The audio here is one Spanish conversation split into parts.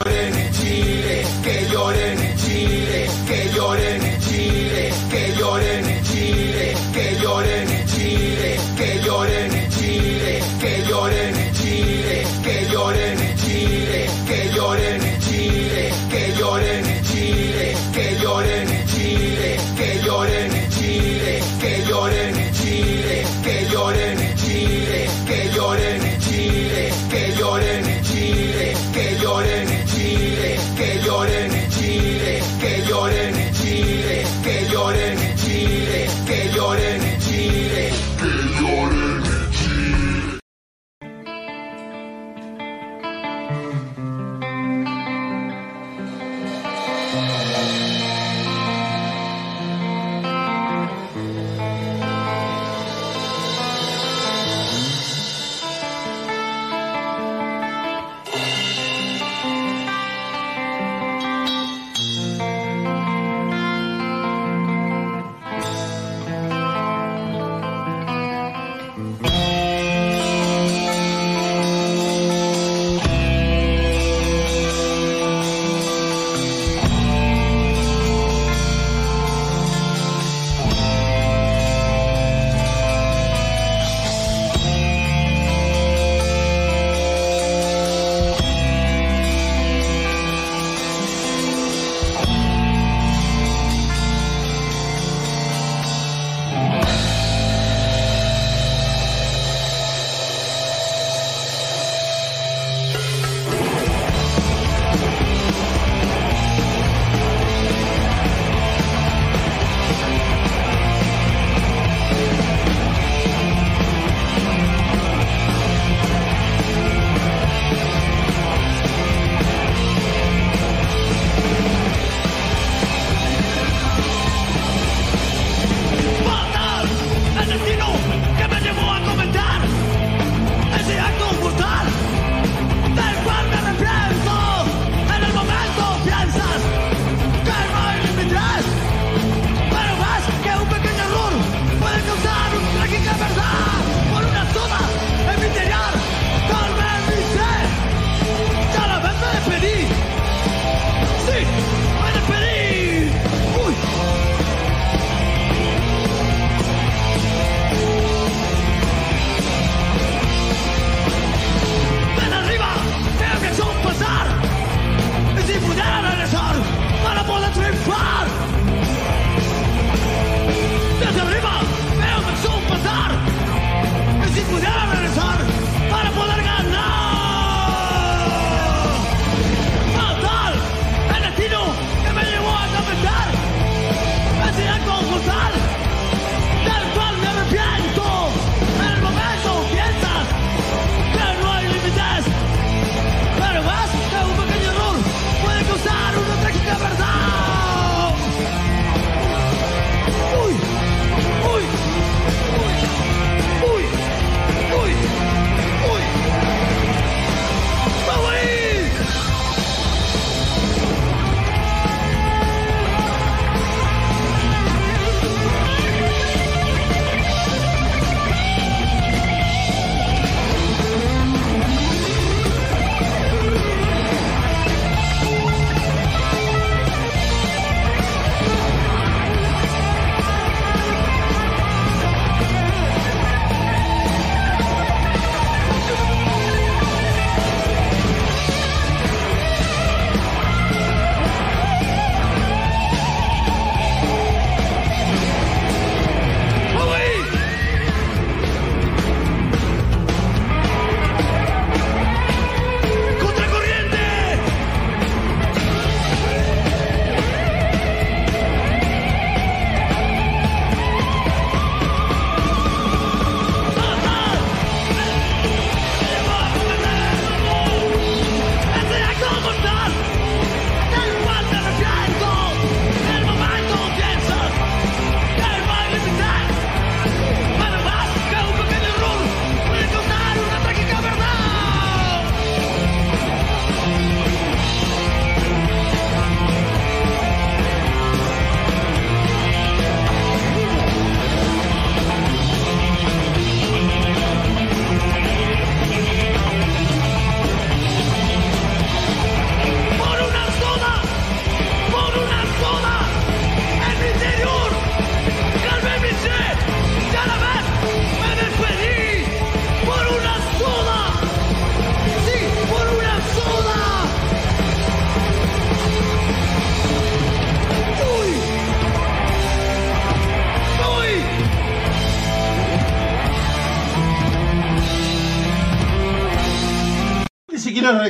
Lloren en Chile, que lloren en Chile, que lloren en Chile, que lloren en Chile, que lloren en Chile, que lloren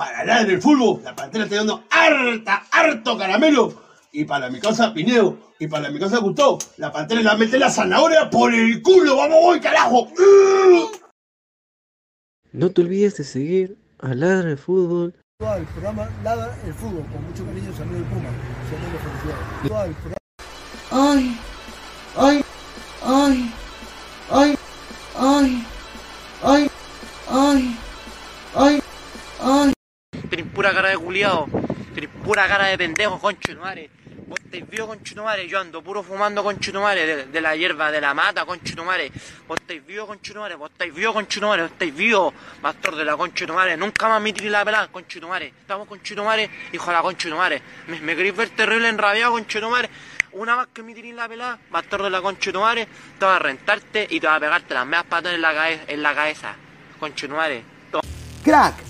Para hablar del fútbol, la pantera está dando harta, harto caramelo. Y para mi casa Pineo, y para mi casa Gustavo, la pantera la mete la zanahoria por el culo. ¡Vamos, voy, carajo! No te olvides de seguir a Ladra el Fútbol. El programa Ladra el Fútbol, con mucho cariño, saludo del Puma. Saludo de felicidades. Ay, ay, ay, ay, ay, ay, ay, ay, ay. Tenés pura cara de culiado, tenés pura cara de pendejo, concho madre. Vos estáis vivos, conchetumare, yo ando puro fumando, conchetumare, de, de la hierba, de la mata, conchetumare. Vos estáis vivos, conchetumare, vos estáis vivos, conchetumare, vos estáis vivos, pastor de la conchetumare. Nunca más me tiré la pelada, conchetumare. Estamos conchetumare, hijo de la conchetumare. Me, me queréis ver terrible enrabiado, conchetumare. Una más que me tiré la pelada, pastor de la conchetumare, te va a rentarte y te va a pegarte las meas patas en la, cabeza, en la cabeza, conchetumare. Crack,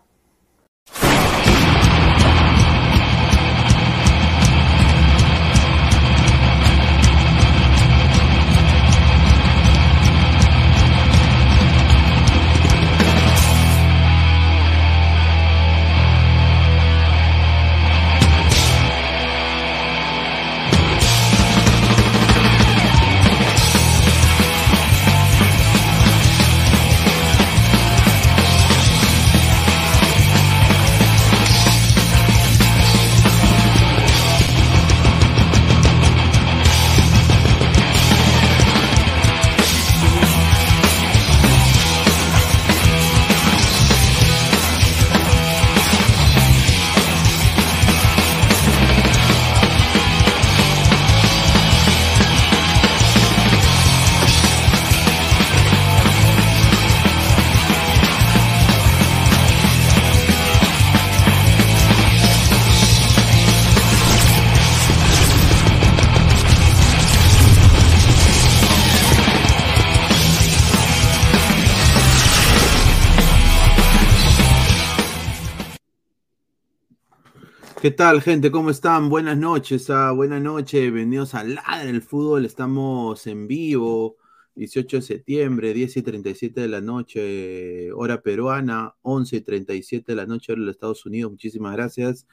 ¿Qué tal, gente? ¿Cómo están? Buenas noches, ah, buenas noches, bienvenidos a Ladra el Fútbol. Estamos en vivo, 18 de septiembre, 10 y 37 de la noche, hora peruana, 11 y 37 de la noche, hora de los Estados Unidos. Muchísimas gracias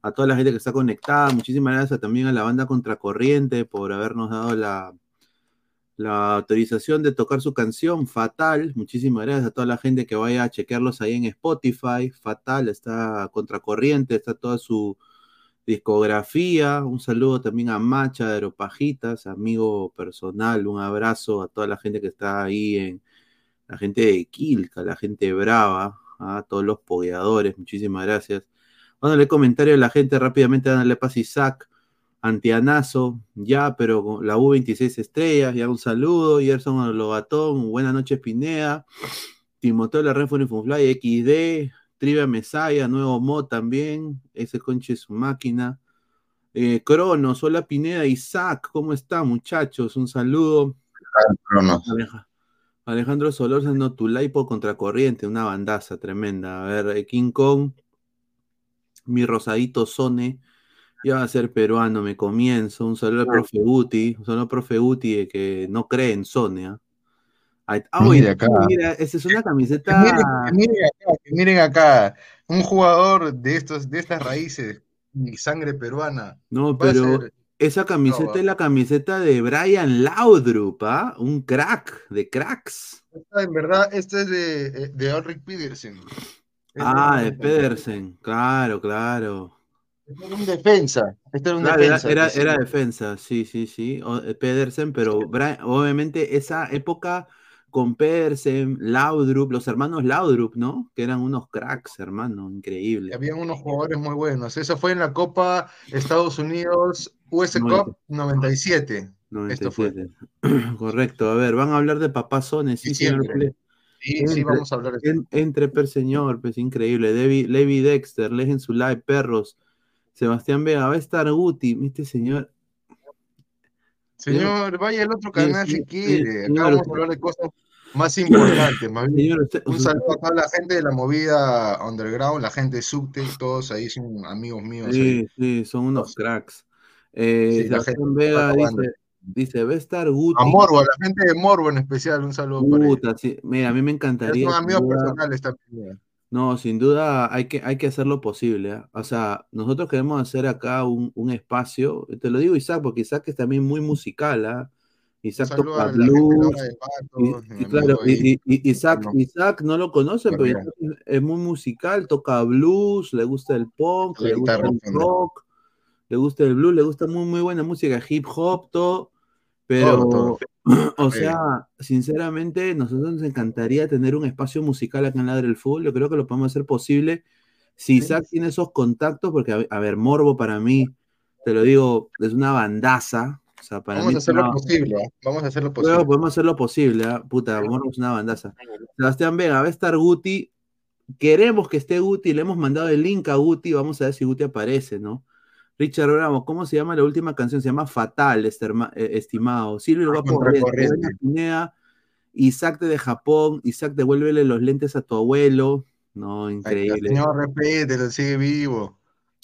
a toda la gente que está conectada. Muchísimas gracias también a la banda Contracorriente por habernos dado la, la autorización de tocar su canción, Fatal. Muchísimas gracias a toda la gente que vaya a chequearlos ahí en Spotify. Fatal, está Contracorriente, está toda su discografía. Un saludo también a Macha de Aeropajitas, amigo personal. Un abrazo a toda la gente que está ahí en la gente de Quilca, la gente brava, a todos los pogueadores. Muchísimas gracias. Dándole comentario a la gente rápidamente, dándole paz Isaac. Antianazo, ya, pero la U26 estrellas, ya un saludo, Gerson Logatón, buenas noches Pinea, Timoteo La y Funfly, XD, Trivia Mesaya, Nuevo Mo también, ese conche es su máquina. Eh, Cronos, hola Pineda, Isaac, ¿cómo están muchachos? Un saludo. Alejandro Solórzano, Tulaipo Contracorriente, una bandaza tremenda. A ver, eh, King Kong, mi rosadito Sone, va a ser peruano, me comienzo. Un saludo al profe Uti, un saludo al profe Uti que no cree en Sonia. Ah, mira acá. Mira, esa es una camiseta. Que miren, acá, miren acá, un jugador de estos, de estas raíces y sangre peruana. No, pero ser- esa camiseta No, es la camiseta de Brian Laudrup, ¿ah? Un crack, de cracks. esta, en verdad, este es de, eh, de Ulrich Pedersen. Ah, de Pedersen, claro, claro. Este era un defensa. Este era un Claro, era, defensa. era, sí. era defensa, sí, sí, sí. o- eh, Pedersen, pero Bra- obviamente esa época con Pedersen, Laudrup, los hermanos Laudrup, ¿no? Que eran unos cracks, hermano, increíble. Habían unos jugadores muy buenos. Eso fue en la Copa Estados Unidos US Cup 97. Esto fue. 97. Correcto, a ver, van a hablar de papazones, sí, señor. Sí, sí, Entre- vamos a hablar de eso. en- entre per señor, pues increíble. Levi, Levi Dexter, lejen su live, perros. Sebastián Vega, va a estar Guti, este señor. Señor, vaya al otro canal sí, si quiere. Acá vamos a hablar de cosas más importantes. más bien. Señor, usted- Un saludo a toda la gente de la movida underground, la gente de Subte, todos ahí son amigos míos. ahí. Sí, sí, son unos cracks. Eh, Sí, Sebastián Vega dice, dice, va a estar Guti. A Morbo, a la gente de Morbo en especial, un saludo para ellos. Puta, sí, Mira, a mí me encantaría. Son amigos personales también. No, sin duda hay que, hay que hacer lo posible. ¿ah? O sea, nosotros queremos hacer acá un, un espacio. Te lo digo, Isaac, porque Isaac es también muy musical. ¿ah? Isaac toca blues. Y- claro, y, y- Isaac, no lo conocen, pero. Isaac es- muy musical, toca blues, le gusta el punk, La le gusta el rock, le gusta el blues, le gusta muy, muy buena música, hip hop, todo. Pero, Todo, todo. o sea, sinceramente, nosotros nos encantaría tener un espacio musical acá en Ladre el Fútbol. Yo creo que lo podemos hacer posible si Isaac tiene esos contactos, porque, a, a ver, Morbo para mí, te lo digo, es una bandaza. O sea, para Vamos mí a hacer lo posible. Vamos a hacer lo Luego posible. podemos hacer lo posible, ¿ah? puta, Morbo es una bandaza. Sebastián Vega, va a estar Guti. Queremos que esté Guti, le hemos mandado el link a Guti, vamos a ver si Guti aparece, ¿no? Richard Bravo, ¿cómo se llama la última canción? Se llama Fatal, eh, estimado. Silvio Contracorriente. Elena Pineda, Isaac de Japón, Isaac, devuélvele los lentes a tu abuelo. No, Ay, increíble. Señor, respete, sigue vivo.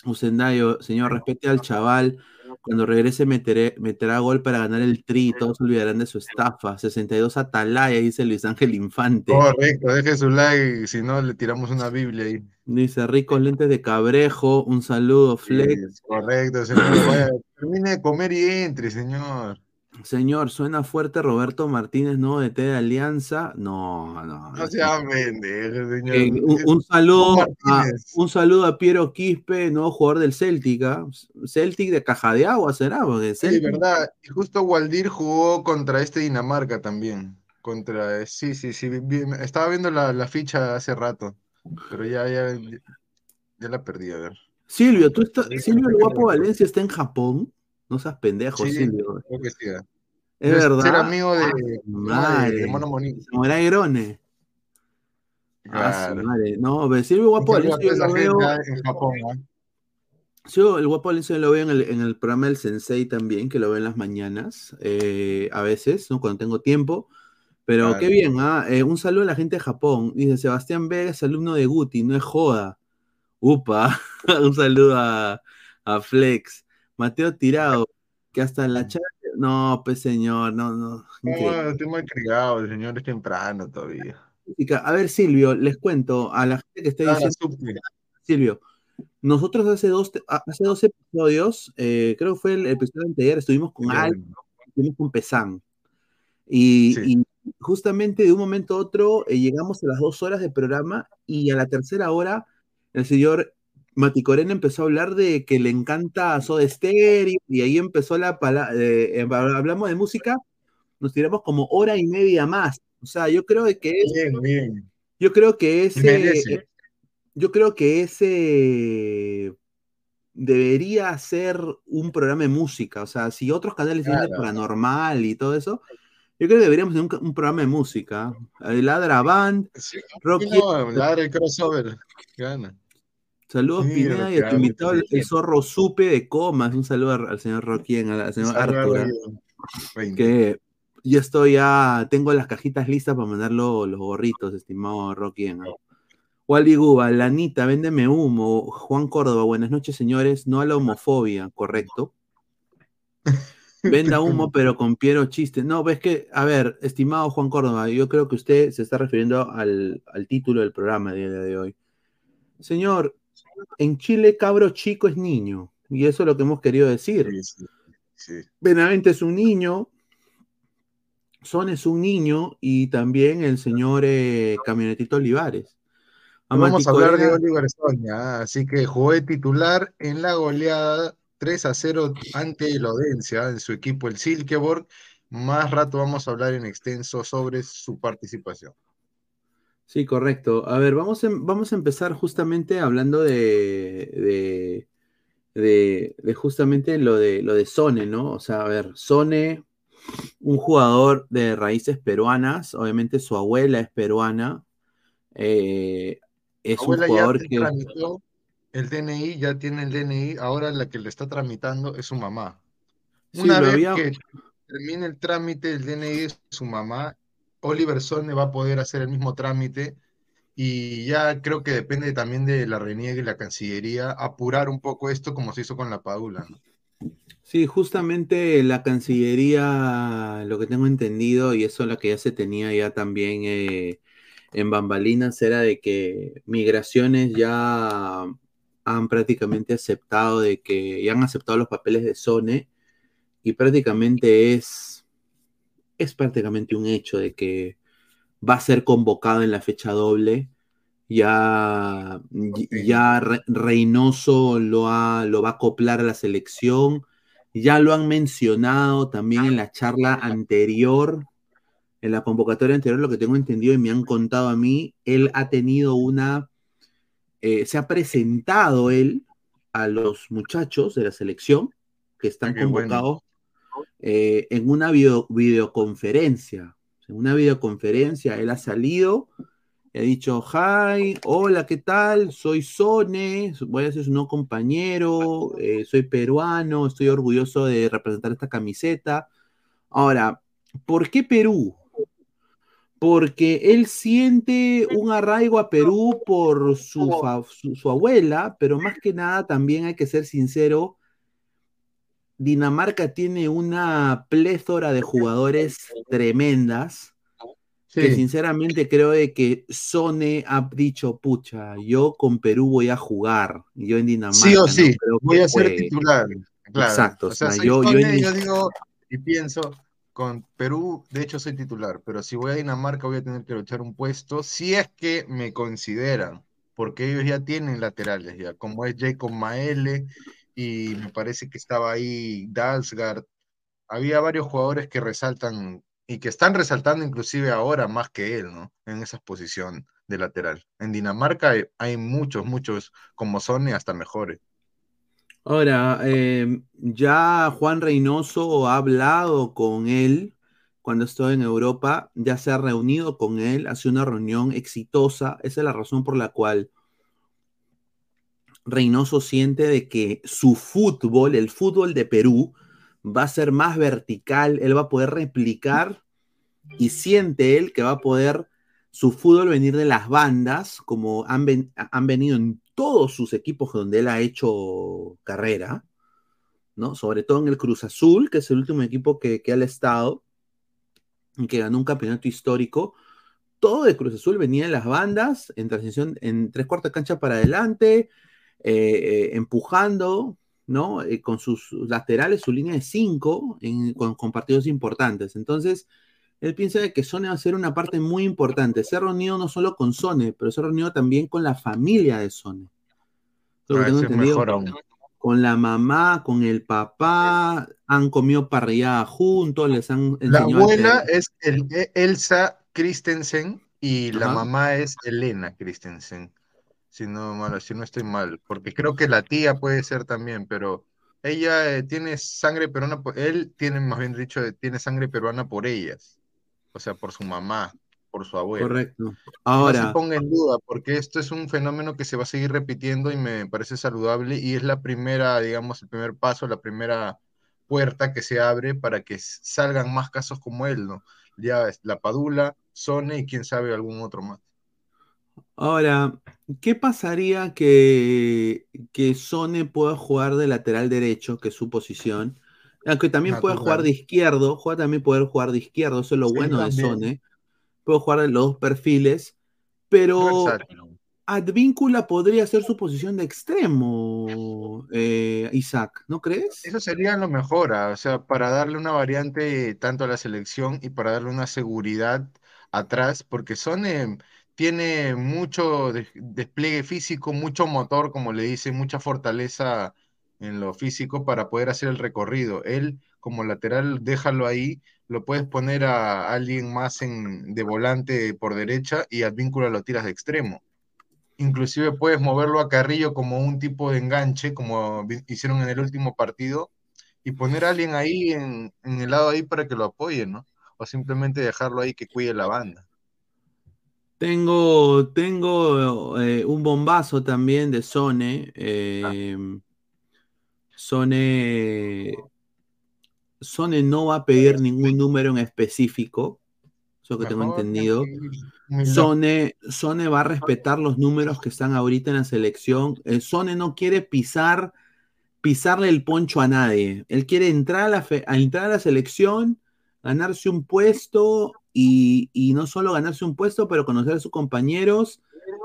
Usendayo, señor, respete al chaval. Cuando regrese meteré- meterá gol para ganar el tri. Todos se olvidarán de su estafa. 62 Atalaya, dice Luis Ángel Infante. Correcto, deje su like, si no le tiramos una Biblia ahí. Dice ricos lentes de cabrejo. Un saludo, Flex. Sí, correcto, señor. Vaya, termine de comer y entre, señor. Señor, suena fuerte Roberto Martínez, nuevo de T de Alianza. No, no. No sea pendejo, señor. Eh, un, un saludo a, un saludo a Piero Quispe, nuevo jugador del Celtic. ¿ah? Celtic de caja de agua será, porque Sí, Celtic- verdad. Y justo Waldir jugó contra este Dinamarca también. Contra, sí, sí, sí. estaba viendo la, la ficha hace rato, pero ya, ya, ya la perdí, a ver. Silvio, tú estás, Silvio el guapo Valencia está en Japón. No seas pendejo, Sí, Silvio. creo que sí. Es verdad. Ser amigo de, Ah, de, madre. de Mono. Samurai Grone. Ah, Claro. madre. No, pero Silvio Guapo Valencia yo toda lo esa veo. gente en Japón. Yo, el Guapo Valencia lo veo en el, en el programa del Sensei también, que lo veo en las mañanas, eh, a veces, ¿no? Cuando tengo tiempo. Pero Claro. qué bien, ¿ah? Eh, un saludo a la gente de Japón. Dice Sebastián Vega es alumno de Guti, no es joda. Upa, un saludo a, a Flex. Mateo Tirado, que hasta en la chat. No, pues señor, no, no. No, estoy mal criado, el señor es temprano todavía. A ver, Silvio, les cuento a la gente que está diciendo. Silvio, nosotros hace dos, hace dos episodios, eh, creo que fue el episodio anterior, estuvimos con Al, estuvimos con Pesán. Y, y justamente de un momento a otro eh, llegamos a las dos horas de programa y a la tercera hora el señor Mati Corena empezó a hablar de que le encanta Soda Stereo y ahí empezó la palabra, hablamos de música, nos tiramos como hora y media más. O sea, yo creo que es, Bien, bien. yo creo que ese, yo creo que ese debería ser un programa de música. O sea, si otros canales tienen paranormal y todo eso, yo creo que deberíamos tener un, un programa de música. El Ladra Band, Rocky. No, ladra el crossover. Gana. Saludos Mira Pineda y a tu invitado, el, zorro Supe de Comas. Un saludo al, señor Rocky, al señor Saludos a Arturo. Rocky. Que yo estoy ya, tengo las cajitas listas para mandar lo- los gorritos, estimado Rocky. Wally Guba, Lanita, véndeme humo. Juan Córdoba, buenas noches, señores. No a la homofobia, correcto. Venda humo, pero con Piero chiste. No, ves que, a ver, estimado Juan Córdoba, yo creo que usted se está refiriendo al, al título del programa día de hoy. Señor, en Chile cabro chico es niño, y eso es lo que hemos querido decir. Benavente es un niño, Son es un niño, y también el señor eh, Camionetito Olivares. Vamos a hablar de Oliver Soña, así que jugó de titular en la goleada 3 a 0 ante el Odense, ¿ah? en su equipo el Silkeborg. Más rato vamos a hablar en extenso sobre su participación. Sí, correcto. A ver, vamos, a- vamos a empezar justamente hablando de, de, de- de justamente lo de, lo de Sone, ¿no? O sea, a ver, Sone, un jugador de raíces peruanas, obviamente su abuela es peruana, eh, es un Abuela jugador que... tramitó el DNI, ya tiene el DNI, ahora la que le está tramitando es su mamá. Sí, Una vez había- que termine el trámite del DNI de su mamá, Oliver Sone va a poder hacer el mismo trámite y ya creo que depende también de la reniegue y la Cancillería apurar un poco esto como se hizo con la Padula, ¿no? Sí, justamente la Cancillería, lo que tengo entendido, y eso es lo que ya se tenía ya también eh, en Bambalinas, era de que migraciones ya han prácticamente aceptado de que, ya han aceptado los papeles de Sone, y prácticamente es, es prácticamente un hecho de que va a ser convocado en la fecha doble. Ya, ya Re- Reynoso lo, ha- lo va a acoplar a la selección. Ya lo han mencionado también en la charla anterior, en la convocatoria anterior, lo que tengo entendido y me han contado a mí, él ha tenido una, eh, se ha presentado él a los muchachos de la selección que están Ah, bueno. convocados eh, en una video- videoconferencia. En una videoconferencia él ha salido y ha dicho, hi, hola, ¿qué tal? Soy Sone, voy a ser su nuevo compañero, eh, soy peruano, estoy orgulloso de representar esta camiseta. Ahora, ¿por qué Perú? Porque él siente un arraigo a Perú por su, fa- su, su abuela, pero más que nada también hay que ser sincero, Dinamarca tiene una pléthora de jugadores tremendas que sinceramente creo de que Sone ha dicho, pucha, yo con Perú voy a jugar, yo en Dinamarca Sí o sí, voy a ser juegue". titular. Claro. Exacto, O sea, o sea, soy yo, yo Sone, en- yo digo y pienso, con Perú, de hecho soy titular, pero si voy a Dinamarca voy a tener que luchar un puesto, si es que me consideran, porque ellos ya tienen laterales, ya, como es Jacob Maele, y me parece que estaba ahí Dalsgaard, había varios jugadores que resaltan, y que están resaltando inclusive ahora más que él, ¿no? En esa posición de lateral. En Dinamarca hay, hay muchos, muchos como Sone, hasta mejores. Ahora, eh, ya Juan Reynoso ha hablado con él cuando estuvo en Europa, ya se ha reunido con él, hace una reunión exitosa, esa es la razón por la cual Reynoso siente de que su fútbol, el fútbol de Perú, va a ser más vertical, él va a poder replicar y siente él que va a poder su fútbol venir de las bandas, como han, han venido en todos sus equipos donde él ha hecho carrera, ¿no? Sobre todo en el Cruz Azul, que es el último equipo que, que ha estado que ganó un campeonato histórico. Todo de Cruz Azul venía en las bandas, en transición, en tres cuartos de cancha para adelante, eh, eh, empujando, ¿no? Eh, con sus laterales, su línea de cinco, con, con partidos importantes. Entonces, él piensa de que Sone va a ser una parte muy importante. Se ha reunido no solo con Sone, pero se ha reunido también con la familia de Sone. Lo que Ah, tengo con la mamá, con el papá, han comido parrillada juntos, les han La enseñado a abuela es el, e- Elsa Christensen y la mamá es Elena Christensen. Si no, mal, si no estoy mal, porque creo que la tía puede ser también, pero ella eh, tiene sangre peruana, por- él tiene más bien dicho, eh, tiene sangre peruana por ellas, o sea, por su mamá, por su abuela. Correcto. No se Ahora, ponga en duda, porque esto es un fenómeno que se va a seguir repitiendo y me parece saludable y es la primera, digamos, el primer paso, la primera puerta que se abre para que salgan más casos como él, ¿no? Ya es la Padula, Sone y quién sabe algún otro más. ahora, ¿qué pasaría que, que Sone pueda jugar de lateral derecho, que es su posición? Aunque también puede jugar de izquierdo, juega también poder jugar de izquierdo, eso es lo Sí, bueno de. Sone. Puede jugar de los dos perfiles, pero. Advíncula podría ser su posición de extremo, eh, Isaac, ¿no crees? Eso sería lo mejor, ah, o sea, para darle una variante tanto a la selección y para darle una seguridad atrás, porque Sone tiene mucho de- despliegue físico, mucho motor, como le dicen, mucha fortaleza en lo físico para poder hacer el recorrido. Él, como lateral, déjalo ahí, lo puedes poner a alguien más en, de volante por derecha y Advíncula lo tiras de extremo. Inclusive puedes moverlo a Carrillo como un tipo de enganche, como hicieron en el último partido, y poner a alguien ahí en, en el lado ahí para que lo apoye, ¿no? O simplemente dejarlo ahí que cuide la banda. Tengo, tengo eh, un bombazo también de Sone. eh, Sone, Sone no va a pedir ningún número en específico, eso que tengo entendido. Sone, Sone va a respetar los números que están ahorita en la selección. Eh, Sone no quiere pisar, pisarle el poncho a nadie. Él quiere entrar a la, fe- a entrar a la selección, ganarse un puesto y, y no solo ganarse un puesto, pero conocer a sus compañeros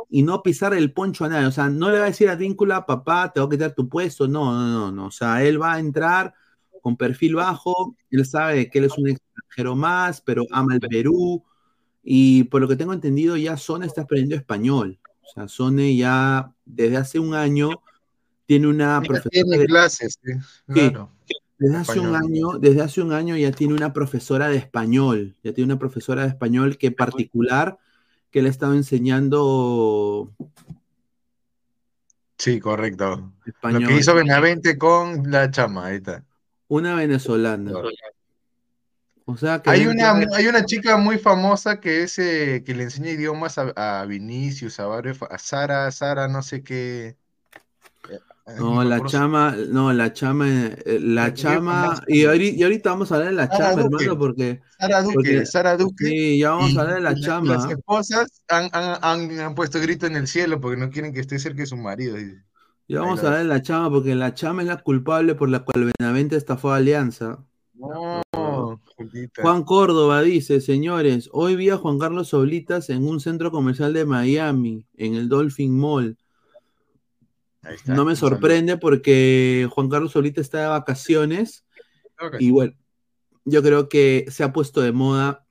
y no pisar el poncho a nadie. O sea, no le va a decir a Víncula, papá, te voy a quitar tu puesto. No, no, no, no. O sea, él va a entrar con perfil bajo. Él sabe que él es un extranjero más, pero ama el Perú. Y por lo que tengo entendido, ya Sone está aprendiendo español. O sea, Sone ya desde hace un año tiene una Ya profesora tiene de- clases, Sí, claro. desde hace un año, desde hace un año ya tiene una profesora de español, ya tiene una profesora de español que particular que le ha estado enseñando Sí, correcto. Lo que hizo Benavente con la chama, ahí está. Una venezolana. O sea que Hay una, de- hay una chica muy famosa que es eh, que le enseña idiomas a, a Vinicius, a varios, a Sara, Sara, no sé qué. Eh, No, la chama, no, la chama, eh, la chama, y ahorita, y ahorita vamos a hablar de la Sara chama, Duque. hermano, porque, Sara Duque, porque- Sara Duque. sí, ya vamos y- a hablar de la y chama. Las esposas han, han- han- han puesto grito en el cielo porque no quieren que esté cerca de su marido. dice. Ya vamos a hablar de la chama, porque la chama es la culpable por la cual Benavente estafó a Alianza. No. Juan Córdoba dice, señores, hoy vi a Juan Carlos Oblitas en un centro comercial de Miami, en el Dolphin Mall. Ahí está, No me sorprende porque Juan Carlos Oblitas está de vacaciones y bueno, yo creo que se ha puesto de moda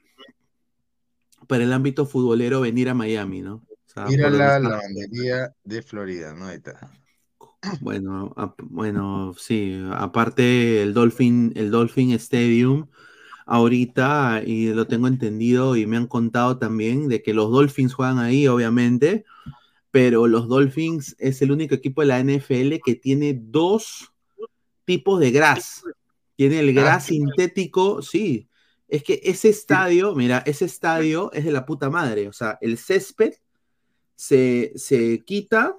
para el ámbito futbolero venir a Miami, ¿no? O sea, donde la lavandería de Florida, ¿no? Ahí está. Bueno, bueno, sí, aparte el Dolphin, el Dolphin Stadium, ahorita, y lo tengo entendido y me han contado también de que los Dolphins juegan ahí, obviamente, pero los Dolphins es el único equipo de la NFL que tiene dos tipos de gras. Tiene el gras sintético, sí. Es que ese estadio, mira, ese estadio es de la puta madre. O sea, el césped se, se quita.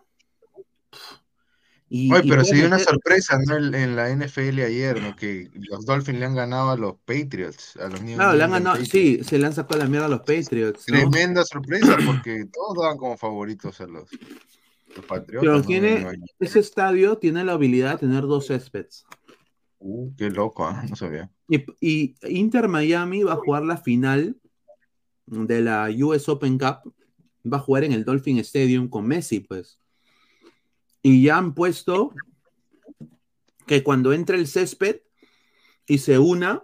Y, Oye, pero se dio una sorpresa, ¿no? En, la NFL ayer, ¿no? Que los Dolphins le han ganado a los Patriots, a los New Claro, le han ganado, Patriots. sí, se le han sacado la mierda a los Patriots, ¿no? Tremenda sorpresa, porque todos daban como favoritos a los, los Patriotas, Pero tiene, ese estadio tiene la habilidad de tener dos céspedes. Uh, qué loco, ¿ah? No sabía. Y, y Inter Miami va a jugar la final de la US Open Cup. Va a jugar en el Dolphin Stadium con Messi, pues. Y ya han puesto que cuando entre el césped y se una,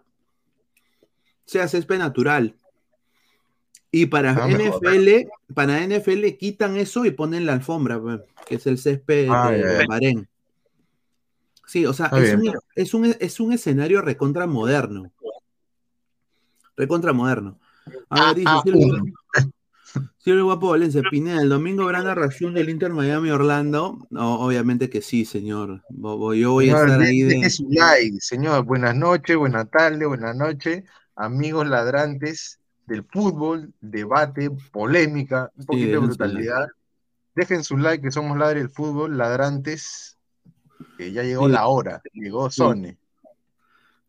sea césped natural. Y para Ah. NFL, para NFL quitan eso y ponen la alfombra, que es el césped Ah, de. Bahrein. Sí, o sea, es un, es, un, es un escenario recontra moderno. Recontra moderno. A ver, dice Ah, Silvio, uno. Silvio Guapo Valencia, Pineda, el domingo habrá narración del Inter Miami Orlando. No, obviamente que sí, señor. Yo voy a Señor, estar de- ahí de. su like, señor. Buenas noches, buenas tardes, buenas noches, amigos ladrantes del fútbol, debate, polémica, un poquito de su brutalidad. Dejen su like, que somos ladres del fútbol, ladrantes, que ya llegó Sí. la hora, llegó Sone.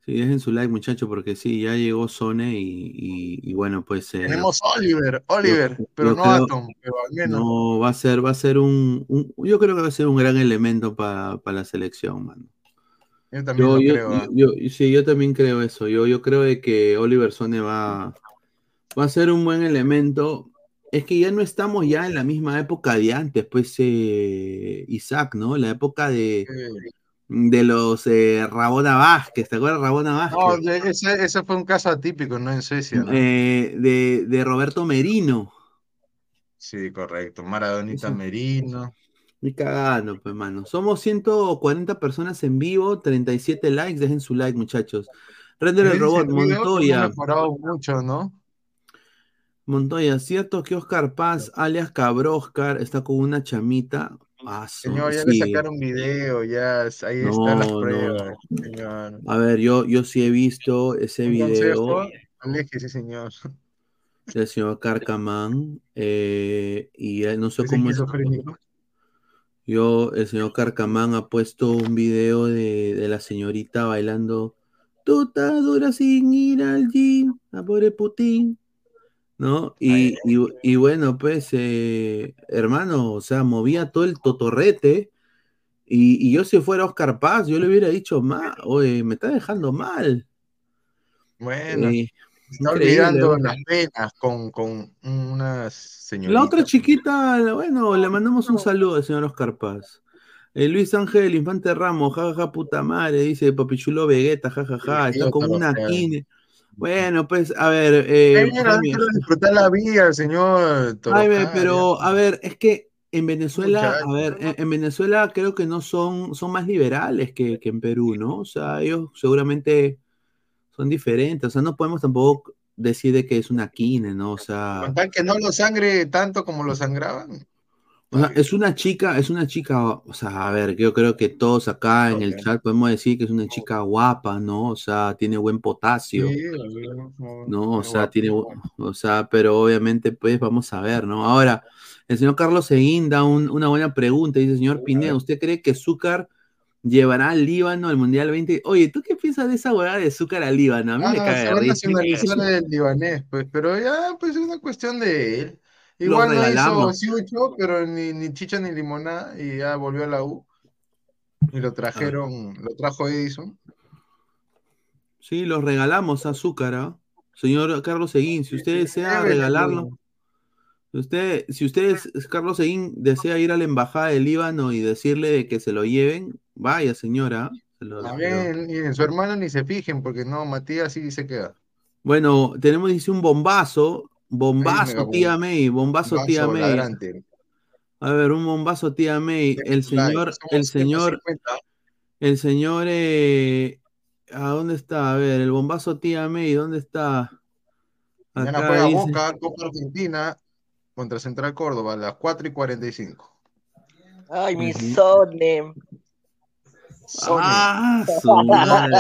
Sí, dejen su like, muchachos, porque sí, ya llegó Sone y, y- y bueno, pues. eh, Tenemos Oliver, Oliver, yo- pero yo no creo- Atom, pero al menos. No, va a ser, va a ser un, un- yo creo que va a ser un gran elemento para la selección, mano. Yo también Yo, lo creo. yo- sí, yo también creo eso. Yo, yo creo de que Oliver Sone va, va a ser un buen elemento. es que ya no estamos ya en la misma época de antes, pues, eh, Isaac, ¿no? La época de, de los eh, Rabona Vázquez, ¿te acuerdas de Rabona Vázquez? No, ese, ese fue un caso atípico, ¿no? En Suecia, ¿no? Eh, de, de Roberto Merino. Sí, correcto. Maradonita Merino. Y cagando, pues, mano. Somos 140 personas en vivo, 37 likes. Dejen su like, muchachos. Render el robot, Montoya. mejorado mucho, ¿no? Montoya, ¿cierto que Oscar Paz, alias Cabroscar, está con una chamita? Ah, Señor, ya sí. le sacaron video, ya ahí están las no. pruebas, señor. A ver, yo, yo sí he visto ese video aléjese, señor. del señor Carcamán. eh, y no sé cómo es. Yo, el señor Carcamán ha puesto un video de, de la señorita bailando. Tú estás dura sin ir al gym, a pobre Putin. ¿No? Y, y- y bueno, pues, eh, hermano, o sea, movía todo el totorrete. Y, y yo, si fuera Oscar Paz, yo le hubiera dicho, mal, oye, me está dejando mal. Bueno, Eh, está olvidando las penas con, con unas señoritas. La otra chiquita, bueno, le mandamos un saludo al señor Oscar Paz. Eh, Luis Ángel Infante Ramos, jajaja, puta madre, dice Papichulo Vegeta, jajaja, está con idiota, una o sea. quine. Bueno, pues, a ver, eh, Jaime, disfrutar la vida, señor. Jaime, pero, a ver, es que en Venezuela, a ver, en, en Venezuela creo que no son, son más liberales que, que en Perú, ¿no? O sea, ellos seguramente son diferentes, o sea, no podemos tampoco decir de que es una quine, ¿no? O sea... Con tal que no lo sangre tanto como lo sangraban. O sea, es una chica, es una chica, o sea, a ver, yo creo que todos acá en el chat podemos decir que es una chica guapa, ¿no? O sea, tiene buen potasio, Sí, ¿no? O sea, tiene, o sea, pero obviamente, pues vamos a ver, ¿no? Ahora, el señor Carlos Seguín da un- una buena pregunta, dice, señor Pineda, ¿usted cree que Zúcar llevará al Líbano al Mundial 20? Oye, ¿tú qué piensas de esa hueá de Zúcar al Líbano? A mí me Ah, caga se de va a risa. nacionalizar el libanés, pues, pero ya, pues es una cuestión de él. Lo Igual no hizo regalamos. Pero ni, ni chicha ni limonada, y ya volvió a la U. Y lo trajeron, lo trajo Edison. Sí, los regalamos a Azúcar, ¿ah? Señor Carlos Seguín, si usted desea regalarlo, si usted, si usted, Carlos Seguín, desea ir a la embajada del Líbano y decirle de que se lo lleven, vaya, señora. se lo- A lo- ver, y en su hermano ni se fijen, porque no, Matías sí se queda. Bueno, tenemos, dice, un bombazo, bombazo, tía May, bombazo, tía Vaso May. ladrante. A ver, un bombazo, tía May. El señor, el señor, 150. el señor, eh, ¿a dónde está? A ver, el bombazo, tía May, ¿dónde está? Mañana Acá juega dice- Boca, Copa Argentina contra Central Córdoba a las 4 y 45. Ay, mi Ujú. Sone. Ah, su madre.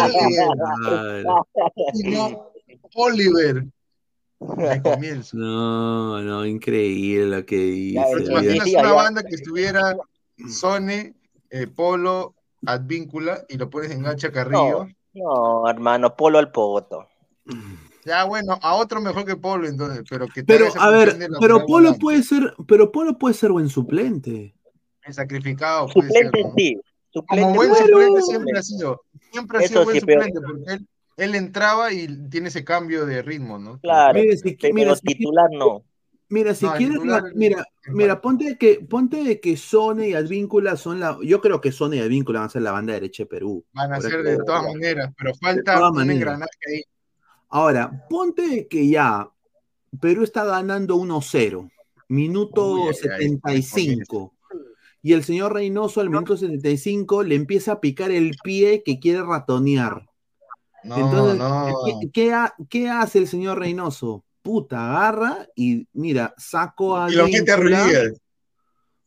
Oliver. De comienzo. No, no, increíble lo que dice. Pero te imaginas sí, una banda que estuviera Sone, eh, Polo, Advíncula y lo pones en Gacha Carrillo. No, hermano, polo al poto. Ya, bueno, a otro mejor que Polo, entonces, pero que te Pero, a ver, pero Polo volante. puede ser, pero Polo puede ser buen suplente. sacrificado, puede ser, Suplente ¿no? sí. Suplente, Como buen bueno, suplente siempre ha sido, siempre ha Eso sido buen sí, pero- suplente, porque él, él entraba y tiene ese cambio de ritmo, ¿no? Claro, Mire, si- pero mira, si- titular no. Mira, si No, quieres, titular la- es- mira, mira, ponte de que, ponte de que Sone y Advíncula son la, yo creo que Sone y Advíncula van a ser la banda derecha de Perú. Van a ser de todas maneras, pero falta un engranaje ahí. Ahora, ponte de que ya Perú está ganando 1-0, minuto Uy, ay, ay, 75. Y el señor Reynoso al minuto 75 le empieza a picar el pie que quiere ratonear. No, Entonces, no. ¿qué, qué ha- qué hace el señor Reynoso? Puta, agarra y mira, saco a Y lo mete a. Ruiz.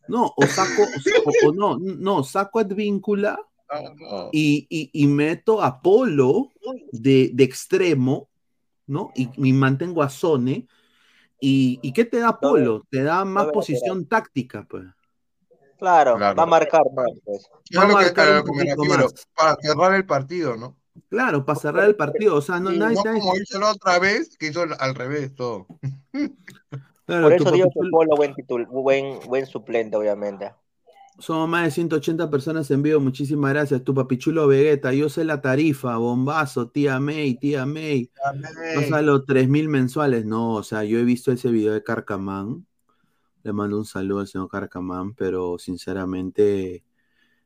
No, o saco, o, o no, no, saco a Advíncula No, y, y- y meto a Polo de, de extremo, ¿no? Y, y mantengo a Sone. ¿Y, y qué te da Polo? Te da más ver, posición táctica, pues. Claro, Claro. va a marcar más, pues. Yo Va a que, un poquito más. para cerrar el partido, ¿no? Claro, para cerrar el partido. O sea, no, Sí, nadie- No nadie- como hizo la otra vez, que hizo al revés todo. claro, Por eso digo que Polo buen, titul- buen, buen suplente, obviamente. Somos más de 180 personas en vivo. Muchísimas gracias. Tu papichulo Vegeta. Yo sé la tarifa. Bombazo, tía May, tía May. Pasa los 3000 mensuales. No, o sea, yo he visto ese video de Carcamán Le mando un saludo al señor Carcamán, pero sinceramente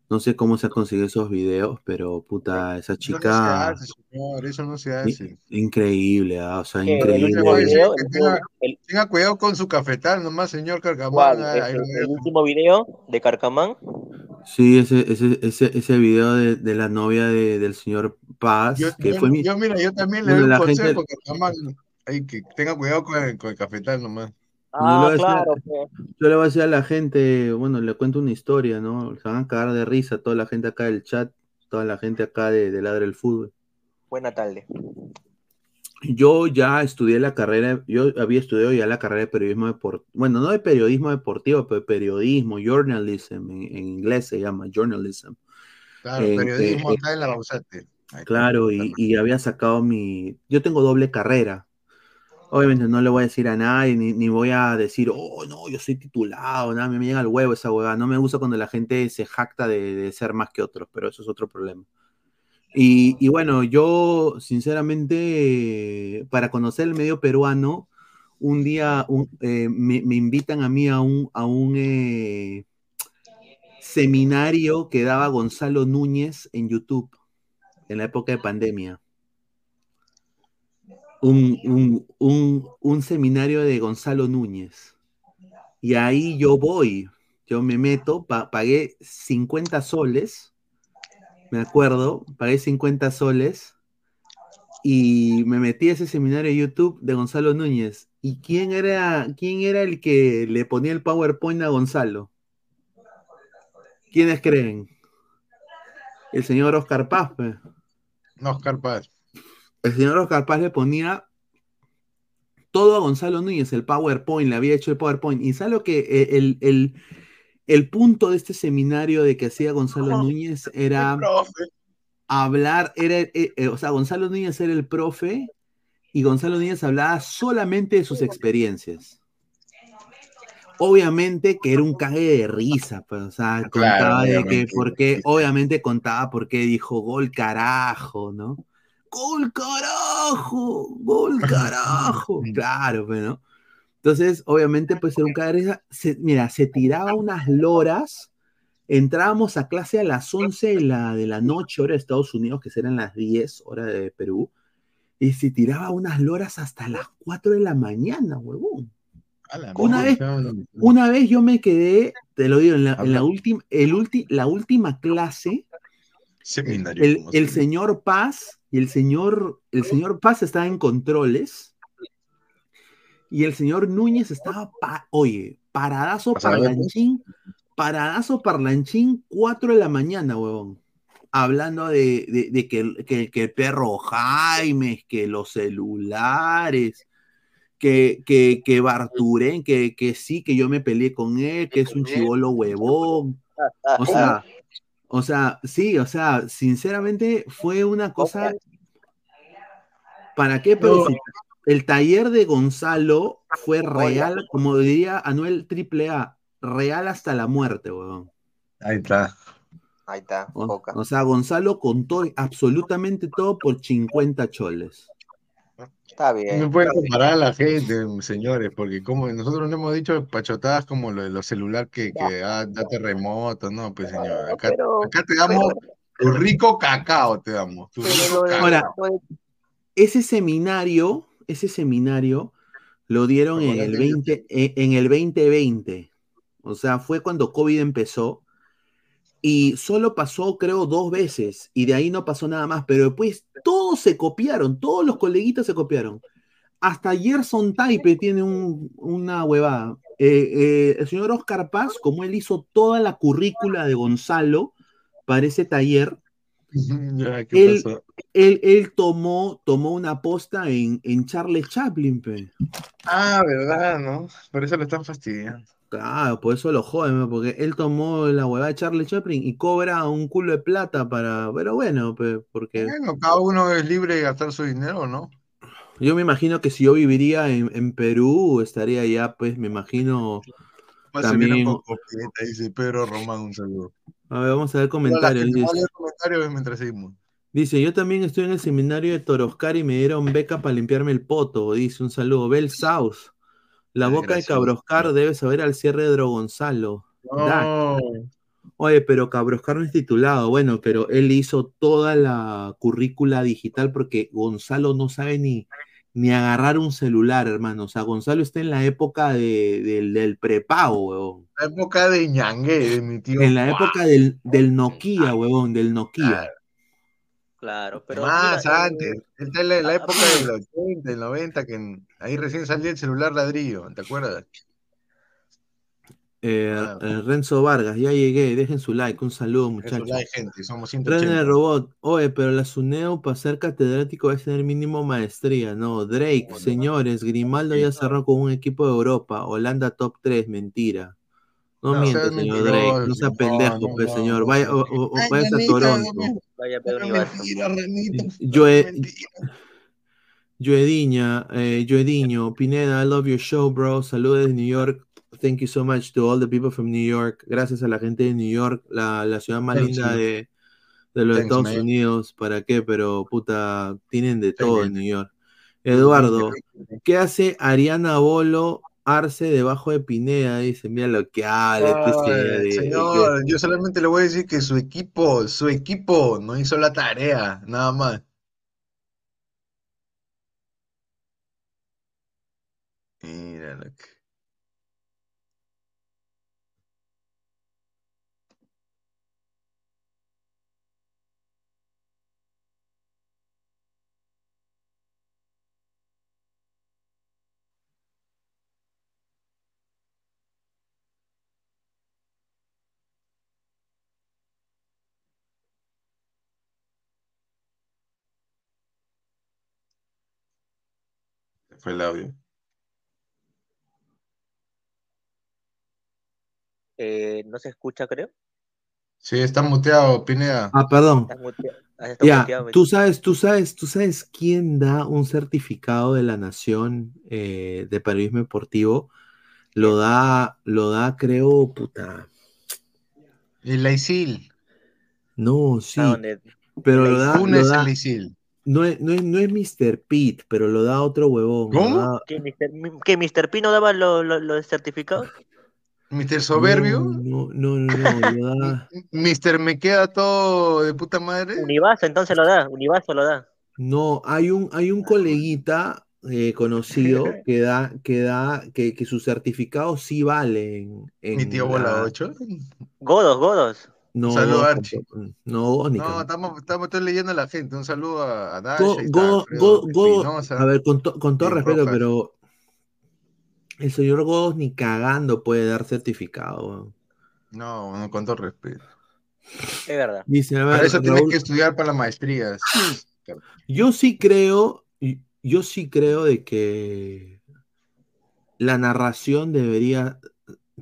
no sé cómo se ha conseguido esos videos, pero puta, esa Eso no se chica hace, señor, eso no se hace. increíble, ah, o sea, ¿Qué? ¿El increíble. tenga, último- el- tenga cuidado con su cafetal nomás, señor Carcamán. ¿El, último video de Carcamán? Sí, ese, ese, ese, ese video de, de la novia de- del señor Paz, Yo, que yo- fue mi... yo, mira, yo también le doy un la gente- consejo, Carcamán. Ay, que tenga cuidado con el, con el cafetal nomás. Yo le Ah, voy a decir- claro, pues. Yo le voy a decir a la gente, bueno, le cuento una historia, ¿no? Se van a cagar de risa toda la gente acá del chat, toda la gente acá de, de Ladra el Fútbol. Buena tarde. Yo ya estudié la carrera, yo había estudiado ya la carrera de periodismo deportivo, bueno, no de periodismo deportivo, pero de periodismo, journalism, en, en inglés se llama journalism. Claro, En- periodismo eh, acá en la Bausate. Claro, y, y había sacado mi... Yo tengo doble carrera. Obviamente no le voy a decir a nadie, ni, ni voy a decir, oh, no, yo soy titulado, nada, me llega al huevo esa huevada. No me gusta cuando la gente se jacta de, ser más que otros, pero eso es otro problema. Y, y bueno, yo sinceramente, para conocer el medio peruano, un día eh, me, me invitan a mí a un, a un eh, seminario que daba Gonzalo Núñez en YouTube en la época de pandemia. Un, un- un- seminario de Gonzalo Núñez. Y ahí yo voy, yo me meto, pa- pagué 50 soles, me acuerdo, pagué 50 soles y me metí a ese seminario de YouTube de Gonzalo Núñez. ¿Y quién era, quién era el que le ponía el PowerPoint a Gonzalo? ¿Quiénes creen? El señor Oscar Paz. pues. Oscar Paz. El señor Oscar Paz le ponía todo a Gonzalo Núñez, el PowerPoint, le había hecho el PowerPoint. Y sabe lo que eh, el, el- el punto de este seminario de que hacía Gonzalo Núñez era hablar, era, eh, eh, o sea, Gonzalo Núñez era el profe y Gonzalo Núñez hablaba solamente de sus experiencias. Obviamente que era un cague de risa, pues, o sea, Claro, contaba de que, porque, obviamente contaba por qué dijo gol carajo, ¿no? Gol carajo, gol carajo, claro, pues, ¿no? Entonces, obviamente, pues era un. Se- mira, se tiraba unas loras, entrábamos a clase a las 11 de la, de la noche, hora de Estados Unidos, que serán las 10, hora de Perú, y se tiraba unas loras hasta las 4 de la mañana, huevón. Una vez, una vez yo me quedé, te lo digo, en la, en la el ulti- la última clase, Seminario. el, señor Paz y el señor, el señor Paz estaba en controles y el señor Núñez estaba, pa- oye, paradazo parlanchín, paradazo parlanchín, 4 de la mañana, huevón. Hablando de, de- de que, el- que- que el perro Jaime, que los celulares, que, que, que Barturén, que, que sí, que yo me peleé con él, que es un chivolo huevón. O sea, o sea, sí, o sea, sinceramente fue una cosa. ¿Para qué? Pero el taller de Gonzalo fue real, como diría Anuel AAA, real hasta la muerte, weón. Ahí está. Ahí está, o sea, Gonzalo contó absolutamente todo por 50 choles. Está bien. No pueden comparar a la gente, señores, porque como nosotros no hemos dicho pachotadas como lo de los celulares que, que ah, da terremotos, no, pues señor, acá, pero- acá te damos tu rico cacao, te damos. tu rico lo de- cacao. Ahora, ese seminario, ese seminario lo dieron en el 20, en en el 2020. O sea, fue cuando COVID empezó. Y solo pasó, creo, dos veces. Y de ahí no pasó nada más. Pero después todos se copiaron. Todos los coleguitas se copiaron. Hasta Gerson Taipe tiene un- una huevada. Eh, eh, el señor Oscar Paz, como él hizo toda la currícula de Gonzalo para ese taller, Ya, ¿qué él, él, él tomó, tomó una posta en, en Charles Chaplin, pe. Ah, verdad, ¿no? Por eso lo están fastidiando. Claro, por eso lo joden, porque él tomó la huevada de Charles Chaplin y cobra un culo de plata para. Pero bueno, porque Bueno, cada uno es libre de gastar su dinero, ¿no? yo me imagino que si yo viviría en, en Perú, estaría ya, pues, me imagino. Más También. dice Pedro Román, un saludo. A ver, vamos a ver comentarios. Dice, comentarios mientras seguimos. dice, yo también estoy en el seminario de Toroscar y me dieron beca para limpiarme el poto. Dice, un saludo. Bel South. La boca de. Cabroscar debe saber al cierre de Dro Gonzalo. Dak. No. Oye, pero Cabroscar no es titulado. Bueno, pero él hizo toda la currícula digital porque Gonzalo no sabe ni, ni agarrar un celular, hermano. O sea, Gonzalo está en la época de- del, del prepago, huevón. La época de ñangue, de mi tío. En la época del, del Nokia, huevón, del Nokia. Claro. Pero Más mira, eh, antes. Él está en la, la época del 80, del 90, que en- ahí recién salía el celular ladrillo, ¿te acuerdas? Eh, Ah. eh, Renzo Vargas, ya llegué. Dejen su like. Un saludo, muchachos. hay gente, somos René 180. Robot, oye, pero la SUNEO para ser catedrático es tener mínimo maestría, no, Drake, señores, Grimaldo ya cerró con un equipo de Europa, Holanda top 3, mentira. No, No, miente, seas señor Drake, no sea no, pendejo, no, pues, no, señor, vaya, o, o- o Ay, váyase a Toronto. Vaya, Pedro mentira, Renito. Joe, Joediña, eh, Joediño, Pineda, I love your show, bro. Saludos de New York. Thank you so much to all the people from New York. Gracias a la gente de New York, la, la ciudad más Thanks, linda de, de los Thanks, Estados man. Unidos. ¿Para qué? Pero puta, tienen de todo en New York. Eduardo, ¿qué hace Ariana Bolo Arce debajo de Pineda? Dice, mira lo que habla. Ay, señor, yo solamente le voy a decir que su equipo, su equipo no hizo la tarea, nada más. Mira lo que. Fue el audio. Eh, no se escucha, creo. Sí, está muteado, Pineda. Ah, perdón. Está muteado. Ah, está Ya, muteado, tú sabes, tú sabes, tú sabes quién da un certificado de la Nación eh, de periodismo deportivo. Lo da, lo da, creo, puta. El Laisil. No, sí. Ah, Pero lo da, lo el da- Laisil. No es, no es, no es Mr. Pete, pero lo da otro huevón. lo ¿Cómo? da- ¿Qué, Mr. ¿Qué, Mr. Pino daba los lo, los certificados? Mr. Soberbio. No, no, no, no, lo da. Mr. Me queda todo de puta madre. Univaso, entonces lo da. Univaso lo da. No, hay un, hay un coleguita eh, conocido que da, que da, que, que sus certificados sí valen. En Mi tío Bola la- 8. Godos, godos. No, Saludo, Archie. no, ni No, cagando. estamos, estamos estoy leyendo a la gente. Un saludo a, a Dasha, Go- Go- a ver, con, to- con todo respeto, Rojas. pero el señor Godos ni cagando puede dar certificado. No, no, con todo respeto. Es verdad. Dice, a Para eso tienes Raúl, que estudiar para las maestrías. yo sí creo, yo sí creo de que la narración debería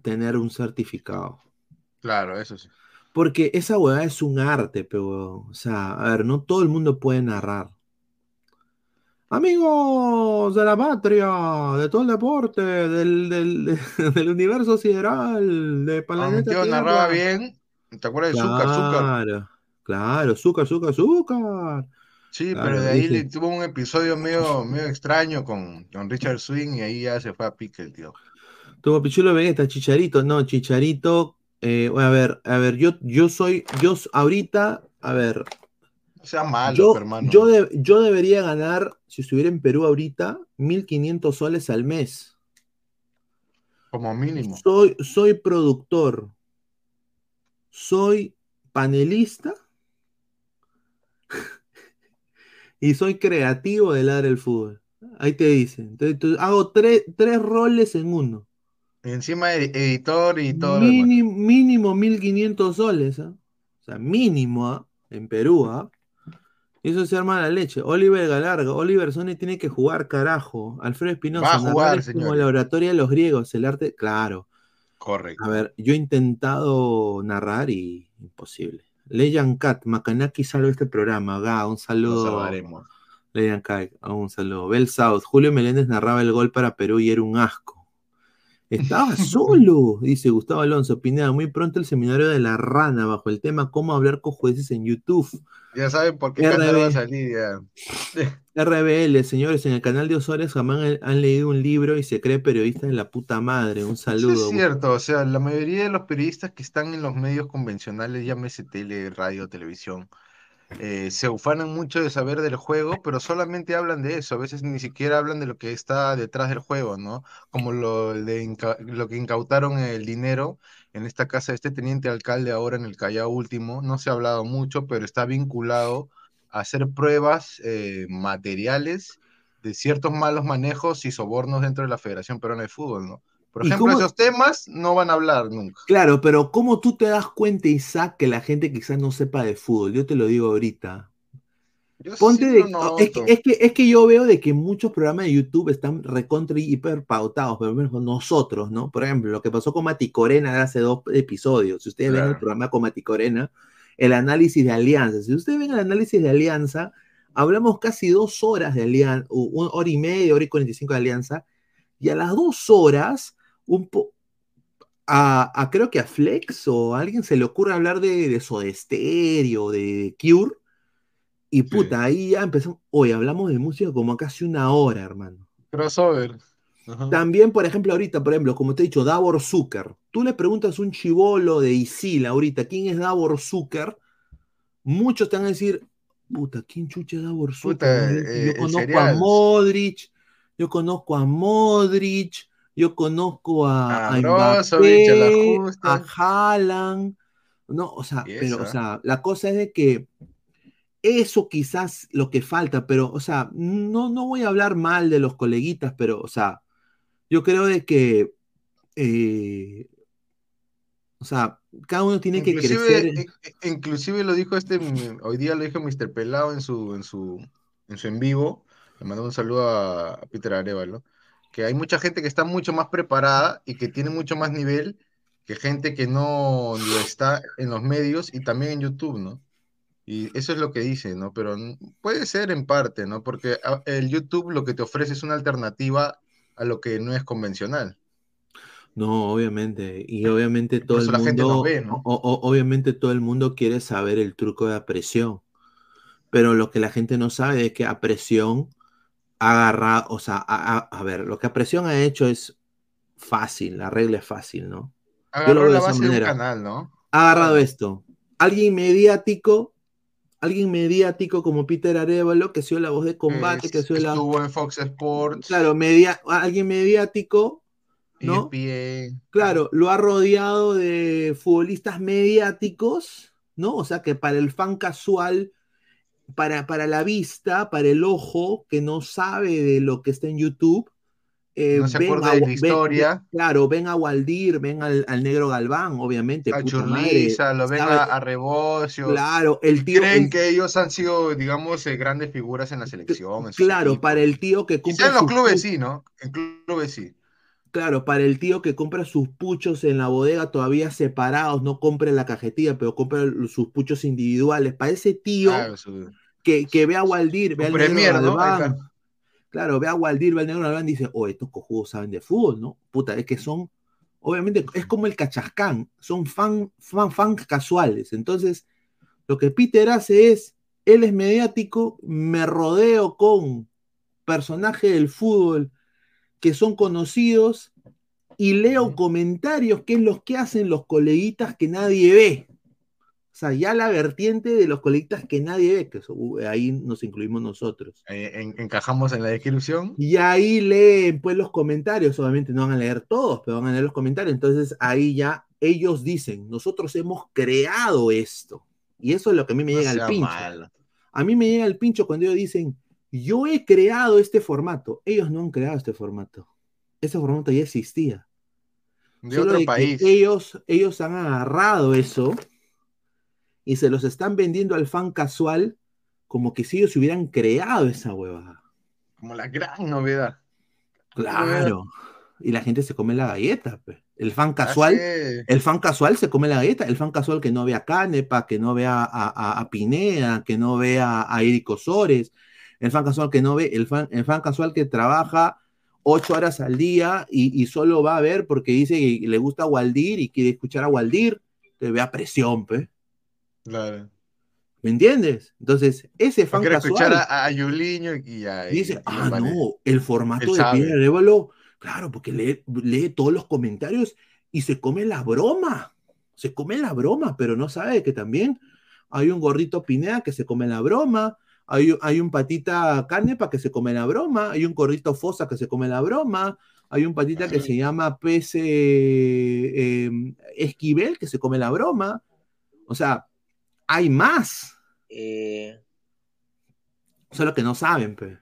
tener un certificado. Claro, eso sí. Porque esa hueá es un arte, pero, o sea, a ver, no todo el mundo puede narrar. Amigos de la patria, de todo el deporte, del, del, de- del universo sideral, de planeta tío Tierra. narraba bien. ¿Te acuerdas de Zúcar, Zúcar? Claro, claro, azúcar, azúcar, azúcar. Sí, Claro, pero de ahí le tuvo un episodio medio, medio extraño con, con Richard Swing y ahí ya se fue a pique el tío. Tuvo Pichulo Vegeta, Chicharito, no, Chicharito. Eh, a ver, a ver, yo, yo soy, yo ahorita, a ver, No sea malo, yo, hermano. yo, de- yo debería ganar, si estuviera en Perú ahorita, 1500 soles al mes. Como mínimo. Soy, soy productor, soy panelista y soy creativo de Ladra el Fútbol. Ahí te dicen. Entonces, hago tres, tres roles en uno. Y encima ed- editor y todo lo demás. Mínimo, mínimo 1500 soles, ¿ah? O sea, mínimo, ¿ah? En Perú, ¿ah? Y eso se arma la leche. Oliver Galarga, Oliver Sony tiene que jugar, carajo. Alfredo Espinosa, Va a narrar jugar, es como la oratoria de los griegos, el arte, claro. Correcto. A ver, yo he intentado narrar y imposible. Leyan Cat, Macanaki salve este programa. Ga, un saludo. Leyan Cat, un saludo. Bel South, Julio Meléndez narraba el gol para Perú y era un asco. Estaba solo, dice Gustavo Alonso Pineda. Muy pronto el seminario de la rana bajo el tema cómo hablar con jueces en YouTube. Ya saben por qué RB. Va a salir ya. RBL, señores, en el canal de Osores jamás han, leído un libro y se cree periodista de la puta madre. Un saludo. es cierto, o sea, la mayoría de los periodistas que están en los medios convencionales, llámese tele, radio, televisión, eh, se ufanan mucho de saber del juego, pero solamente hablan de eso, a veces ni siquiera hablan de lo que está detrás del juego, ¿no? Como lo, de lo que incautaron el dinero en esta casa de este teniente alcalde ahora en el Callao último, no se ha hablado mucho, pero está vinculado a hacer pruebas eh, materiales de ciertos malos manejos y sobornos dentro de la Federación Peruana de Fútbol, ¿no? Por ¿Y ejemplo, cómo- esos temas no van a hablar nunca. Claro, pero ¿cómo tú te das cuenta, Isaac, que la gente quizás no sepa de fútbol? Yo te lo digo ahorita. Yo Ponte sí de- es, que, es, que, es que yo veo de que muchos programas de YouTube están recontra y hiper pautados, pero menos nosotros, ¿no? Por ejemplo, lo que pasó con Mati Corena hace dos episodios. Si ustedes ven el programa con Mati Corena, el análisis de Alianza. Si ustedes ven el análisis de Alianza, hablamos casi dos horas de Alianza, una hora y media, hora y 45 de Alianza, y a las dos horas, un po a, a- creo que a Flex o a alguien se le ocurre hablar de, de Soda Stereo, de Cure, y puta, ahí ya empezamos, hoy hablamos de música como casi una hora, hermano. Crossover. Ajá. También, por ejemplo, ahorita, por ejemplo, como te he dicho, Davor Zucker. Tú le preguntas a un chivolo de Isil ahorita, ¿quién es Davor Zucker? Muchos te van a decir, puta, ¿quién chucha es Davor Zucker? Puta, No, yo, eh, yo el conozco a. Modric, yo conozco a Modric, yo conozco a, A Mbappé, a Haaland, no, o sea, pero, o sea, la cosa es de que eso quizás lo que falta, pero, o sea, no, no voy a hablar mal de los coleguitas, pero, o sea, yo creo de que, eh, o sea, cada uno tiene que crecer. in- in- inclusive lo dijo este, hoy día lo dijo Mr. Pelado en su, en su, en su en vivo, le mandó un saludo a, a Peter Arevalo, que hay mucha gente que está mucho más preparada y que tiene mucho más nivel que gente que no lo está en los medios y también en YouTube, ¿no? Y eso es lo que dice, ¿no? Pero puede ser en parte, ¿no? Porque a- el YouTube lo que te ofrece es una alternativa a lo que no es convencional. No, obviamente, y obviamente todo eso el la gente mundo, ve, ¿no? o- o- obviamente todo el mundo quiere saber el truco de la presión, pero lo que la gente no sabe es que a presión ha agarrado, o sea, a, a- a ver, lo que a presión ha hecho es fácil, la regla es fácil, ¿no? Yo lo Agarró veo de la esa base de un manera. canal, ¿no? Ha agarrado esto, alguien mediático, alguien mediático como Peter Arevalo, que sido la voz de combate, que Es- sido la, estuvo en Fox Sports, claro, media, alguien mediático, ¿no? ESPN. Claro, lo ha rodeado de futbolistas mediáticos, ¿no? O sea que para el fan casual, para, para la vista, para el ojo que no sabe de lo que está en YouTube, eh, No se ven acuerda a, de la historia. ven- claro, ven a Waldir, ven al, al negro Galván, obviamente, a Churliza, lo ven a, a Rebocio. Claro, el tío, Creen el- que ellos han sido, digamos, eh, grandes figuras en la selección. en claro, para el tío que Quizá compra en los clubes sí, ¿no? En clubes sí. Claro, para el tío que compra sus puchos en la bodega todavía separados, no compra la cajetilla, pero compra sus puchos individuales. Para ese tío Claro, que, que ve a Waldir, ve al negro Premier, ¿no? Galván. está. Claro, ve a Waldir, ve al negro Galván y dice, oh, estos cojudos saben de fútbol, ¿no? Puta, es que son, obviamente, es como el cachascán, son fan, fan, fans casuales. Entonces, lo que Peter hace es, él es mediático, me rodeo con personajes del fútbol que son conocidos y leo comentarios que es lo que hacen los coleguitas que nadie ve. O sea, ya la vertiente de los coleguitas que nadie ve, que uh, ahí nos incluimos nosotros. En- encajamos en la descripción. Y ahí leen pues los comentarios, obviamente no van a leer todos, pero van a leer los comentarios. Entonces ahí ya ellos dicen, nosotros hemos creado esto. Y eso es lo que a mí me No llega al pincho. A mí me llega el pincho cuando ellos dicen, yo he creado este formato. Ellos no han creado este formato. Ese formato ya existía. De Solo otro de país. ellos, ellos han agarrado eso y se los están vendiendo al fan casual como que si ellos hubieran creado esa huevada. Como la gran novedad. Claro. Y la gente se come la galleta. pe. El fan casual, Así el fan casual se come la galleta. El fan casual que no ve a Canepa, que no ve a, a, Pineda, que no ve a, a Eric Osores. El fan casual que no ve, el fan, el fan casual que trabaja ocho horas al día y, y solo va a ver porque dice que le gusta Waldir y quiere escuchar a Waldir, te vea presión, pe. Claro. ¿Me entiendes? Entonces, ese No fan quiere casual escuchar a, a Yuliño y dice, y ah, vale. no, el formato de. Piedra Arevalo, claro, porque lee, lee todos los comentarios y se come la broma. Se come la broma, pero no sabe que también hay un gordito Pineda que se come la broma, hay, hay un patita Canepa que se come la broma, hay un gordito Fosa que se come la broma, hay un patita que se llama Pez eh, eh, Esquivel que se come la broma. O sea, hay más, Eh, solo que no saben, pe.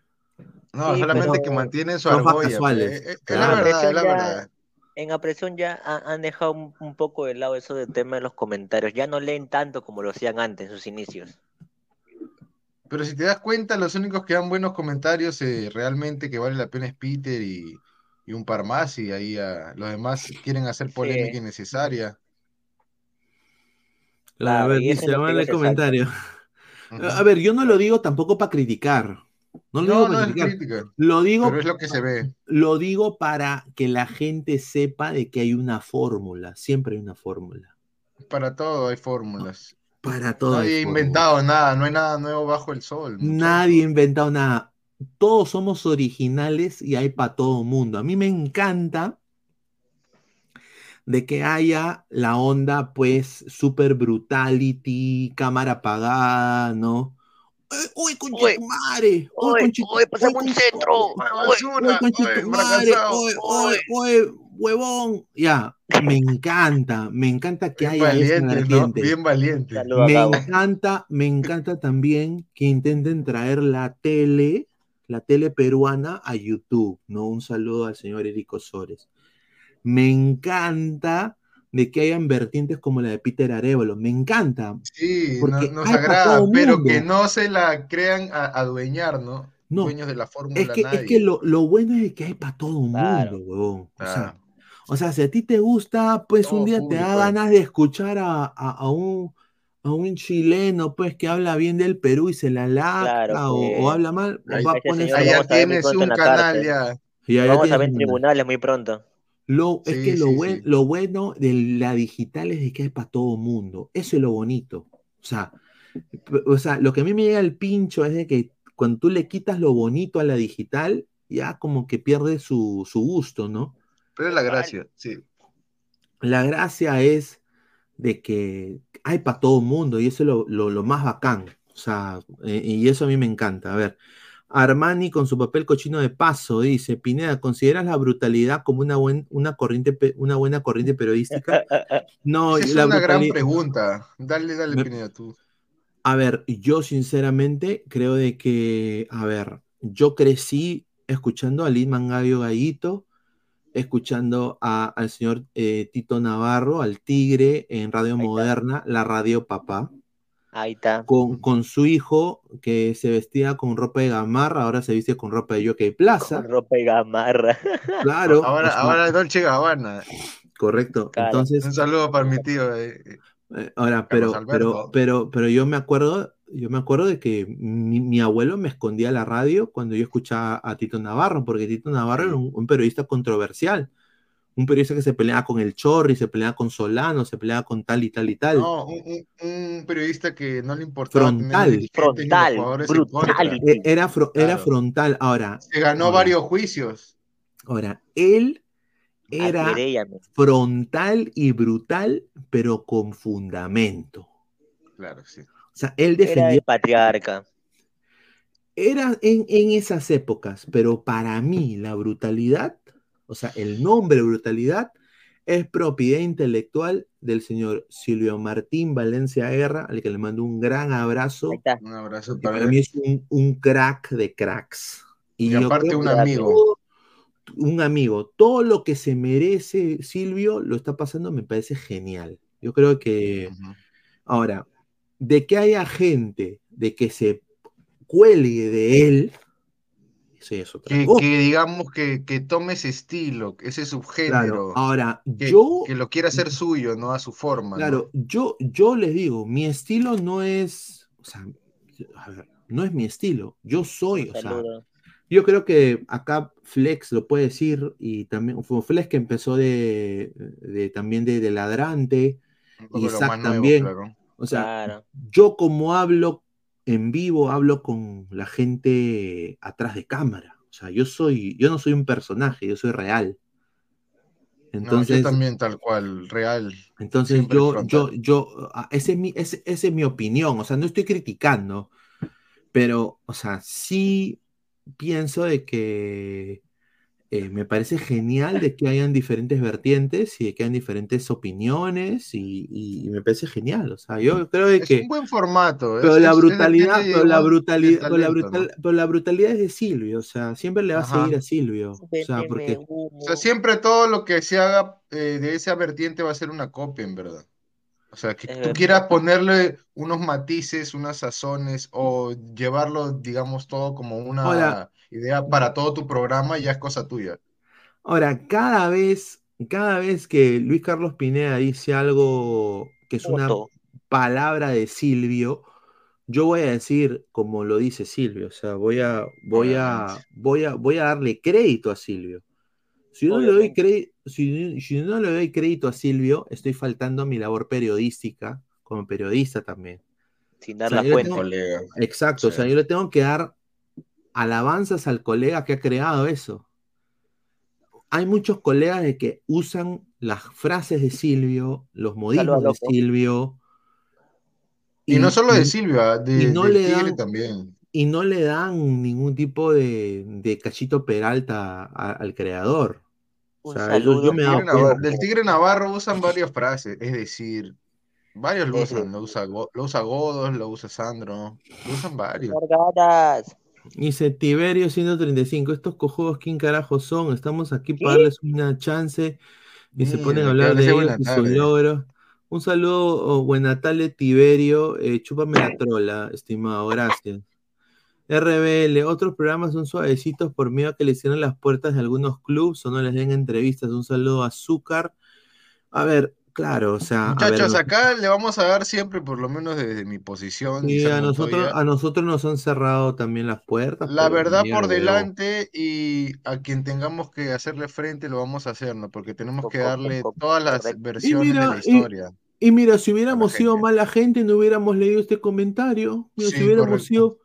No, Sí, solamente pero- que mantienen su argolla. Es claro. la verdad, Presión es la ya- verdad. en apresión ya ha- han dejado un, un poco de lado eso del tema de los comentarios. Ya no leen tanto como lo hacían antes en sus inicios. Pero si te das cuenta, los únicos que dan buenos comentarios eh, realmente que vale la pena es Peter y, y un par más, y ahí ah, los demás quieren hacer polémica Sí. innecesaria. a Claro, ver, dice, es vale el comentario. A ver, yo no lo digo tampoco para criticar. No lo No, digo no para es criticar. crítica, Lo digo, pero es lo que se ve. lo digo para que la gente sepa de que hay una fórmula. Siempre hay una fórmula. Para todo hay fórmulas. Para todo. Nadie ha inventado nada, no hay nada nuevo bajo el sol. Nadie ha inventado nada. Todos somos originales y hay para todo mundo. A mí me encanta de que haya la onda, pues, super brutality, cámara apagada, ¿no? ¡Uy, concha Uy, tu madre! ¡Uy, pasame uy, un centro. uy, Basura, uy, uy, ¡Uy, huevón! Ya, me encanta, me encanta que Bien haya eso en la valiente, ¿no? gente. Bien valiente. Me encanta, me encanta también que intenten traer la tele, la tele peruana a YouTube, ¿no? Un saludo al señor Eric Osores. Me encanta de que hayan vertientes como la de Peter Arevalo, me encanta. Sí, Porque no- nos agrada, pero mundo. que no se la crean a, adueñar, ¿no? No, Dueños de la fórmula Es que, es que lo, lo bueno es que hay para todo mundo, Claro. huevón. O sea, o sea, si a ti te gusta, pues Todo un día te da ganas de escuchar a, a- a un, a un chileno, pues, que habla bien del Perú y se la Claro, o, pues. o habla mal, Ahí- va, Allá a ver muy tienes un canal ya. y allá Vamos a ver tribunales muy pronto. Lo, es Sí, que lo, buen- sí. lo bueno de la digital es de que hay para todo mundo. Eso es lo bonito. O sea, o sea, lo que a mí me llega al pincho es de que cuando tú le quitas lo bonito a la digital, ya como que pierde su, su gusto, ¿no? Pero es la gracia, sí. La gracia es de que hay para todo mundo y eso es lo, lo- lo más bacán. O sea, eh, y eso a mí me encanta. A ver, Armani con su papel cochino de paso dice, Pineda, ¿consideras la brutalidad como una, buen, una, corriente, una buena corriente periodística? No, Esa es la una gran pregunta. Dale, dale, Me- Pineda, tú. A ver, yo sinceramente creo de que, a ver, yo crecí escuchando a Lin Mangayo Gallito, escuchando a- al señor eh, Tito Navarro, al Tigre en Radio. Moderna, la Radio Papá, Ahí está. con, con su hijo que se vestía con ropa de gamarra, ahora se viste con ropa de Jockey Plaza, Con ropa y gamarra. claro, Ahora, sea, ahora Dolce Gabbana. correcto, Claro. entonces... Un saludo para mi tío. eh, eh. Ahora, pero, pero, pero, pero yo me acuerdo, yo me acuerdo de que mi, mi abuelo me escondía la radio cuando yo escuchaba a Tito Navarro, porque Tito Navarro era un, un periodista controversial, un periodista que se peleaba con el Chorri, se peleaba con Solano, se peleaba con tal y tal y tal. No, un, un- un periodista que no le importaba Frontal. Frontal, brutality. E- Era, fro- era frontal. Ahora, Se ganó Ahora. varios juicios. ahora, él era frontal y brutal, pero con fundamento. Claro, sí. O sea, él Era defendía el patriarca. Era en, en esas épocas, pero para mí la brutalidad, o sea, el nombre brutalidad es propiedad intelectual del señor Silvio Martín Valencia Guerra, al que le mando un gran abrazo. Un abrazo para para mí es un, un crack de cracks. Y aparte un amigo. todo- un amigo. Todo lo que se merece Silvio lo está pasando, me parece genial. Yo creo que. Ahora, de que haya gente de que se cuelgue de él, eso ya es otra Que, cosa. que digamos que, que tome ese estilo, ese Claro, subgénero, ahora, que, yo, que lo quiera hacer suyo, no a su forma, claro, yo, yo les digo, mi estilo no es, o sea, a ver, no es mi estilo. Yo soy, o sea. Yo creo que acá Flex lo puede decir y también fue Flex que empezó de, de- también de, de ladrante y Isaac nuevo, también. claro. O sea, Claro. yo como hablo en vivo, hablo con la gente atrás de cámara. O sea, yo soy, yo no soy un personaje, yo soy real. No, Entonces, yo también tal cual, real. entonces siempre yo, yo, yo, ah, ese es mi, ese- esa es mi opinión. O sea, no estoy criticando, pero, o sea, sí pienso de que eh, me parece genial de que hayan diferentes vertientes y de que hayan diferentes opiniones y, y- y me parece genial. O sea, yo creo de Es que... un buen formato. Pero es- la es- es brutalidad, pero la brutalidad, pero la, talento, brutal- ¿no? pero la brutalidad es de Silvio, o sea, siempre le va a seguir a Silvio. O sea, porque O sea, siempre todo lo que se haga eh, de esa vertiente va a ser una copia, en verdad. O sea, que Es tú verdad. quieras ponerle unos matices, unas sazones o llevarlo, digamos, todo como una idea para todo tu programa, ya es cosa tuya. ahora, cada vez, cada vez que Luis Carlos Pineda dice algo que es una palabra de Silvio, yo voy a decir como lo dice Silvio, o sea, voy a, voy a, voy a, voy a darle crédito a Silvio. Si no le doy crédito, si, si no le doy crédito a Silvio, estoy faltando a mi labor periodística como periodista también. Sin O dar sea, la fuente. tengo- Colega. Exacto, o sea, yo le tengo que dar alabanzas al colega que ha creado eso. Hay muchos colegas de que usan las frases de Silvio, los modismos de. Silvio. Y no solo de Silvia, de, y no del le Tigre dan- también. y no le dan ningún tipo de, de cachito peralta a- al creador. O sea, saludo yo me Tigre Navarro- del Tigre Navarro usan varias frases, es decir, varios lo usan, lo usa, lo usa Godos, lo usa Sandro, lo usan varios. Dice Tiberio 135, estos cojudos, ¿quién carajo son? Estamos aquí para darles una chance y se ponen a hablar de ellos y sus logros. Un saludo, oh, buena tarde, Tiberio. Eh, chúpame la trola, estimado, gracias. RBL, otros programas son suavecitos por miedo a que le cierren las puertas de algunos clubs o no les den entrevistas. Un saludo a Azúcar. A ver, claro, o sea, ver, Muchachos, acá le vamos a dar siempre, por lo menos desde mi posición, sí, a nosotros, a nosotros nos han cerrado también las puertas. la verdad por delante y a quien tengamos que hacerle frente lo vamos a hacer, ¿no? Porque tenemos que darle todas las correcto. Versiones de la historia. Y mira, si hubiéramos sido mala gente, no hubiéramos leído este comentario. Mira, si hubiéramos correcto. sido,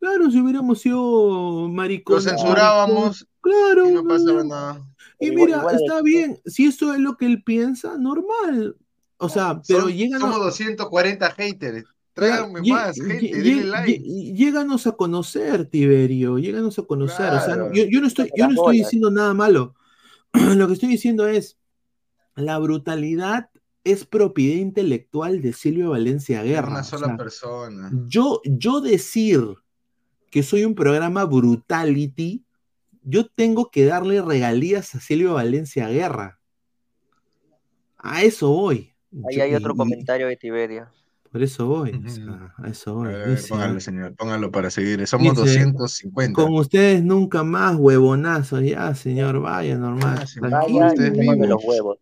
claro, si hubiéramos sido maricón. Lo censurábamos Claro, y no pasaba nada. Y Igual- mira, igual- está bien. Si eso es lo que él piensa, normal. O sea, pero Son- llegan somos 240 haters. Tráiganme Lle- más, gente, lle- denle like. Lléganos a conocer, Tiberio, lléganos a conocer. O sea, yo, yo no estoy, yo no estoy diciendo nada malo. Lo que estoy diciendo es, la brutalidad es propiedad intelectual de Silvio Valencia Guerra. una O sola sea, persona. yo, yo decir que soy un programa brutality, yo tengo que darle regalías a Silvio Valencia Guerra. A eso voy. Ahí Yo- hay otro y- comentario de Tiberio. por eso voy. o Ujú. sea, a eso A voy. ver, Dice, póngalo, señor, póngalo para seguir. Somos Dice, 250. Con ustedes nunca más, huevonazos. Ya, señor, vaya, normal. Ah, tranquilo. Vaya, ustedes y los huevos.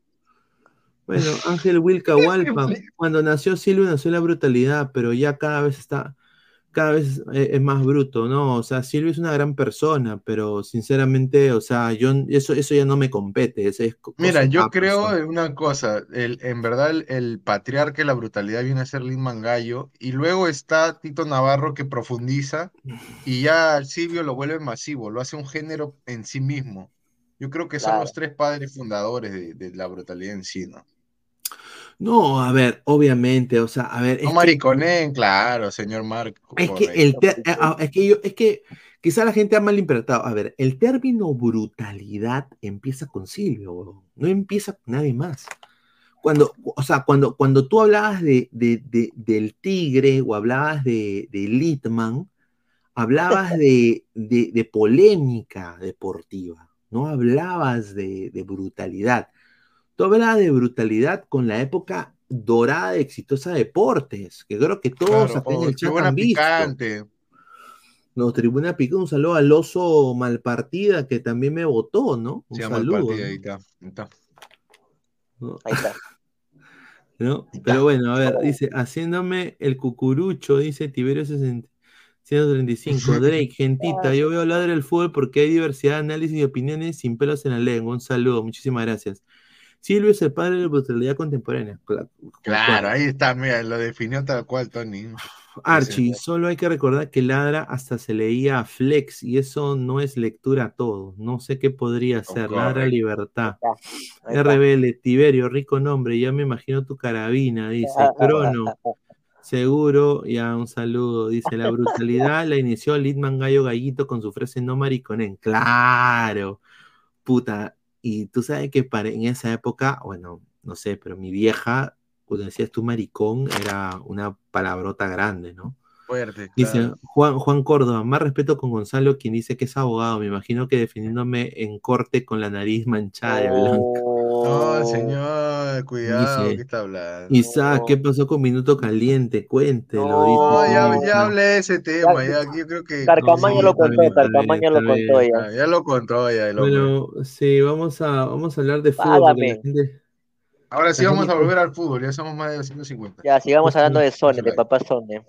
Bueno, Ángel Wilca Hualpa, cuando nació Silvio nació la brutalidad, pero ya cada vez está, cada vez eh, es más bruto, ¿no? O sea, Silvio es una gran persona, pero sinceramente, o sea, yo eso, eso ya no me compete. eso es Mira, yo creo persona. una cosa, el, en verdad el, el patriarca de la brutalidad viene a ser Lin Mangallo, y luego está Tito Navarro que profundiza, y ya Silvio lo vuelve masivo, lo hace un género en sí mismo. Yo creo que son Claro. los tres padres fundadores de, de la brutalidad en sí, ¿no? No, a ver, obviamente, o sea, a ver, No que- mariconen, claro, señor Marco. Es que el es que yo, es que quizá la gente ha malinterpretado. A ver, el término brutalidad empieza con Silvio, no empieza con nadie más. Cuando, o sea, cuando, cuando tú hablabas de, de- de- del tigre o hablabas de, de Litman, hablabas de, de- polémica deportiva, no hablabas de brutalidad. Tú hablabas de brutalidad con la época dorada de Exitosa Deportes, que creo que todos Claro, en oh, el chat han visto. picante. No, Tribuna Pico, un saludo al oso Malpartida que también me votó, ¿no? Un saludo. ¿no? ahí está, ahí está. ¿no? Ahí está. ¿no? Pero bueno, a ver, dice, haciéndome el cucurucho, dice Tiberio 60. 135. Drake, gentita, yo veo hablar del fútbol porque hay diversidad de análisis y opiniones sin pelos en la lengua. Un saludo, muchísimas gracias. Silvio es el padre de la brutalidad contemporánea. Cla- Claro, ahí está, mira, lo definió tal cual, Tony. Archie, solo hay que recordar que Ladra hasta se leía a Flex y eso no es lectura a todo. No sé qué podría ser. Ladra. Libertad. ahí está. RBL, Tiberio, rico nombre. Ya me imagino tu carabina, dice. Crono. Seguro, ya un saludo. Dice, la brutalidad la inició Litman Gallo Gallito con su frase no mariconen. Claro. Puta. Y tú sabes que para, en esa época, bueno, no sé, pero mi vieja, cuando decías tú maricón, era una palabrota grande, ¿no? Fuerte, Dice claro. Juan, Juan Córdoba, más respeto con Gonzalo, quien dice que es abogado. Me imagino que definiéndome en corte con la nariz manchada de blanco. No, señor, cuidado, Dice, ¿qué está hablando? Isaac, ¿qué pasó con Minuto Caliente? Cuéntelo. No, dice ya, ya hablé de ese tema, ya, yo creo que... Carcamaño Sí, lo contó, Carcamaño lo contó ya. Ah, ya lo contó ya. Bueno, sí, vamos a, vamos a hablar de fútbol. gente- Ahora sí vamos a volver al fútbol, ya somos más de 250. Ya, sigamos hablando de Sone, de papá Sone.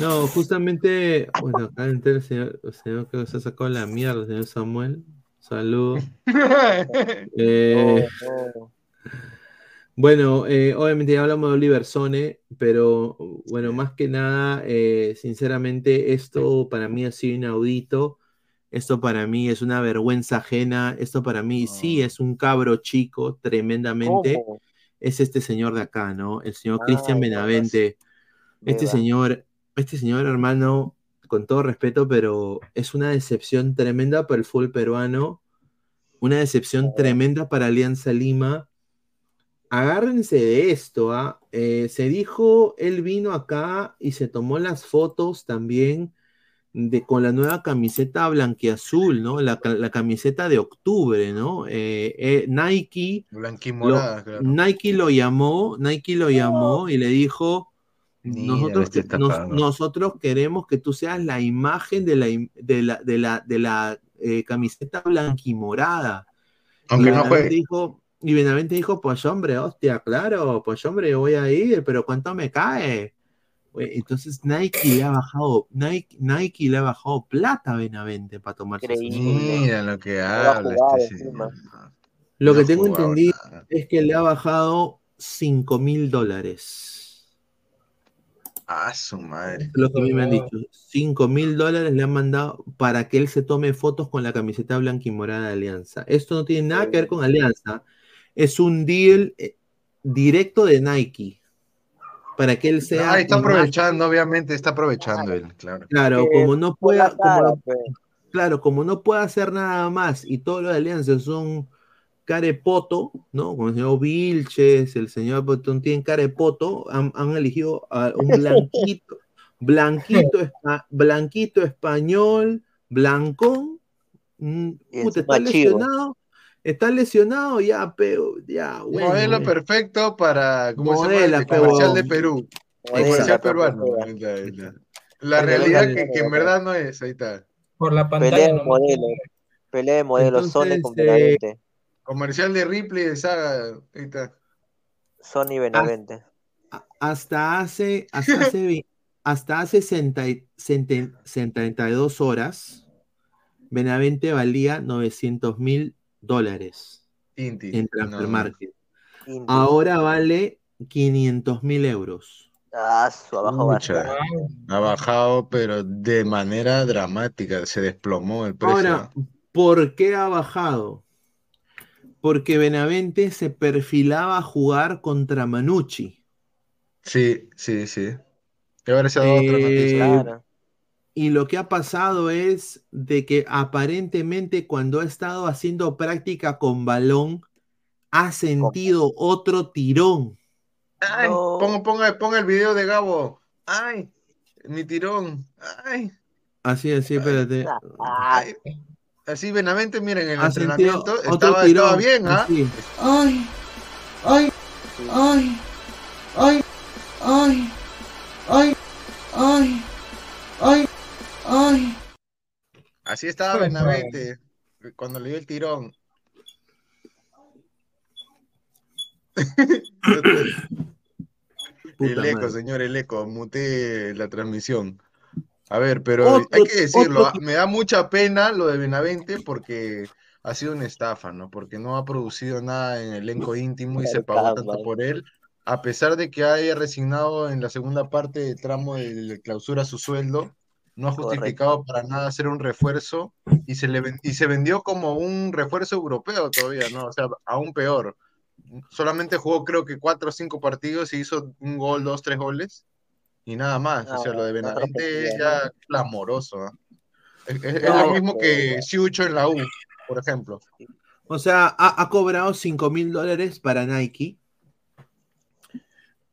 No, justamente, bueno, acá entra el señor, el señor que se ha sacado la mierda, el señor Samuel. Saludos. Eh, Oh, Bueno, eh, obviamente ya hablamos de Oliver Sone, pero bueno, más que nada, eh, sinceramente, esto para mí ha sido inaudito. Esto para mí es una vergüenza ajena. Esto para mí sí es un cabro chico, tremendamente. Es este señor de acá, ¿no? El señor Cristian Benavente. Este señor, este señor hermano, con todo respeto, pero es una decepción tremenda para el fútbol peruano. Una decepción tremenda para Alianza Lima agárrense de esto, ¿ah? Eh, se dijo, él vino acá y se tomó las fotos también de, con la nueva camiseta blanquiazul, ¿no? La, ca- la camiseta de octubre, ¿no? Eh, eh, Nike, lo, claro. Nike lo llamó, Nike lo llamó y le dijo, nosotros, este nos- nosotros queremos que tú seas la imagen de la, de la, de la, de la eh, camiseta blanquimorada. Aunque Y no Benavente juegue. dijo, y Benavente dijo, pues hombre, hostia, claro, pues hombre, yo voy a ir, pero ¿cuánto me cae? Entonces Nike le ha bajado, Nike, Nike le ha bajado plata a Benavente para tomarse. Mira lo que habla este señor. Lo No que tengo jugado entendido nada. es que le ha bajado 5 mil dólares. Ah, su madre. Lo que a mí me han dicho. 5 mil dólares le han mandado para que él se tome fotos con la camiseta blanca y morada de Alianza. Esto no tiene nada que ver con Alianza. Es un deal eh, directo de Nike. Para que él sea. Ah, está aprovechando, obviamente, está aprovechando él, claro. Claro, Eh, como no pueda, como pues. claro, como no puede hacer nada más y todo lo de Alianza son carepoto, ¿no? Como el señor Vilches, el señor Botón tienen carepoto, han, han elegido a un blanquito, blanquito, espa- blanquito español, blancón, mm, puta, está lesionado, está lesionado, ya, pero, ya, bueno. Modelo eh. perfecto para, ¿cómo se llama? Modela, El comercial de Perú. El Modela, comercial peruano. modela. La Modela, realidad modela, que, que en modela. verdad no es, ahí está. Por la pantalla Pelea de modelo. Pelea de modelo. Entonces, con eh, Benavente. Comercial de Ripley de Saga, ahí está. Sony Benavente. hasta hace, hasta hace, hasta hace 60 y- 60 72 horas, Benavente valía 900 mil dólares Inti. en Transfer No. Market. Ahora vale 500 mil euros. Ah, su abajo bastante. ha bajado, pero de manera dramática, se desplomó el precio. Ahora, ¿por qué ha bajado? Porque Benavente se perfilaba a jugar contra Manucci. Sí, sí, sí. Y ahora se ha dado otra Eh, noticia. Y lo que ha pasado es de que aparentemente cuando ha estado haciendo práctica con balón, ha sentido otro tirón. Ay, No. ponga, ponga, ponga el video de Gabo. Ay, mi tirón. Ay, Así, así, espérate. Ah, ay. Así Benavente, miren, en el entrenamiento estaba, estaba bien, ¿ah? así. Ay, ay, ay, ay, ay, ay, ay, ay, ay. Así estaba Benavente cuando le dio el tirón. El eco, señor, el eco, mute la transmisión. A ver, pero Otro- hay que decirlo, otro- ah, me da mucha pena lo de Benavente porque ha sido una estafa, ¿no? Porque no ha producido nada en el elenco íntimo y se pagó tanto por él, a pesar de que haya resignado en la segunda parte del tramo de clausura su sueldo, no ha justificado para nada hacer un refuerzo y se, le, y se vendió como un refuerzo europeo todavía, ¿no? O sea, aún peor. Solamente jugó creo que cuatro o cinco partidos y hizo un gol, dos, tres goles y nada más. O sea, lo de no Benavente es ya clamoroso. Es, es- es No, lo mismo que Siucho en la U, por ejemplo. O sea, ha, ha cobrado 5 mil dólares para Nike.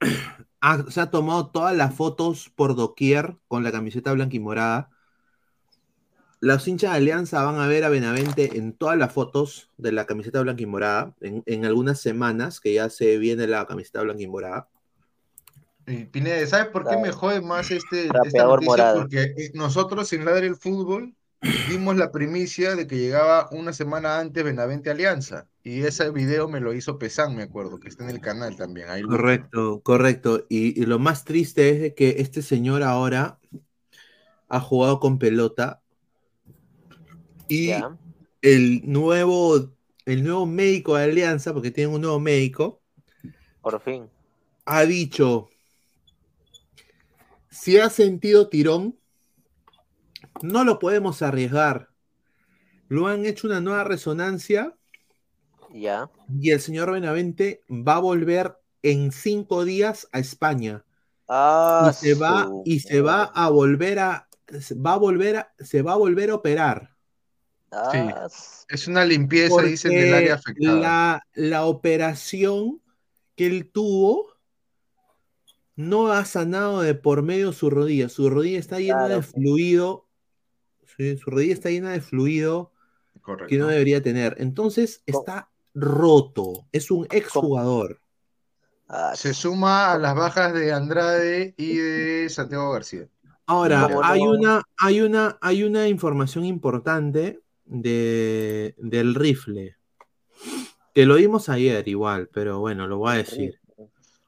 Ha- se ha tomado todas las fotos por doquier con la camiseta blanca y morada. Los hinchas de Alianza van a ver a Benavente en todas las fotos de la camiseta blanca y morada, en, en algunas semanas que ya se viene la camiseta blanca y morada. Y Pineda, ¿sabes por qué me jode más este, esta Trapeador noticia? morado. Porque eh, nosotros en Ladre el Fútbol dimos la primicia de que llegaba una semana antes Benavente Alianza. Y ese video me lo hizo Pesán, me acuerdo, que está en el canal también. Ahí lo- Correcto, correcto. Y, y lo más triste es de que este señor ahora ha jugado con pelota y el nuevo, el nuevo médico de Alianza, porque tienen un nuevo médico, Por fin. ha dicho, si ha sentido tirón, no lo podemos arriesgar. Lo han hecho una nueva resonancia Ya. y el señor Benavente va a volver en cinco días a España. Ah, y se va su y se va a volver a se va a volver a se va a volver a operar Sí, Ah, es una limpieza, dicen, del área afectada. la, la operación que él tuvo no ha sanado de por medio su rodilla. Su rodilla está llena de fluido sí, su rodilla está llena de fluido que no debería tener. Entonces está roto. Es un exjugador. Se suma a las bajas de Andrade y de Santiago García. Ahora, ¿Cómo hay una, hay una, hay una información importante de, del rifle. Que lo dimos ayer igual, pero bueno, lo voy a decir.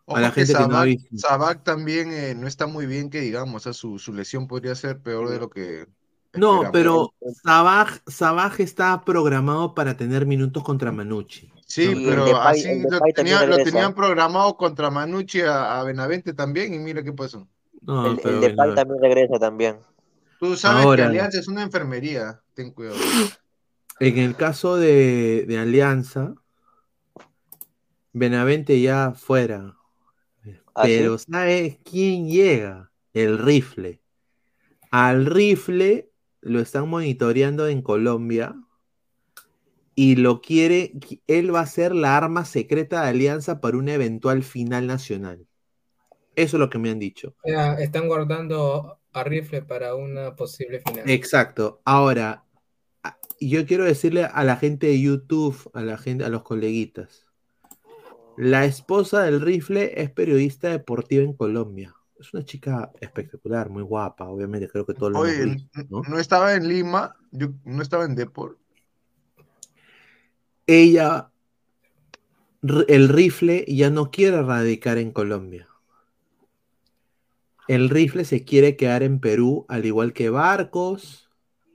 Ojo a la que gente que no ha Sabac, visto. Sabac también eh, no está muy bien, que digamos, o sea, su, su lesión podría ser peor de lo que No, esperamos. pero Sabaj, Sabaj está programado para tener minutos contra Manucci. Sí, No, pero así lo, tenía- tenían programado contra Manucci a, a Benavente también y mira qué pasó. No, el, el Depay también regresa también. Tú sabes Ahora- que Alianza es una enfermería, ten cuidado. En el caso de, de Alianza, Benavente ya fuera. ¿Ah, Pero sí? ¿sabes quién llega? El rifle. Al rifle lo están monitoreando en Colombia y lo quiere, él va a ser la arma secreta de Alianza para una eventual final nacional. Eso es lo que me han dicho. Están guardando a Rifle para una posible final. Exacto. Ahora, yo quiero decirle a la gente de YouTube, a la gente, a los coleguitas. La esposa del rifle es periodista deportiva en Colombia. Es una chica espectacular, muy guapa, obviamente, creo que todos lo Oye, visto, ¿no? no estaba en Lima, yo no estaba en Depor. Ella, el rifle ya no quiere radicar en Colombia. El rifle se quiere quedar en Perú, al igual que Barcos,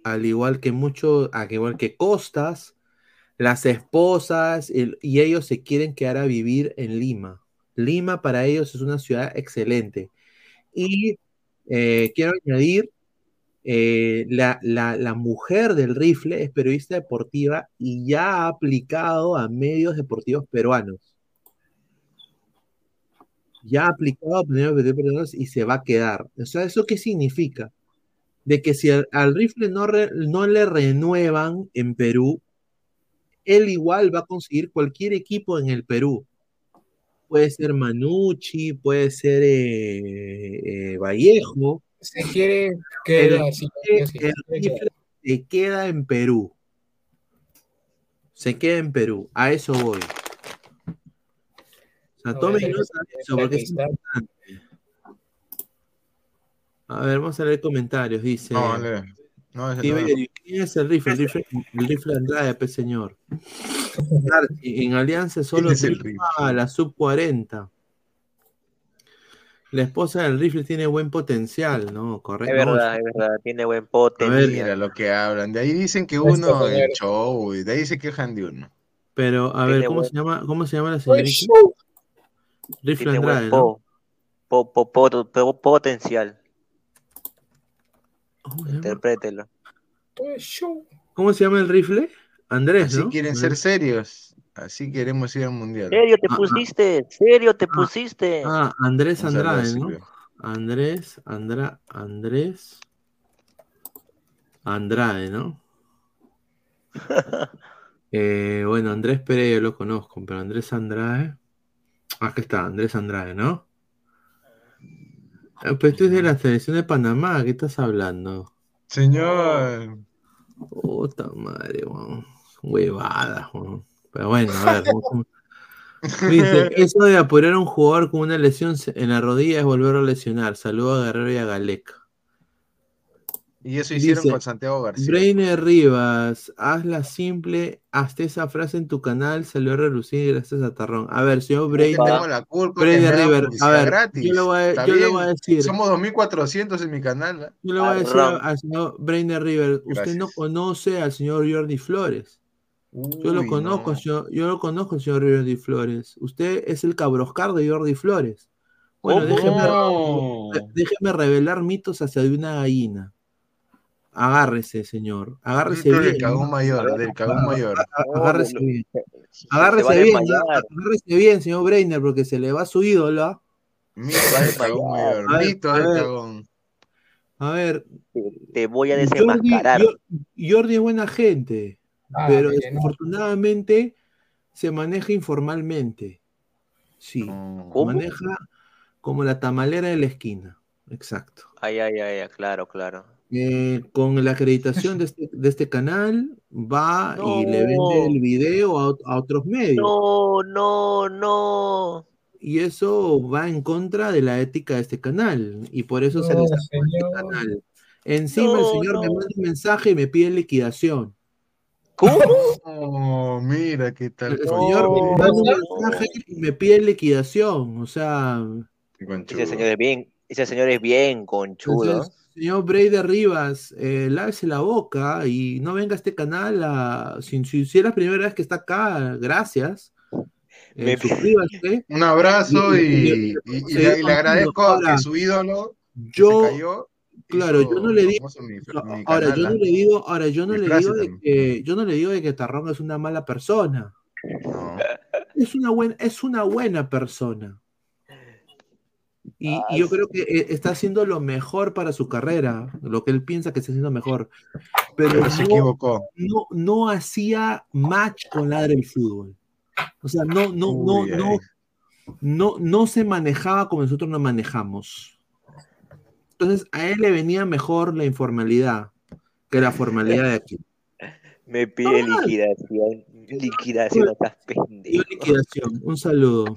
al igual que mucho, al igual que Costas, las esposas, y ellos se quieren quedar a vivir en Lima. Lima para ellos es una ciudad excelente. Y eh, quiero añadir, eh, la, la- mujer del rifle es periodista deportiva y ya ha aplicado a medios deportivos peruanos. Ya ha aplicado a medios deportivos peruanos y se va a quedar. O sea, ¿eso qué significa? De que si al, rifle no, no le renuevan en Perú, él igual va a conseguir cualquier equipo en el Perú. Puede ser Manucci, puede ser eh, eh, Vallejo. Se quiere El sí, sí, el se queda en Perú. Se queda en Perú. A eso voy. O sea, No, tomen nota de eso porque es importante. A ver, vamos a leer comentarios. Dice. No. No, ese no. Tiberio, ¿quién es el rifle? El rifle, el rifle Andrade, pe señor. En Alianza solo es el triunfa la sub 40. La esposa del rifle tiene buen potencial, ¿no? Correcto. Es No, verdad, es verdad, tiene buen Mira potencial. lo que hablan. De ahí dicen que uno el show, y de ahí se quejan de uno. Pero, a ver, ¿cómo buen- se llama, cómo se llama la Pues, señorita? Rifle Tiene Andrade, ¿no? po, po- po- po- po- potencial. ¿Cómo se llama? Interprételo. show. ¿Cómo se llama el rifle? Andrés, Así ¿no? quieren ser serios. Así queremos ir al mundial. ¿Serio te Ah, ah. pusiste? ¿Serio te pusiste? Ah, Andrés Andrade, ¿no? Andrés, Andra, Andrés Andrade, ¿no? Eh, bueno, Andrés yo lo conozco, pero Andrés Andrade. Ah, Aquí está, Andrés Andrade, ¿no? Eh, Pero tú es de la selección de Panamá, ¿qué estás hablando? Señor. Puta madre, weón. Huevadas, weón. Pero bueno, a ver. Dice, eso de apurar a un jugador con una lesión en la rodilla es volverlo a lesionar. Saludo a Guerrero y a Galec. Y eso hicieron Dice, con Santiago García. Brainer Rivas, hazla simple, hasta esa frase en tu canal salió a relucir gracias a Tarrón. A ver, señor Brainer, la culpa que Brainer River, a ver, gratis. yo le voy a, Está yo le bien, voy a decir, Somos 2400 en mi canal. ¿eh? yo le voy a decir Tarrón. al señor Brainer River, usted no conoce al señor Jordi Flores. Yo lo conozco, no. señor- yo lo conozco, señor Jordi Flores. Usted es el cabroscar de Jordi Flores. Bueno, déjeme, No. déjeme revelar mitos hacia de una gallina. Agárrese, señor. Agárrese Mito bien. del cagón mayor, del cagón mayor. Agárrese bien. Agárrese bien, agárrese bien, señor Breiner, porque se le va su ídolo. Mito del cagón mayor. A ver, Mito del cagón. A ver, Te, voy a desenmascarar. Jor- Jordi es buena gente, Ah, pero bien, desafortunadamente se maneja informalmente. Sí. ¿Cómo? maneja como la tamalera de la esquina. Exacto. Ay, ay, ay, ay, claro, claro. Eh, con la acreditación de este, de este canal, va y le vende el video a, ot- a otros medios. No, no, no. Y eso va en contra de la ética de este canal. Y por eso se No, le sacó este canal. Encima el No, señor me manda un mensaje y me pide liquidación. ¿Cómo? Oh, mira qué El tal. señor me manda un mensaje y me pide liquidación. O sea, Ese señor es bien, ese señor es bien conchudo. entonces, señor Brady Rivas, eh, lávese la boca y no venga a este canal. A, si, si, si es la primera vez que está acá, gracias. Eh, Me- suscríbase. Un abrazo Y- y, y- y- y sí, le, agradezco Ahora, que su ídolo Yo, se cayó. claro, yo no le digo. famoso mi- mi Ahora, canal, yo no le digo, ahora, yo no le digo de que, yo no le digo de que Tarrón es una mala persona. No. Es una buena, es una buena persona. Y, Ah, y yo creo que eh, está haciendo lo mejor para su carrera, lo que él piensa que está haciendo mejor. Pero Pero se no, equivocó. no, no hacía match con Ladre el fútbol. O sea, no, no, no, Uy, no, no, no se manejaba como nosotros nos manejamos. Entonces, a él le venía mejor la informalidad que la formalidad de aquí. Me pide liquidación. Liquidación, estás pendejo. liquidación. Un saludo.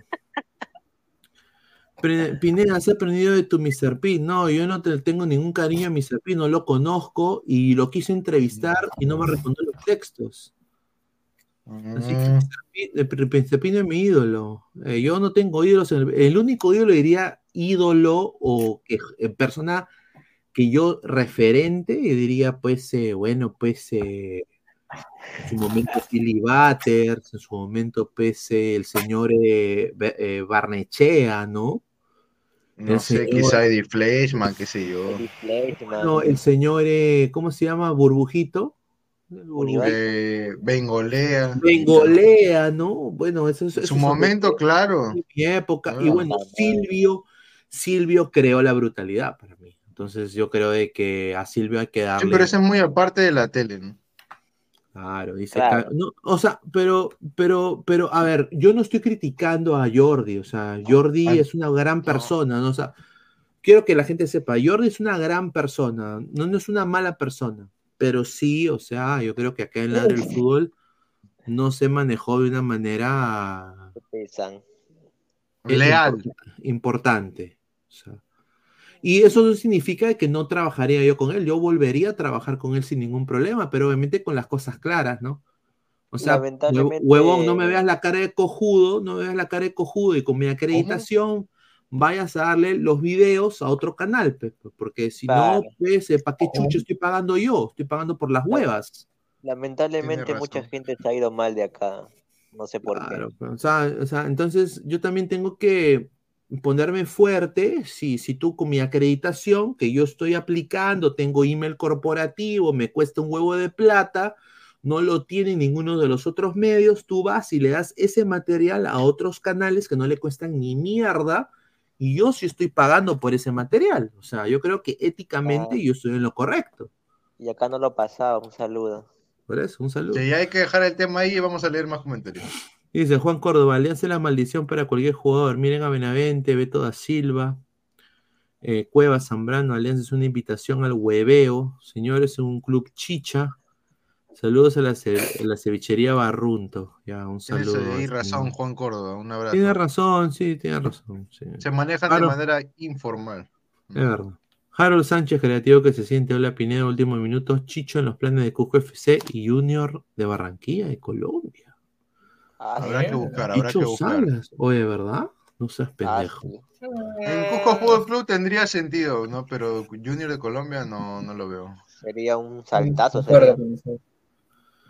Pineda, has aprendido de tu Mr. P. No, yo no te tengo ningún cariño a Mr. P, no lo conozco y lo quise entrevistar y no me respondió los textos. Así que Mm, Mr. P, eh, P- Mr. P no es mi ídolo. Eh, yo no tengo ídolos. en el, el único ídolo diría ídolo o eh, persona que yo referente, y diría pues, eh, bueno, pues eh, en su momento Philly Butters, en su momento pues eh, el señor Barnechea, ¿no? No El sé, señor- quizá Eddie Fleshman, qué sé yo. No, el señor, eh, ¿cómo se llama? Burbujito. Eh, Bengolea. Bengolea, ¿no? Bueno, eso es eso su es- momento, claro. mi época. Y Claro. bueno, Silvio, Silvio creó la brutalidad para mí. Entonces yo creo de que a Silvio hay que Sí, darle. pero eso es muy aparte de la tele, ¿no? Claro, dice Claro. ca- no, o sea, pero, pero, pero, a ver, yo no estoy criticando a Jordi, o sea, Jordi es una gran persona, ¿no? O sea, quiero que la gente sepa, Jordi es una gran persona, no, no es una mala persona, pero sí, o sea, yo creo que acá en Ladre el Fútbol no se manejó de una manera Leal. import- importante. o sea. Y eso no significa que no trabajaría yo con él, yo volvería a trabajar con él sin ningún problema, pero obviamente con las cosas claras, ¿no? O sea, huevón, no me veas la cara de cojudo, no me veas la cara de cojudo y con mi acreditación vayas a darle los videos a otro canal, porque si Claro. no, pues, ¿para qué chucho estoy pagando yo? Estoy pagando por las huevas. Lamentablemente mucha gente se ha ido mal de acá. No sé por Claro, pero, o, sea, o sea, entonces yo también tengo que ponerme fuerte si, si tú con mi acreditación que yo estoy aplicando, tengo email corporativo, me cuesta un huevo de plata, no lo tiene ninguno de los otros medios, tú vas y le das ese material a otros canales que no le cuestan ni mierda y yo sí estoy pagando por ese material. O sea, yo creo que éticamente yo estoy en lo correcto. Y acá no lo pasaba. Un saludo. Por eso, un saludo. Sí, hay que dejar el tema ahí y vamos a leer más comentarios. Dice Juan Córdoba, le hace la maldición para cualquier jugador. Miren a Benavente, Beto da Silva, eh, Cueva Zambrano, Alianza es una invitación al hueveo. Señores, es un club chicha. Saludos a la, ce- a la cevichería Barrunto. Ya, un saludo. al razón. Juan Córdoba. Un abrazo. Tiene razón, sí, tiene razón. sí. Se manejan de manera informal. Es verdad. Harold Sánchez, creativo que se siente. Hola Pineda, último minuto. Chicho en los planes de Cusco FC y Junior de Barranquilla, de Colombia. Habrá que buscar, habrá que buscar. Salas. Oye, ¿verdad? No seas pendejo. En Cusco Fútbol Club tendría sentido, ¿no? Pero Junior de Colombia no, no lo veo. Sería un saltazo. Sería.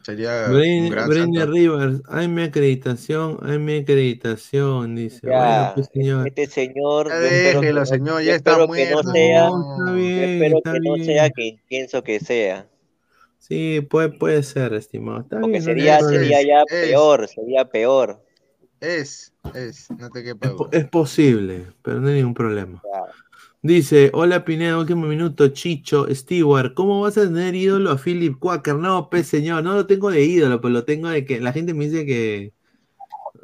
Sería un Brain- gran Brainer salto. Rivers, hay mi acreditación, hay mi acreditación, dice. Ya, Bueno, pues señor. Este señor. Ya déjelo, señor, ya está espero que no muerto. sea. No, está yo bien, espero está que no sea quien pienso que sea. Sí, puede, puede ser, estimado. Está Porque bien, no hay sería, sería ya es. peor, sería peor. Es, es, no te quepa duda. Es posible, pero no hay ningún problema. Dice, hola Pineda, último minuto, Chicho, Stewart, ¿cómo vas a tener ídolo a Philip Quaker? No, pues señor, no lo tengo de ídolo, pero lo tengo de que la gente me dice que,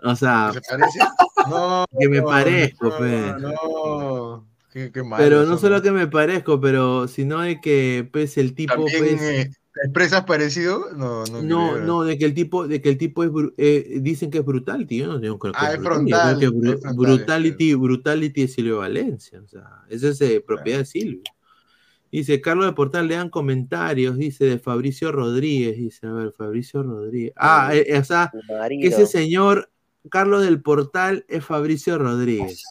o sea, ¿Se parece? No, que me parezco, no, pe. no. Qué, qué malo Pero no solo que me parezco, pero sino de que pues el tipo También pues, eh, ¿te expresas parecido? No, no. no, no, de que el tipo, de que el tipo es eh, dicen que es brutal, tío. Yo no tengo creo que Ah, es frontal, creo que es bru- es frontal, brutality, brutality es Silvio Valencia. O sea, esa es eh, propiedad de Silvio. Dice Carlos de Portal, lean comentarios, dice de Fabricio Rodríguez, dice, a ver, Fabricio Rodríguez. Ah, eh, eh, o sea, que ese señor Carlos del Portal es Fabricio Rodríguez.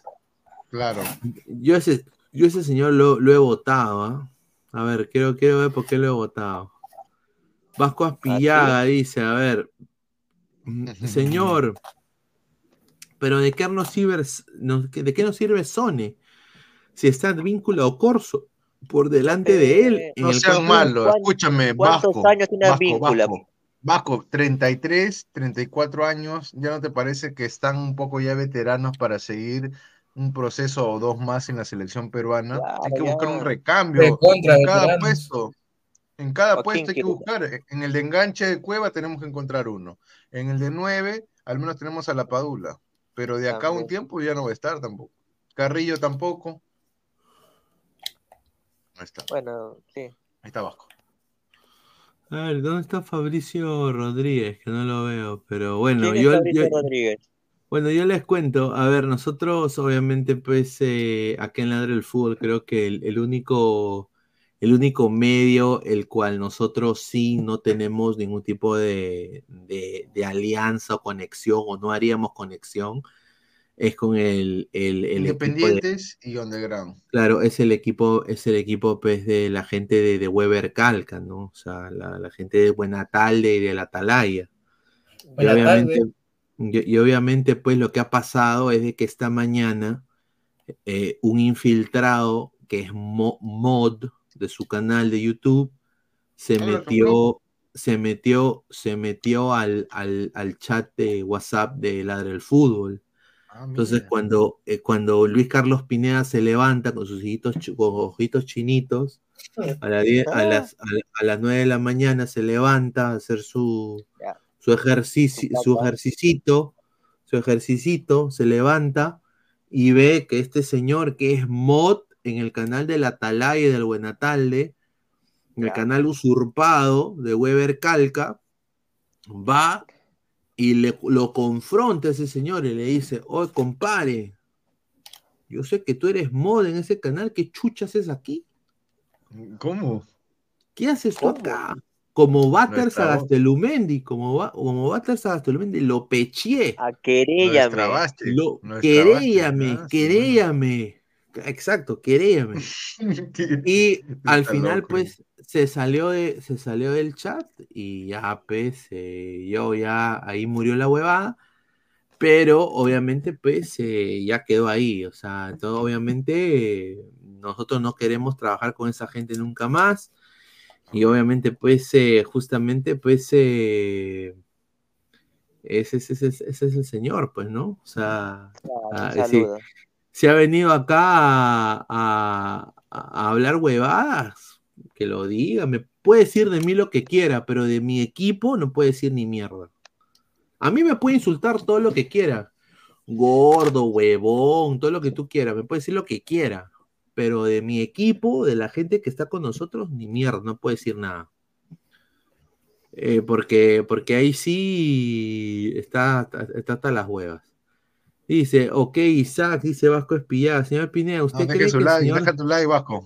Claro. Yo ese, yo ese señor lo, lo he votado, ¿ah? A ver, quiero, quiero ver por qué lo he votado. Vasco Aspillaga dice, a ver, señor, pero ¿de qué nos sirve, no- de qué nos sirve Sone? Si está vínculo Corso por delante de él. en No campo? malos, escúchame, cuántos Vasco. años tiene Vasco? Vasco, Vasco, 33, 34 años, ¿ya no te parece que están un poco ya veteranos para seguir un proceso o dos más en la selección peruana? hay que ya. buscar un recambio en cada puesto. En cada Joaquín puesto hay que buscar. En el de enganche de Cueva tenemos que encontrar uno. En el de 9, al menos tenemos a la Padula. Pero de acá a un tiempo ya no va a estar tampoco. Carrillo tampoco. Ahí está. Bueno, sí. Ahí está Vasco. A ver, ¿dónde está Fabricio Rodríguez? Que no lo veo, pero bueno, ¿Quién es yo, Fabricio yo- Rodríguez? Bueno, yo les cuento, a ver, nosotros obviamente pues eh, acá en Ladre el Fútbol creo que el, el único, el único medio el cual nosotros sí no tenemos ningún tipo de, de- de alianza o conexión o no haríamos conexión es con el, el, el equipo de, Independientes y underground. claro, es el equipo, es el equipo pues de la gente de, de Weber Calca, ¿no? O sea, la, la gente de Buenatalde y de la Atalaya. Y obviamente, tarde. y, y obviamente, pues lo que ha pasado es de que esta mañana eh, un infiltrado que es mo- mod de su canal de YouTube se metió, se metió, se metió al, al, al chat de WhatsApp de Ladre el Fútbol. Ah, Entonces, cuando, eh, cuando Luis Carlos Pineda se levanta con sus ojitos, chi- con ojitos chinitos, a, la die- a las, a, la- a las 9 de la mañana se levanta a hacer su, su ejercicio, su ejercicito, su ejercicito, se levanta y ve que este señor que es mod en el canal del Atalaya y del Buenatalde, en el canal usurpado de Weber Calca, va y le, lo confronta a ese señor y le dice, oye, compare, yo sé que tú eres mod en ese canal, ¿qué chucha haces aquí? ¿Cómo? ¿Qué haces tú acá? como Bater voz. Sagastelumendi, como, ba- como Bater Sagastelumendi, lo peché. A queréllame. Lo, queréllame, queréllame. Exacto, queréllame. Y al Está final, loco. pues, se salió, de, se salió del chat y ya, pues, eh, yo ya ahí murió la huevada. Pero obviamente, pues, eh, ya quedó ahí. O sea, todo, obviamente, eh, nosotros no queremos trabajar con esa gente nunca más. Y obviamente, pues, eh, justamente, pues, eh, ese, ese- ese- ese es el señor, pues, ¿no? O sea, un ah, sí, saludo. Si ha venido acá a, hablar huevadas, que lo diga, me puede decir de mí lo que quiera, pero de mi equipo no puede decir ni mierda. A mí me puede insultar todo lo que quiera, gordo, huevón, todo lo que tú quieras, me puede decir lo que quiera, pero de mi equipo, de la gente que está con nosotros, ni mierda, no puede decir nada. Eh, porque, porque ahí sí está, está hasta las huevas. Dice, ok, Isaac, dice Vasco Espillada. Señor Pineda, ¿usted No, cree que su el like, señor... deja tu like, Vasco.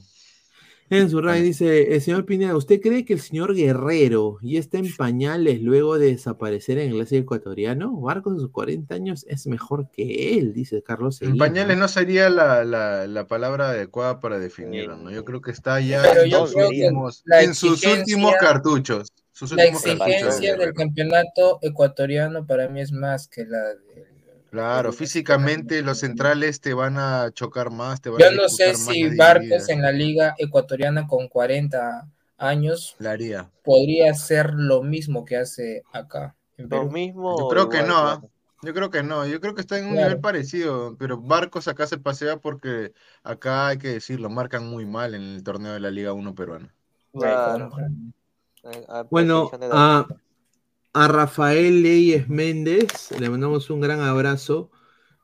En su raid dice, el señor Pineda, ¿usted cree que el señor Guerrero ya está en pañales luego de desaparecer en el clásico ecuatoriano? Barcos a sus 40 años es mejor que él, dice Carlos En pañales no sería la, la, la palabra adecuada para definirlo, ¿no? Yo creo que está ya en, sus últimos, la en sus exigencia- últimos cartuchos. Sus La últimos cartuchos de exigencia del campeonato ecuatoriano para mí es más que la de... Claro, físicamente los centrales te van a chocar más, te van Yo a no sé si Barcos en la liga ecuatoriana con 40 años La haría. podría hacer lo mismo que hace acá. En Lo mismo. Yo creo que igual, no. Yo creo que no, yo creo que está en un Claro. nivel parecido, pero Barcos acá se pasea porque acá hay que decirlo, marcan muy mal en el torneo de la Liga 1 peruana. Claro. A Bueno, a, Rafael Leyes Méndez, le mandamos un gran abrazo.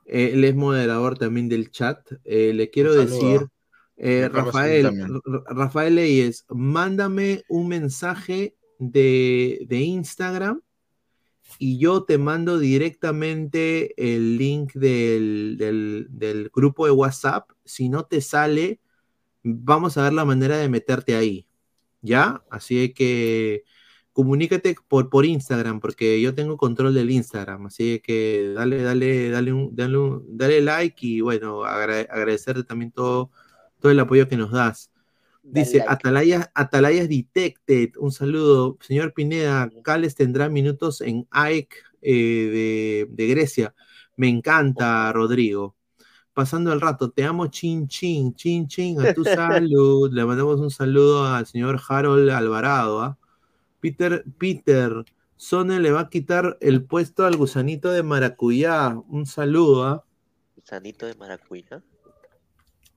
Eh, él es moderador también del chat. Eh, le quiero decir, eh, Rafael, Rafael Leyes, mándame un mensaje de, de Instagram y yo te mando directamente el link del, del- del grupo de WhatsApp. Si no te sale, vamos a ver la manera de meterte ahí. ¿Ya? Así que comunícate por, por Instagram, porque yo tengo control del Instagram. Así que dale, dale, dale, un, dale, un- dale like y bueno, agra- agradecerte también todo, todo el apoyo que nos das. Dice like. Atalaya, Atalayas Detected, un saludo. Señor Pineda, Cales tendrá minutos en AEK eh, de, de Grecia. Me encanta, Rodrigo. Pasando el rato, te amo, chin, chin, chin, chin, a tu salud. Le mandamos un saludo al señor Harold Alvarado. ¿ah? Peter, Peter, Sone le va a quitar el puesto al gusanito de maracuyá. Un saludo, ¿ah? Sanito de maracuyá.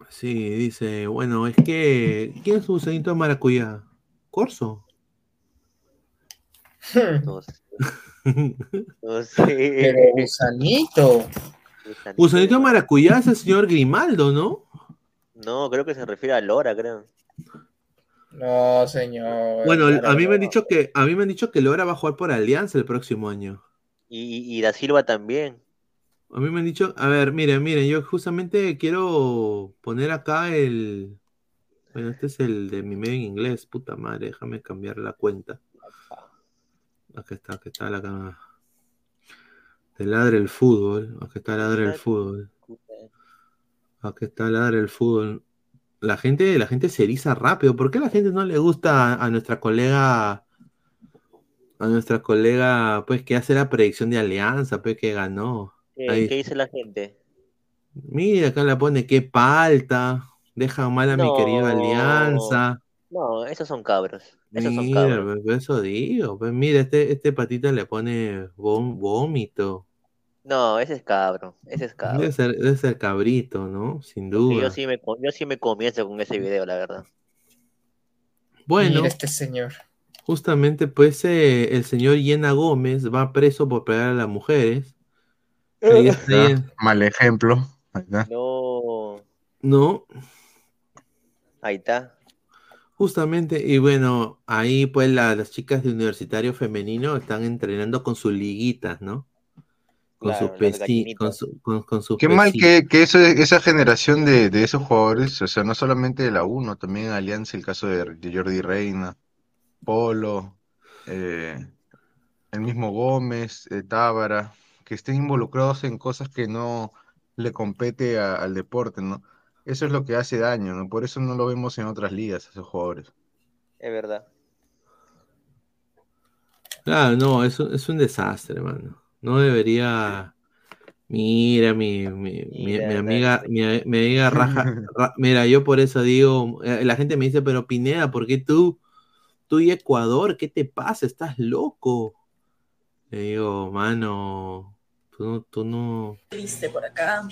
Sí, dice, bueno, es que. ¿Quién es su gusanito de maracuyá? ¿Corso? No sé. No sé. Pero gusanito. Gusanito Gusanito de de maracuyá es el señor Grimaldo, ¿no? No, creo que se refiere a Lora, creo. No, señor. Bueno, claro, a mí me han dicho que a mí me han dicho que Lora va a jugar por Alianza el próximo año. Y, y Da Silva también. A mí me han dicho, a ver, miren, miren, yo justamente quiero poner acá el, bueno, este es el de mi medio en inglés, puta madre, déjame cambiar la cuenta. Acá está, acá está la cámara. De ladre el fútbol, acá está ladre el fútbol, acá está ladre el fútbol. La gente, la gente se eriza rápido. ¿Por qué la gente no le gusta a, a nuestra colega, a nuestra colega, pues que hace la predicción de Alianza, pues que ganó? ¿Qué, Ahí. qué dice la gente? Mira, acá la pone, qué palta. Deja mal a mi querida. Alianza. No, esos son cabros. Esos son Mira, cabros. pues, eso digo. Pues mira, este, este patita le pone vómito. No, ese es cabro. Ese es cabro. Debe ser, debe ser cabrito, ¿no? Sin Sí, duda. yo sí me, yo sí me comienzo con ese video, la verdad. Bueno, Mira este señor. justamente pues eh, el señor Yena Gómez va preso por pegar a las mujeres. Ahí está, Mal ejemplo. Ahí está. No, ¿no? ahí está. Justamente, y bueno, ahí pues la- las chicas de universitario femenino están entrenando con sus liguitas, ¿no? Con Claro, sus las pesi- gallinitas. con, su- con, con sus Qué mal que, que eso, esa generación de, de esos jugadores, o sea, no solamente de la 1, también en Alianza, el caso de, de Jordi Reina, Polo, eh, el mismo Gómez, eh, Tábara, que estén involucrados en cosas que no le compete a- al deporte, ¿no? Eso es lo que hace daño, ¿no? Por eso no lo vemos en otras ligas, esos jugadores. Es verdad. Claro, no, es, un- es un desastre, mano. No debería. Mira, mi, mi, mi- Mira, mi la- amiga, mi, mi amiga Raja. Ra- mira, yo por eso digo, eh, la gente me dice, pero Pineda, ¿por qué tú, tú y Ecuador? ¿Qué te pasa? ¿Estás loco? Le digo, mano, tú no, tú no, Triste por acá.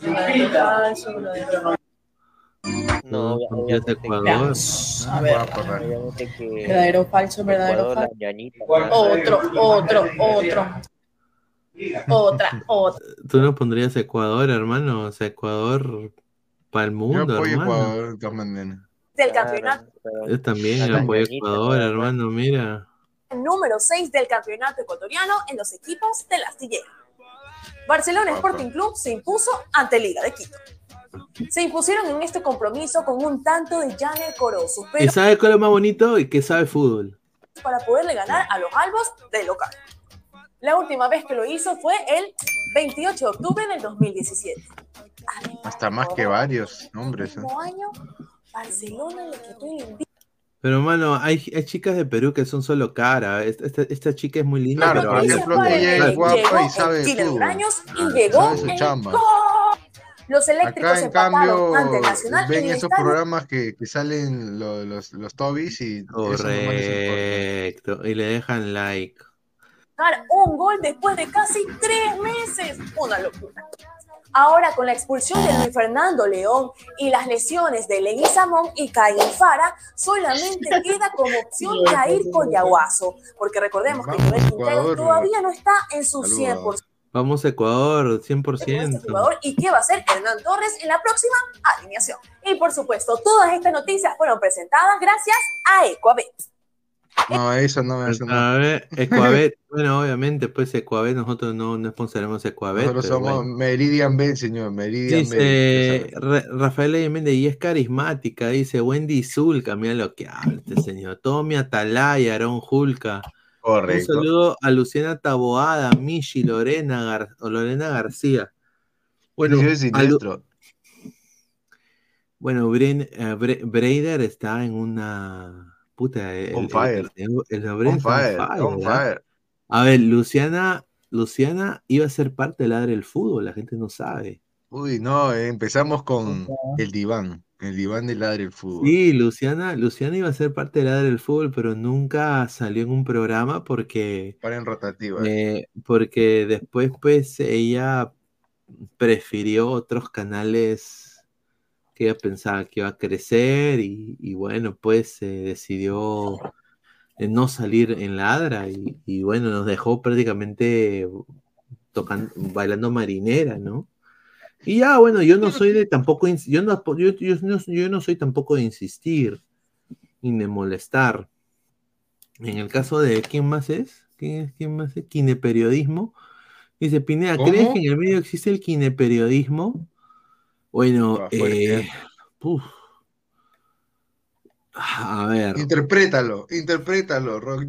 Verdadero falso, verdadero- No, en Ecuador. Veamos, a ver. obviamente que Verdadero falso, verdadero Ecuador, la falso. Otro, otro, otro. Otra, otra. Tú no pondrías Ecuador, hermano. O sea, Ecuador para el Yo mundo, apoyo hermano. Ecuador de todas maneras. del campeonato. Yo también la apoyo Ecuador, hermano, mira. número 6 del campeonato ecuatoriano en los equipos del astillero. Barcelona Sporting Club se impuso ante Liga de Quito. Se impusieron en este compromiso con un tanto de Janer Corozo, ¿Y pero sabe cuál es lo más bonito? Y que sabe fútbol. para poderle ganar a los albos del local. La última vez que lo hizo fue el 28 de octubre del 2017. Hasta más que varios nombres. ¿eh? año, Barcelona le quitó el Pero, mano, hay, hay chicas de Perú que son solo cara. Esta, esta, esta chica es muy linda, Claro, pero habla- ejemplo, ella es guapa y sabe fútbol. años y Ah, llegó sabe su en chamba. Los eléctricos Acá, en cambio, ante Nacional ven esos estadio programas que, que salen lo- los, los Tobis y. Correcto. Y le dejan like. Marcar un gol después de casi tres meses. Una locura. Ahora, con la expulsión de Luis Fernando León y las lesiones de Leguizamón y Caín Fara, solamente queda como opción Jair Coyahuaso, porque recordemos que Joel Quintero Ecuador. todavía no está en su Saludos. 100% Vamos a Ecuador, con este 100%. jugador y qué va a hacer Hernán Torres en la próxima alineación. Y por supuesto, todas estas noticias fueron presentadas gracias a Ecuabet. No, eso no, eso no. A ver, Ecuabet. bueno, obviamente, pues Ecuabet, nosotros no, no sponsoramos Ecuabet. Nosotros pero somos bueno. Meridian Ben, señor. Meridian Dice Ben. Ra- Rafael Méndez, y es carismática, dice Wendy Zulka, mira lo que habla este señor. Tommy Atalaya, Aaron Julka. Correcto. Un saludo a Luciana Taboada, Michi, Lorena, Gar- Lorena García. Bueno, bueno Bren- eh, Bre- Breider está en una puta. El, On el- fire. el- el- el On fire. A ver, Luciana, Luciana iba a ser parte del Ladre del Fútbol, la gente no sabe. Uy, no, eh, empezamos con el diván. El diván del ladre del fútbol. Sí, Luciana, Luciana iba a ser parte del Ladre del Fútbol, pero nunca salió en un programa porque, Para en rotativa. eh, porque después, pues, ella prefirió otros canales que ella pensaba que iba a crecer y, y bueno, pues eh, decidió no salir en Ladra y, y bueno, nos dejó prácticamente tocando, bailando marinera, ¿no? Y ya, bueno, yo no soy de tampoco, yo no, yo, yo no, yo no soy tampoco de insistir ni de molestar. En el caso de, ¿quién más es? ¿Quién, es- quién más es? Kineperiodismo. Dice Pineda, ¿crees ¿Cómo? que en el medio existe el kineperiodismo? Bueno, Ah, eh, uf. a ver, Interprétalo, interprétalo, Rock.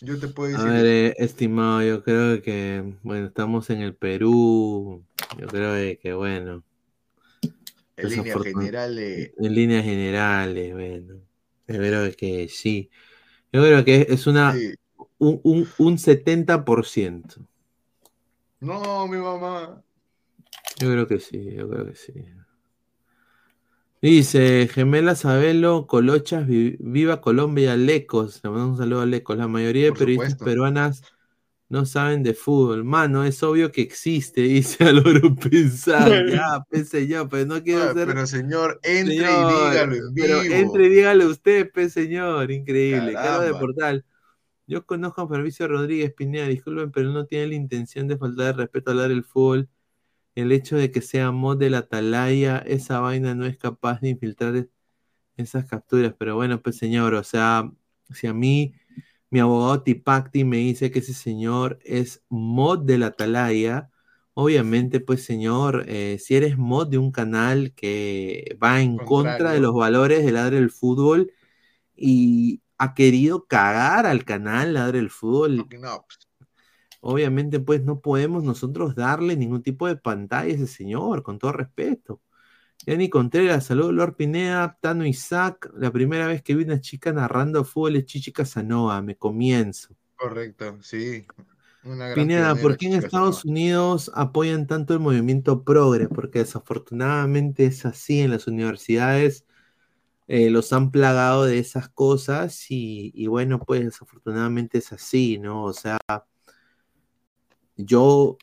Yo te puedo a decir. ver, eh, estimado, yo creo que, bueno, estamos en el Perú, yo creo que, bueno, en líneas generales. En líneas generales, bueno. Yo creo que sí. Yo creo que es una Sí. un, un, un 70%. No, mi mamá. Yo creo que sí, yo creo que sí. Dice Gemela Sabelo, Colochas, vi- viva Colombia, Lecos. Le mandamos un saludo a Lecos. La mayoría de Por periodistas supuesto. peruanas no saben de fútbol. Mano, es obvio que existe, dice Álvaro Pensar. Ya, pensé yo, pero no quiero Ah, hacer. pero señor, entre Señor, y dígalo en vivo. Pero entre y dígale usted, pe señor, increíble. Carlos de. Portal. Yo conozco a Fabricio Rodríguez Pineda, disculpen, pero no tiene la intención de faltar de respeto a hablar del fútbol. El hecho de que sea mod de la atalaya, esa vaina no es capaz de infiltrar es- esas capturas. Pero bueno, pues señor, o sea, si a mí mi abogado Tipacti me dice que ese señor es mod de la atalaya, obviamente, pues señor, eh, si eres mod de un canal que va en contra de los valores del ladre del fútbol y ha querido cagar al canal Ladre el Fútbol. No, pues, Obviamente, pues no podemos nosotros darle ningún tipo de pantalla a ese señor, con todo respeto. Yanni Contreras, saludos Lord Pineda, Tano Isaac. La primera vez que vi una chica narrando fútbol es Chichi Casanova, me comienzo. correcto, sí. Una gran Pineda, ¿por qué en Estados Unidos apoyan tanto el movimiento progre? Porque desafortunadamente es así en las universidades. eh, los han plagado de esas cosas y, y bueno, pues desafortunadamente es así, ¿no? O sea, yo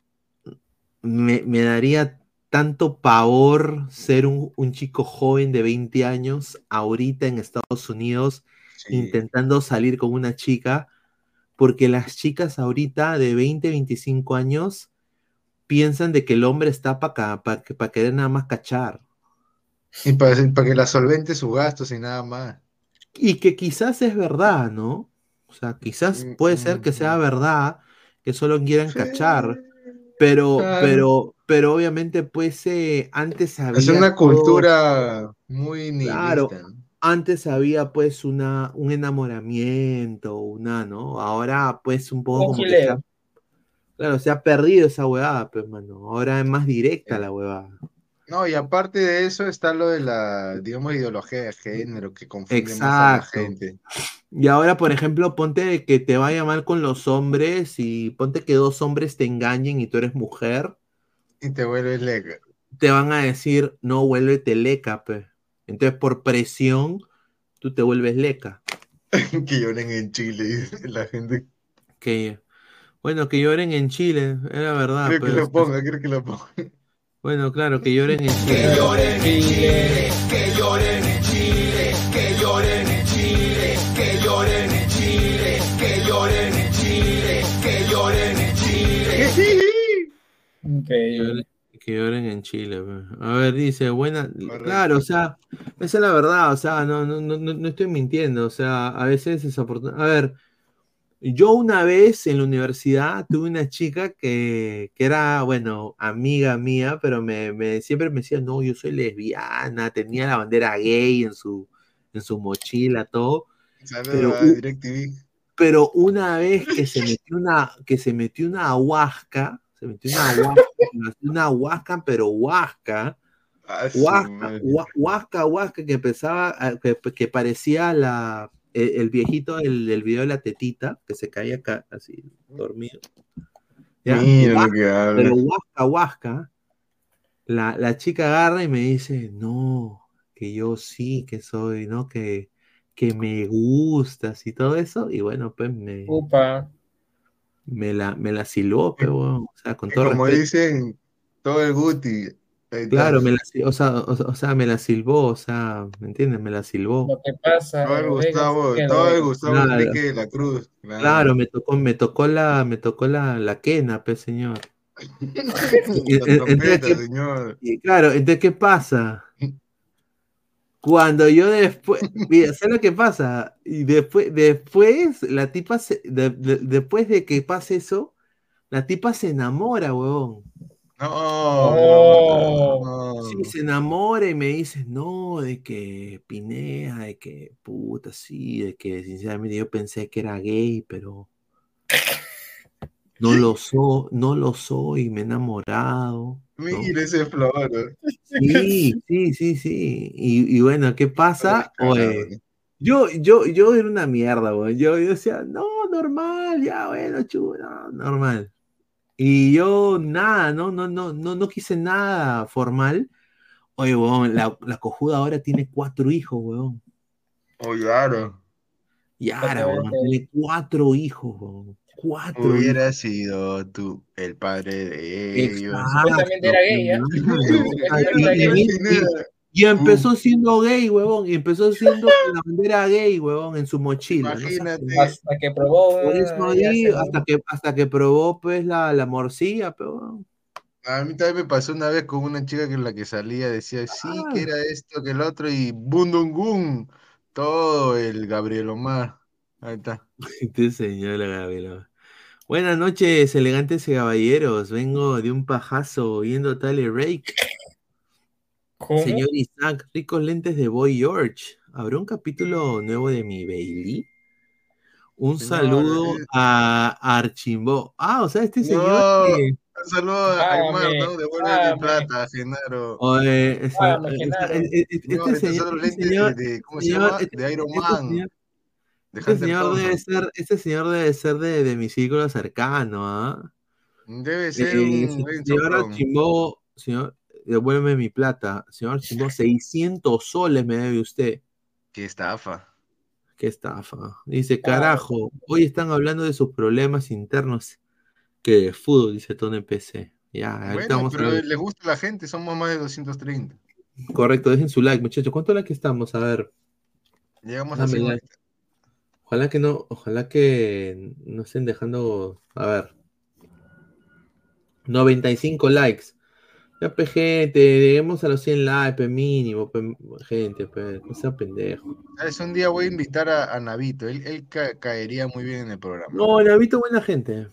me, me daría tanto pavor ser un, un chico joven de 20 años ahorita en Estados Unidos intentando salir con una chica, porque las chicas ahorita de 20, 25 años piensan de que el hombre está para para querer nada más cachar. Y para, para que la solvente sus gastos y nada más. Y que quizás es verdad, ¿no? O sea, quizás Mm, puede ser que sea verdad, que solo quieran cachar, pero, Claro. pero, pero obviamente, pues eh, antes había. Es una todo- cultura muy Claro, antes había pues una, un enamoramiento, una, ¿no? Ahora pues un poco como que se ha- claro, se ha perdido esa huevada, pues, mano. Ahora es más directa la huevada. No, y aparte de eso está lo de la, digamos, ideología de género que confunde más a la Exacto. gente. Y ahora, por ejemplo, ponte que te vaya mal con los hombres y ponte que dos hombres te engañen y tú eres mujer, Y te vuelves leca. te van a decir, no, vuélvete leca, pues. Entonces, por presión, tú te vuelves leca. que lloren en Chile, la gente. Que, bueno, que lloren en Chile, es la verdad. Creo que lo ponga, creo que lo ponga. Bueno, claro, que lloren en Chile. Que lloren en Chile, que lloren en Chile, que lloren en Chile, que lloren en Chile, que lloren en Chile, que lloren en Chile. Increíble. Que lloren en Chile. A ver, dice, buena. Claro, o sea, esa es la verdad, o sea, no, no, no, no no estoy mintiendo, o sea, a veces es oportuno. A ver, yo una vez en la universidad tuve una chica que, que era, bueno, amiga mía, pero me, me- siempre me decía, no, yo soy lesbiana, tenía la bandera gay en su, en su mochila, todo. Pero, DirecTV. pero una vez que se metió una, que se metió una huasca, se metió una huasca, una huasca, pero huasca, Ah, huasca, huasca, huasca, que empezaba, que parecía la, el, el viejito del, del video de la tetita, que se caía acá, así, dormido. ¿Ya? Mira lo que habla. pero huasca, huasca, la, la chica agarra y me dice, no, que yo sí, que soy, ¿no? Que, que me gustas y todo eso, y bueno, pues me, Upa. me la, me la silbó, pero, o sea, con todo como respeto. dicen, todo el guti. Claro, me la, o sea, o, o sea, me la silbó, o sea, ¿me entiendes? Me la silbó. Lo que pasa. Todo el Gustavo, que todo el. Gustavo Claro. Enrique de la Cruz. Claro. Claro, me tocó, me tocó la, me tocó la, la quena, pues, señor. Y- entonces, trompeta, ¿qué- señor. y claro, entonces, ¿qué pasa? Cuando yo después, mira, ¿sabes lo que pasa? Y después, después, la tipa, se- de- de- después de que pase eso, la tipa se enamora, huevón. No, Oh. no, no. Sí, se enamora y me dice, no, de que Pinea, de que puta, sí, de que sinceramente yo pensé que era gay, pero no lo soy, no lo soy, me he enamorado. ¿no? Mira ese flor. Sí, sí, sí, sí. Y, y bueno, ¿qué pasa? Oye, ¿no? yo, yo, yo era una mierda, güey. Yo, yo decía, no, normal, ya, bueno, chulo, normal. Y yo nada, no, no, no, no, no quise nada formal. Oye, weón, la, la cojuda ahora tiene cuatro hijos, weón. Oh, claro. Y ahora, weón, tiene cuatro hijos, weón. Cuatro Hubiera sido tú el padre de ellos. Exacto, era gay, y- y empezó siendo gay, huevón. Y empezó siendo la bandera gay, huevón, en su mochila. ¿no? Imagínate. Hasta que probó. Por eso ah, ya ahí, hasta que, hasta que probó, pues, la, la morcilla, pero. A mí también me pasó una vez con una chica con la que salía, decía, sí, que era esto, que el otro, y bundungún, todo el Gabriel Omar. Ahí está. Te señora Gabriela. Buenas noches, elegantes y caballeros. Vengo de un pajazo viendo Tally Rake. ¿Cómo? Señor Isaac, ricos lentes de Boy George. ¿Habrá un capítulo nuevo de mi Bailey? Un Señor, saludo eh. a Archimbó. Ah, o sea, este señor No, que- un saludo a Aymar, ¿no? Devuelve págame. mi plata, Genaro. Oye, ese- Págame, ese- Genaro. e- e- este señor, este señor, de, de- ¿cómo se señor, llama? este- De Iron este Man. señor- de este señor debe ser, este señor debe ser de, de mi círculo cercano, ¿ah? Debe ser Eh, un señor soplón. Archimbó, señor, devuélveme mi plata. Señor Archimbó, 600 soles me debe usted. Qué estafa. Qué estafa. Dice, carajo, hoy están hablando de sus problemas internos que de fútbol, dice Tony PC. Ya, Bueno, a pero les gusta a la gente, somos más de 230. Correcto, dejen su like, muchachos. ¿Cuánto like estamos? A ver. Llegamos a Dame 100 like. Ojalá que no, ojalá que no estén dejando. A ver. 95 likes. Ya, pe, gente, lleguemos a los 100 likes, pe, mínimo, pe, gente, pe, no sea pendejo. ¿Sabes? Un día voy a invitar a, a Navito, él, él ca- caería muy bien en el programa. No, Navito, buena gente.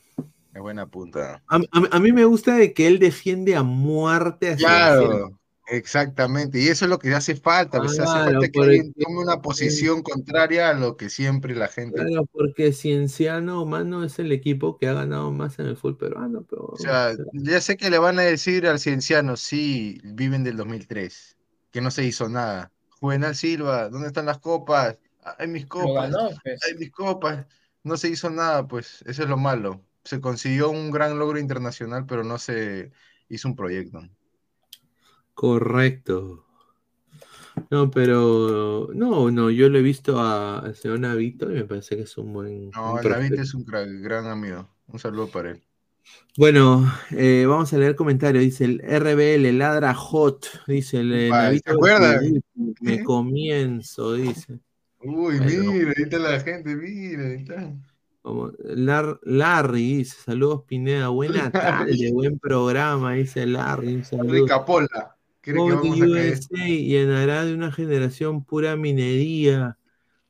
Es buena punta. A, a- a mí me gusta de que él defiende a muerte a. Claro, exactamente. Y eso es lo que hace falta. pues, hace Claro, falta que alguien tome una posición contraria a lo que siempre la gente. Claro, porque Cienciano, mano, es el equipo que ha ganado más en el fútbol peruano, pero. O sea, ya sé que le van a decir al cienciano, sí, viven del 2003, que no se hizo nada. Juvenal Silva, ¿dónde están las copas? Hay mis copas, ganó, pues. hay mis copas. No se hizo nada, pues eso es lo malo. Se consiguió un gran logro internacional, pero no se hizo un proyecto. Correcto. No, pero no, no, yo lo he visto a- al señor Navito y me parece que es un buen. No, un prospecto. es un gran amigo. Un saludo para él. Bueno, eh, vamos a leer comentarios. Dice el RBL ladra hot. Dice el eh, Navito ¿te acuerdas? Me comienzo, dice. Uy, Bueno. mira, ahí está la gente, mira, ahí está. Como Lar- Larry dice, saludos Pineda, buena tarde, buen programa, dice Larry, un saludo. Rica Pola. ¿Cree que Go vamos to a caer? USA llenará de una generación pura minería.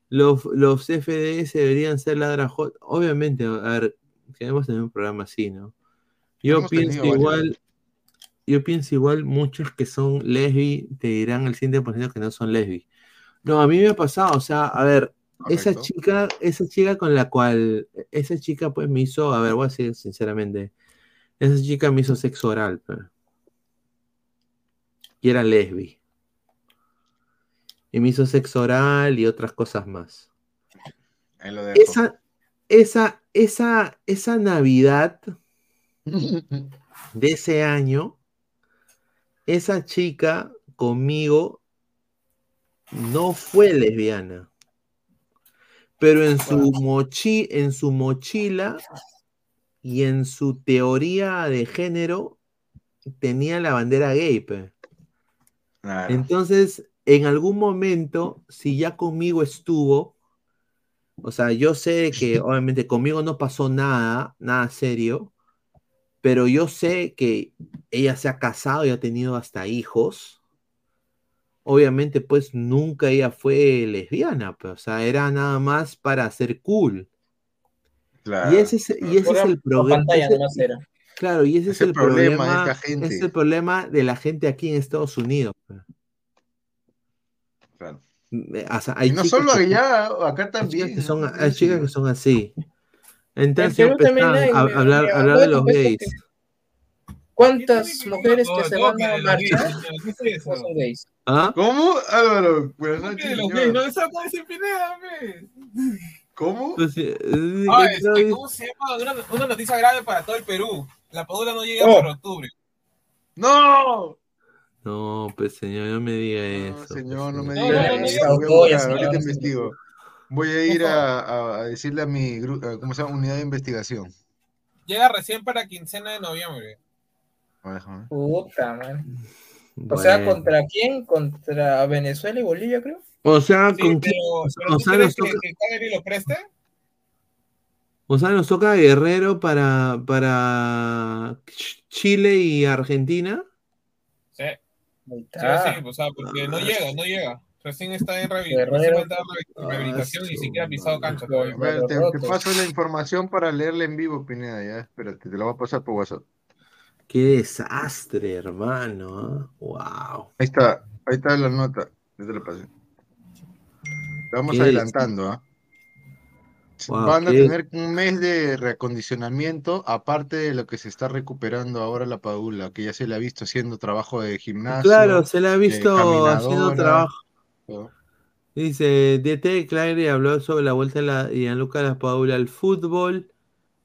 Los, los FDS deberían ser ladrajot. Obviamente, a ver, queremos tener un programa así, ¿no? Yo Hemos pienso igual, yo pienso igual, muchos que son lesbi te dirán el 100% que no son lesbi. No, a mí me ha pasado, o sea, a ver, esa chica, esa chica con la cual, esa chica pues me hizo, a ver, voy a decir sinceramente, esa chica me hizo sexo oral, pues. Y era lesbi. Y me hizo sexo oral y otras cosas más. Ahí lo dejo. Esa, esa, esa, esa Navidad de ese año, esa chica conmigo no fue lesbiana. Pero en su, mochi, en su mochila y en su teoría de género tenía la bandera gay. pe. Claro. Entonces, en algún momento, si ya conmigo estuvo, o sea, yo sé que obviamente conmigo no pasó nada, nada serio, pero yo sé que ella se ha casado y ha tenido hasta hijos. Obviamente, pues nunca ella fue lesbiana, pues, o sea, era nada más para ser cool. Claro. Y ese es, y ese Por es la- el problema. pantalla. Claro, y ese es, Es el problema problema. de esta gente. es el problema de la gente aquí en Estados Unidos. pues. Claro. Eh, o sea, hay Y no solo que- allá, acá hay chicas también. que son, ¿no? hay chicas que son así. Entonces también empezaron hay, a, hablar, mi a hablar de los pues, gays. que- ¿Cuántas mujeres que se van a marchar. ¿Ah? ¿Cómo? Álvaro, buenas ¿Qué noches. de los señor. gays? No, esa puede ser Pineda, pe. ¿Cómo? Pues, eh, Ah, eh, este, ¿cómo se llama? Una, una noticia grave para todo el Perú. La Padula no llega Oh. para octubre. ¡No! No, pues señor, no me diga No, eso. señor, no me No, diga no, no, eso. no, Voy a no, ahorita investigo. Voy a ir a, a- a decirle a mi gru- a- ¿cómo se llama? Unidad de investigación. Llega recién para quincena de noviembre. Puta, man. O sea. ¿contra quién? ¿Contra Venezuela y Bolivia, creo? O sea, Sí, con pero, quién- pero o ¿tú sea, crees nos que, que Cagliari lo preste? O sea, nos toca Guerrero para, para Ch- Chile y Argentina. Sí, Ahí sí, está. sí, o sea, porque no llega, no llega. Recién está en Ah, rehabilitación y ni siquiera ha pisado cancha A todavía. ver, te, paso la información para leerla en vivo, Pineda, ya, espérate, te la voy a pasar por WhatsApp. Qué desastre, hermano. ¿ah? Wow. Ahí está, ahí está la nota, ya te la pasé. La vamos Qué adelantando, ¿ah? Wow, Van a qué- tener un mes de reacondicionamiento, aparte de lo que se está recuperando ahora la Padula, que ya se le ha visto haciendo trabajo de gimnasio. Claro, se le ha visto haciendo trabajo. Dice, DT Clary habló sobre la vuelta de la Gianluca Lapadula al fútbol.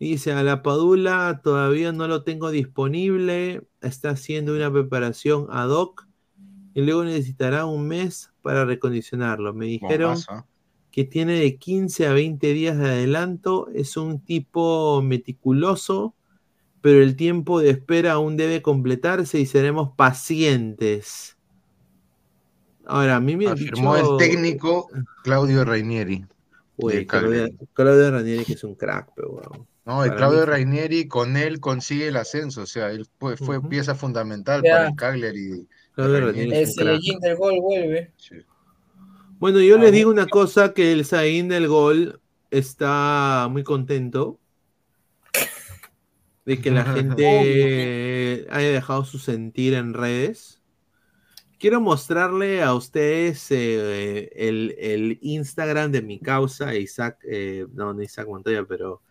Dice, a la Padula todavía no lo tengo disponible. Está haciendo una preparación ad hoc y luego necesitará un mes para recondicionarlo. Me dijeron Bombazo. Que tiene de 15 a 20 días de adelanto. Es un tipo meticuloso, pero el tiempo de espera aún debe completarse y seremos pacientes. Ahora, a mí me Afirmó dicho- el técnico Claudio Rainieri. Uy, Claudio. Claudio Ranieri que es un crack, pero. No, el Claudio mí- Rainieri con él consigue el ascenso, o sea, él fue, pieza fundamental para el Cagliari. Claudio Ranieri. Ranieri es El un crack. Saiyajin del gol vuelve. Bueno, yo les digo una cosa, que el Zayn del gol está muy contento de que la gente haya dejado su sentir en redes. Quiero mostrarle a ustedes eh, el, el Instagram de mi causa, Isaac, eh, no, no Isaac Montoya, pero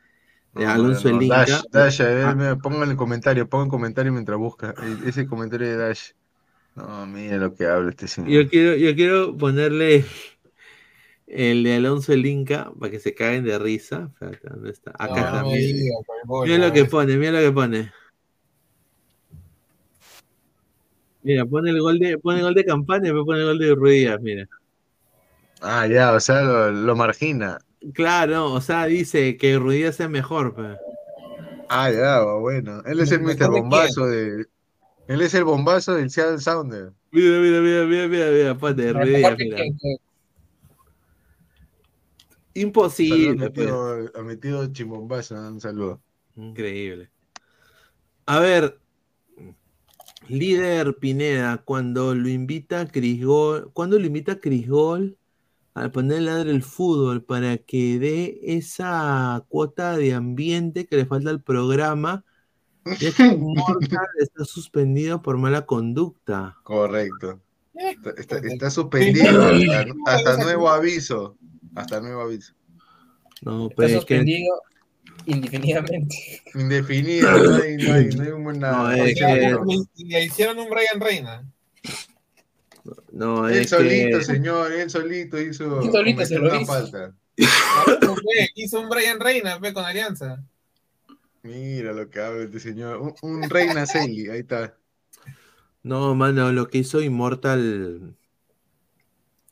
de No, Alonso no, el Dash. Dash, eh, Ah, pongan el comentario, pongan el comentario mientras busca. Ese comentario de Dash. No, mira lo que habla este señor. Yo quiero, yo quiero ponerle el de Alonso el Inca para que se caguen de risa. Espérate, ¿dónde está? Acá No, está. no me Mira, lo que pone, mira lo que pone. Mira, pone el gol de, pone el gol de campaña y después pone el gol de Ruiz Díaz, mira. Ah, ya, o sea, lo, lo margina. Claro, o sea, dice que Ruiz Díaz es mejor. Ah, ya, bueno. Él es el ¿Mejor Mr. Bombazo de. Él es el bombazo del Seattle Sounder. Mira, mira, mira, mira, mira, mira, Díaz, mira. Imposible, Ha pues. metido, ha metido chimbombazo, un saludo. Increíble. A ver, líder Pineda, cuando lo invita Crisgol, cuando lo invita Crisgol a poner ladre el fútbol para que dé esa cuota de ambiente que le falta al programa, Mortal está suspendido por mala conducta. Correcto. Está, está- está suspendido hasta, hasta nuevo aviso. Hasta nuevo aviso. No, Está pero es que suspendido indefinidamente. Indefinido, no hay, no hay, no hay una. No, no es que-. Le, hicieron un Brian Reina. no Él es solito, que señor, él solito hizo. Él solito se lo una hizo. falta. Hizo un Brian Reina fue con Alianza. Mira lo que habla este señor. Un, un Reina ahí está. no, mano, lo que hizo Immortal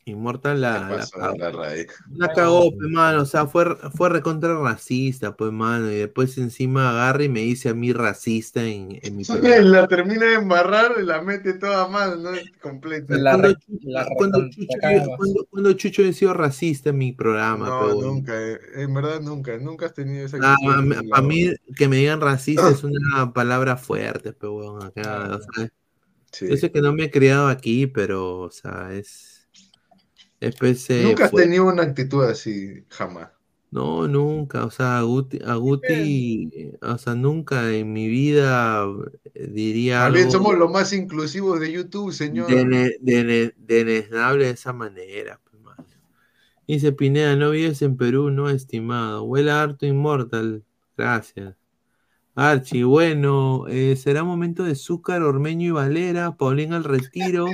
Immortal la, la cagó. la raíz. La cagó, pues, mano. O sea, fue, fue recontra racista, pues, mano. Y después encima agarra y me dice a mí racista en, en mi programa. La termina de embarrar y la mete toda mal, ¿no? Completa. Cuando, cuando Chucho, cuando- cuando Chucho ha sido racista en mi programa, No, pero nunca, eh, en verdad nunca, nunca has tenido esa Ah, actitud a, mí- a que me digan racista es una palabra fuerte, pero bueno, acá, o sea, yo sé que no me he criado aquí, pero, o sea, es... eh, Nunca has fue- tenido una actitud así, jamás. No, nunca, o sea, a Guti, a Guti, o sea, nunca en mi vida eh, diría También algo somos los más inclusivos de YouTube, señor. dene- dene- denesnable de esa manera. pues. Dice Pineda, no vives en Perú, no, estimado. Huela harto inmortal. Gracias. Archie, bueno, eh, será momento de Zúcar, Ormeño y Valera, Paulín al retiro.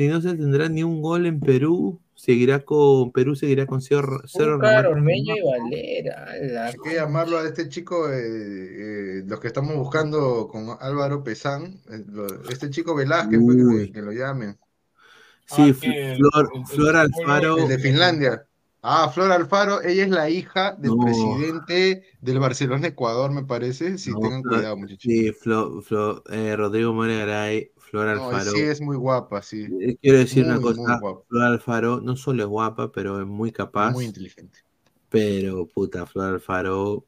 Si no se tendrá ni un gol en Perú, seguirá con Perú seguirá con cero, cero Zúcar, remates. Ormeño y Valera. Hay que llamarlo a este chico, eh, eh, los que estamos buscando con Álvaro Pesán, eh, lo- este chico Velázquez, pues, que, que lo llamen. Sí, Flor, Flor Alfaro. El de Finlandia. Ah, Flor Alfaro, ella es la hija del No. presidente del Barcelona Ecuador, me parece. Sí, No, tengan Flor- cuidado, muchachos. Sí, eh, Rodrigo Moregaray, Flor No, Alfaro. sí es muy guapa, sí. Eh, Quiero decir Muy, una cosa. Flor Alfaro no solo es guapa, pero es muy capaz. Muy inteligente. Pero, puta, Flor Alfaro.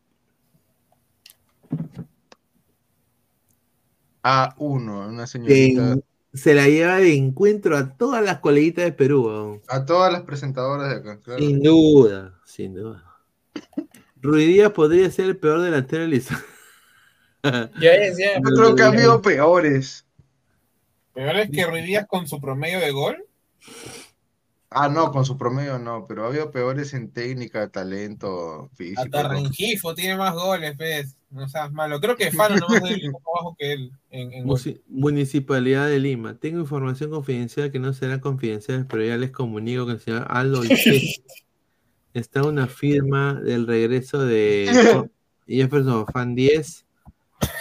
A1, una señorita. se la lleva de encuentro a todas las coleguitas de Perú. weón. A todas las presentadoras de acá, claro. Sin duda, sin duda. Ruiz Díaz podría ser el peor delantero de. Yo creo que ha habido peores. Peor es que Ruiz Díaz con su promedio de gol. Ah, no, con su promedio no, pero ha habido peores en técnica, talento, físico. Hasta ¿no? Rengifo tiene más goles, pues. No seas malo. Creo que Fano no más de abajo que él en, Municipalidad de Lima. Tengo información confidencial que no será confidencial, pero ya les comunico que el señor Aldo está una firma del regreso de Jefferson Fan 10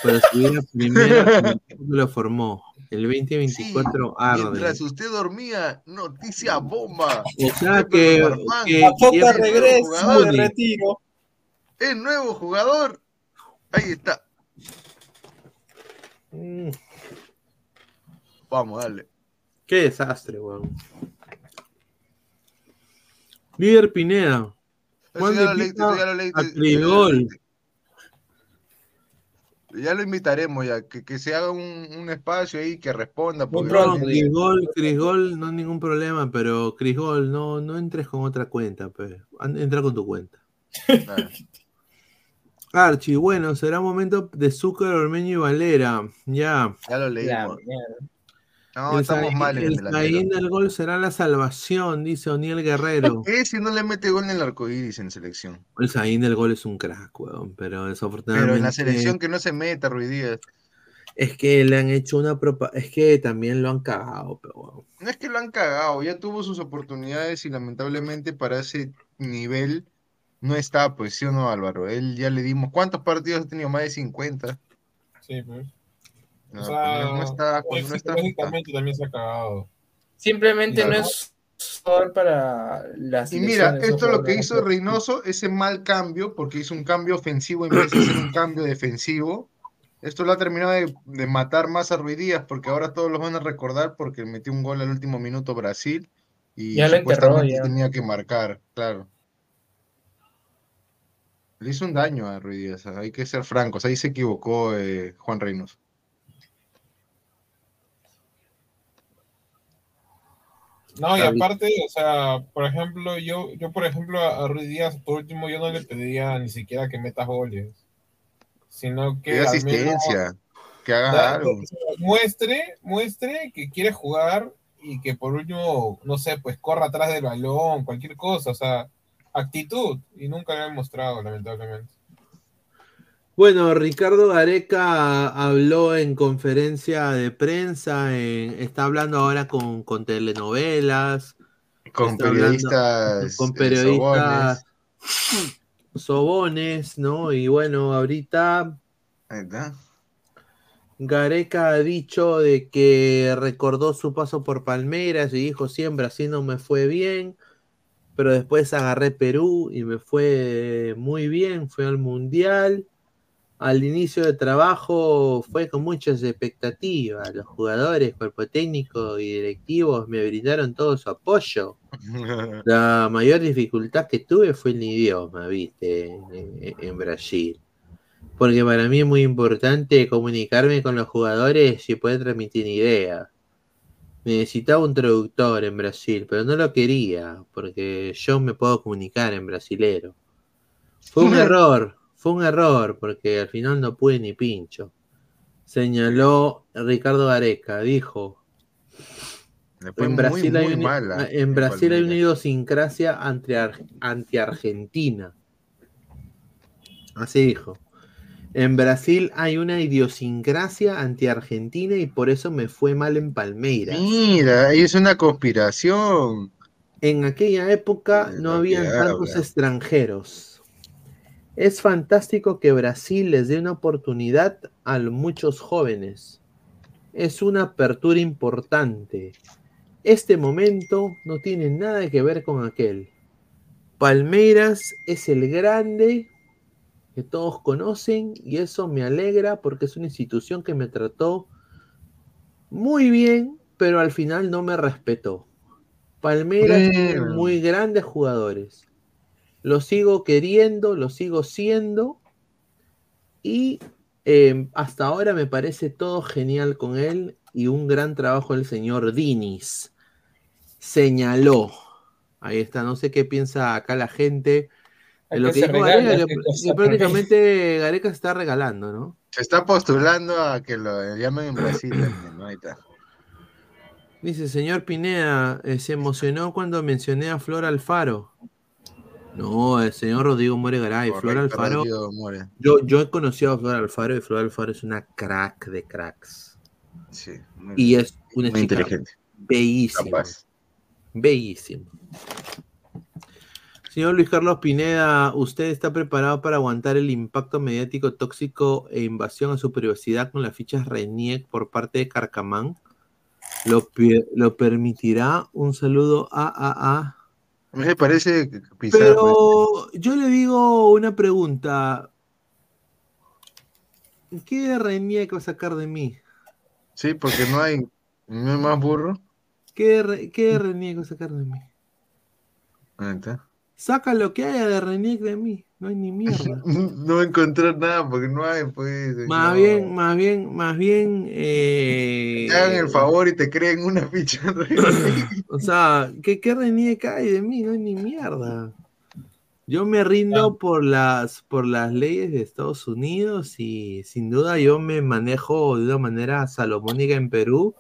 para subir a primera lo formó. El 2024 arde. Mientras usted dormía, noticia bomba. O sea que, que Jefferson regresa de retiro. El nuevo jugador. Ahí está. Mm, Vamos, dale. Qué desastre, weón. Líder Pineda. Juan ya de lo leíste, Pica eso ya lo leíste, a eso ya lo Trigol. leíste. Ya lo invitaremos ya, que, que se haga un, un espacio ahí que responda. Porque No, Crisgol, Crisgol, no hay ningún problema, pero Crisgol, no, no entres con otra cuenta. An- entra con tu cuenta. Archie, bueno, será momento de Zúcar, Ormeño y Valera. Ya. Ya lo leímos. No, el estamos mal en el el delantero. Del gol será la salvación, dice Oniel Guerrero. ¿Qué si no le mete gol en el arcoíris en selección? El Zaguín del gol es un crack, weón, pero desafortunadamente. Pero en la selección que no se meta, Ruiz Díaz. Es que le han hecho una propa... Es que también lo han cagado, pero weón. No es que lo han cagado, ya tuvo sus oportunidades y lamentablemente para ese nivel no está, pues sí o no, Álvaro. Él ya le dimos. ¿Cuántos partidos ha tenido? Más de 50. Sí, pues. No, o cuando sea, no está, cuando no está, no está. psicológicamente también se ha cagado. Simplemente no es jugador para las Y mira, esto lo que hizo Reynoso, ese mal cambio, porque hizo un cambio ofensivo en vez de hacer un cambio defensivo. Esto lo ha terminado de, de matar más a Ruiz Díaz, porque ahora todos los van a recordar porque metió un gol al último minuto Brasil y Ya enterró, supuestamente ya. tenía que marcar, claro. Le hizo un daño a Ruiz Díaz, hay que ser francos, ahí se equivocó eh, Juan Reynoso. No, y aparte, o sea, por ejemplo, yo, yo por ejemplo, a Ruiz Díaz, por último, yo no le pediría ni siquiera que meta goles, sino que menos asistencia, que haga da- algo. muestre, muestre que quiere jugar y que por último, no sé, pues corra atrás del balón, cualquier cosa, o sea, actitud, y nunca lo han mostrado, lamentablemente. Bueno, Ricardo Gareca habló en conferencia de prensa, en- está hablando ahora con, con telenovelas, Con hablando periodistas, con eh, periodistas sobones, ¿no? Y bueno, ahorita está. Gareca ha dicho de que recordó su paso por Palmeiras y dijo siempre así no me fue bien, pero después agarré Perú y me fue muy bien, fue al Mundial. Al inicio de trabajo fue con muchas expectativas. Los jugadores, cuerpo técnico y directivos me brindaron todo su apoyo. La mayor dificultad que tuve fue el idioma, viste, en, en Brasil. Porque para mí es muy importante comunicarme con los jugadores y poder transmitir ideas. Necesitaba un traductor en Brasil, pero no lo quería, porque yo me puedo comunicar en brasilero. Fue un error, fue un error, porque al final no pude ni pincho. Señaló Ricardo Gareca, dijo, en muy, Brasil, hay, muy una- mal, en Brasil hay una Palmeiras. idiosincrasia anti-Argentina. Así dijo. En Brasil hay una idiosincrasia anti-Argentina y por eso me fue mal en Palmeiras. Mira, ahí es una conspiración. En aquella época no habían tantos extranjeros. Es fantástico que Brasil les dé una oportunidad a muchos jóvenes. Es una apertura importante. Este momento no tiene nada que ver con aquel. Palmeiras es el grande que todos conocen y eso me alegra porque es una institución que me trató muy bien, pero al final no me respetó. Palmeiras tiene muy grandes jugadores. Lo sigo queriendo, lo sigo siendo y eh, hasta ahora me parece todo genial con él y un gran trabajo del señor Dinis. Señaló. Ahí está, no sé qué piensa acá la gente. De lo que dijo regala, Gareca, qué que, prácticamente Gareca se está regalando, ¿no? Se está postulando a que lo llamen en Brasil también, ¿no? Ahí está. Dice, señor Pineda, eh, se emocionó cuando mencioné a Flor Alfaro. No, el señor Rodrigo More Garay, Flor Correcto, Alfaro. Rodrigo More. Yo, yo he conocido a Flor Alfaro y Flor Alfaro es una crack de cracks. Sí, muy- Y es una muy chica inteligente. bellísima. Capaz. Bellísimo. Señor Luis Carlos Pineda, ¿usted está preparado para aguantar el impacto mediático tóxico e invasión a su privacidad con las fichas RENIEC por parte de Carcamán? ¿Lo, lo permitirá? Un saludo a a a. Me parece Pizarro. Pero yo le digo una pregunta. ¿Qué RENIEC va a sacar de mí? Sí, porque no hay, no hay más burro. ¿Qué, qué va a sacar de mí? Ahí está. Saca lo que haya de RENIEC de mí. No hay ni mierda. No voy a encontrar nada porque no hay, pues. Más no. bien, más bien, más bien. eh, Te hagan el favor y te creen una ficha. O sea, ¿qué, qué RENIEC hay de mí? No hay ni mierda. Yo me rindo por las, por las leyes de Estados Unidos y sin duda yo me manejo de una manera salomónica en Perú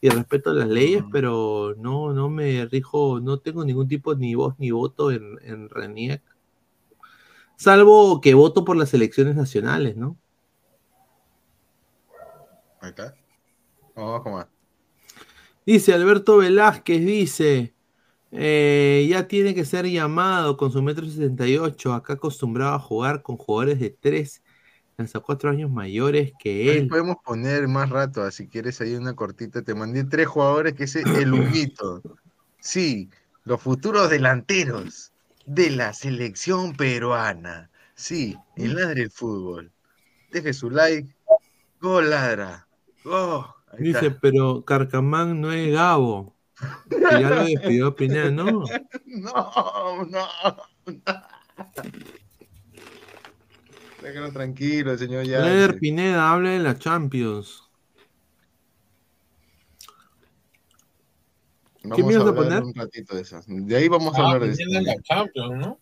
y respeto las leyes, pero no, no me rijo, no tengo ningún tipo ni voz ni voto en, en RENIEC. Salvo que voto por las elecciones nacionales, ¿no? Ahí está. Vamos más. Dice Alberto Velázquez, dice, eh, ya tiene que ser llamado con su metro 68, acá acostumbrado a jugar con jugadores de 3, hasta 4 años mayores que Ahí él. podemos poner más rato, ah, si quieres ahí una cortita. Te mandé tres jugadores que es el humito. Sí, los futuros delanteros de la selección peruana. Sí, el ladre el fútbol. Deje su like. Go ladra. Go. Ahí Dice, está. pero Carcamán no es Gabo. Que ya lo despidió Pineda, no. No, no. Déjalo tranquilo, señor Leder Yance. Pineda habla de la Champions. Vamos ibas a poner? un ratito de ahí vamos a Ah, hablar de mañana eso. la Champions, ¿no?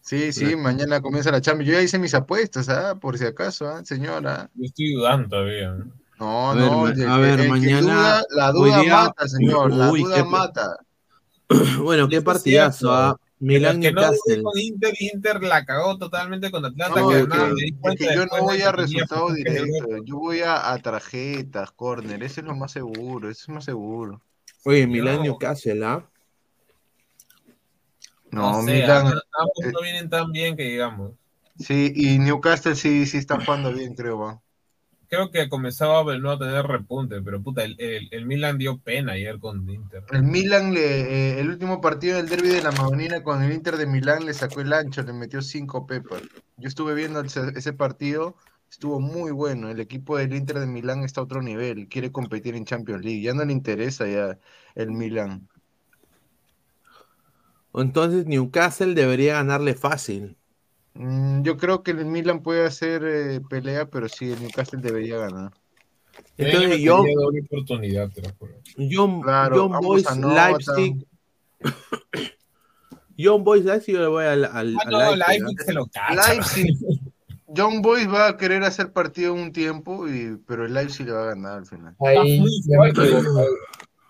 Sí, sí, mañana comienza la Champions. Yo ya hice mis apuestas, ¿ah? Por si acaso, ¿ah? Señora. Yo estoy dudando todavía. ¿no? No, A ver, no, el- a ver, el mañana- duda- la duda día- mata, señor. La duda qué- mata. Bueno, qué partidazo, cierto. ¿ah? Milán que no Newcastle. con Inter, Inter la cagó totalmente con Atlanta. No, que es es yo no voy a resultado directo. Yo voy a, a tarjetas, corner. Ese es lo más seguro. Ese es más seguro. Oye, Milán No. Newcastle, ¿ah? No, No sé, Milan. ambos ambos eh, no vienen tan bien que digamos. Sí, y Newcastle sí, sí está jugando bien, creo, va. Creo que comenzaba a no a tener repunte, pero puta, el, el, el Milan dio pena ayer con Inter. El Milan, le, eh, el último partido del derby de la Madonina con el Inter de Milán le sacó el ancho, le metió cinco pepas. Yo estuve viendo ese, ese partido, estuvo muy bueno. El equipo del Inter de Milán está a otro nivel, quiere competir en Champions League. Ya no le interesa ya el Milán. Entonces Newcastle debería ganarle fácil. Mm, yo creo que el Milan puede hacer eh, pelea, pero sí, el Newcastle debería ganar. Entonces yo oportunidad, te lo juro. Young, Claro, ambos Boys. Leipzig. Young Boys Leipzig yo le voy al, al, Ah, al no, Leipzig, Leipzig se lo cacha. Leipzig, John Boys va a querer hacer partido un tiempo, y, pero el Leipzig le va a ganar al final. Ahí.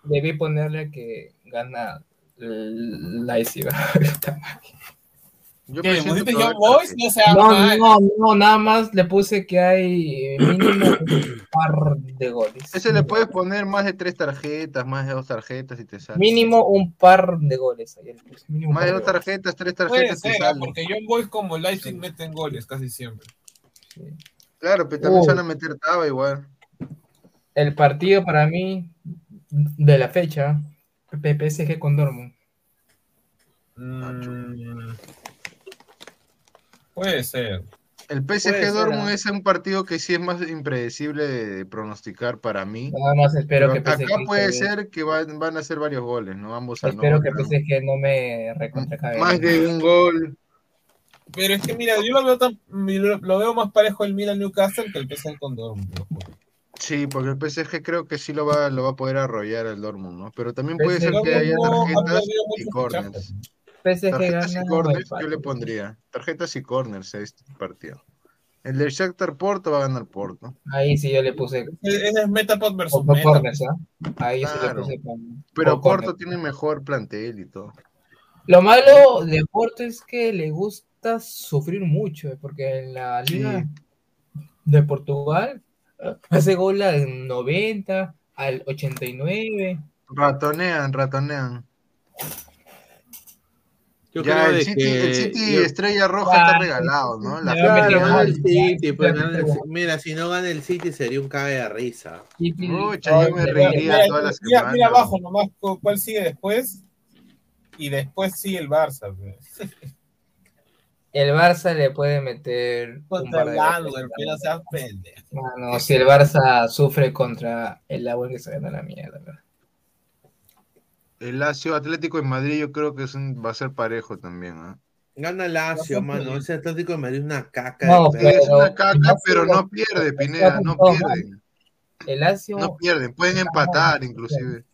Debí ponerle que gana el Leipzig. Yo ¿Qué? ¿Pusiste? No sea No, mal. no, no, nada más le puse que hay mínimo un par de goles. Ese le puedes poner más de tres tarjetas, más de dos tarjetas y te sale. Mínimo un par de goles. Ahí mínimo Más de dos tarjetas, tres Puede tarjetas te ser, sale. porque Young Boys como Leipzig meten goles casi siempre. Claro, pero también Uh. se van a meter taba igual. El partido para mí de la fecha, PSG con Dortmund. Mm, puede ser. El PSG Dortmund es un partido que sí es más impredecible de pronosticar para mí. Nada más espero Pero que acá PSG puede se- ser que van, van a hacer varios goles, ¿no? Ambos Espero que anotan. PSG no me recontracabe. Más de un gol. Pero es que mira, yo lo veo, tan, lo, lo veo más parejo el Milan Newcastle que el PSG con Dortmund. Sí, porque el PSG creo que sí lo va, lo va a poder arrollar el Dortmund, ¿no? Pero también puede PSG ser que haya no ha tarjetas y corners. PSG Tarjetas gana y corners yo le pondría. Tarjetas y corners a este partido. El del Shakhtar Porto va a ganar Porto. Ahí sí yo le puse. Ese es Metapod versus. Corners, ¿ah? Ahí yo sí le Claro. puse con- Pero por Porto Corners. tiene mejor plantel y todo. Lo malo de Porto es que le gusta sufrir mucho, eh, porque en la liga de Portugal eh, hace gol al 90, al 89. Ratonean, ratonean. Yo ya, creo el de City, que el City yo- Estrella Roja está regalado, ¿no? La Claro, gana el City, pues, gana el Mira, si no gana el City sería un cague de risa. Pucha, yo me reiría Mira, toda la mira, semana. mira abajo nomás cu- cuál sigue después. Y después sigue el Barça. pues. El Barça le puede meter un Contra par el de goles. pero seas pendejo. Mano, si el Barça sufre contra el agua que se gana la mierda. ¿verdad? El Lazio Atlético de Madrid yo creo que es un- va a ser parejo también. ¿ah? Gana Lazio, mano. Ese Atlético de Madrid es una caca. No, de perro. Es una caca, pero no pierde, Pineda, no todo pierden. El Lazio. No pierden, pueden empatar inclusive.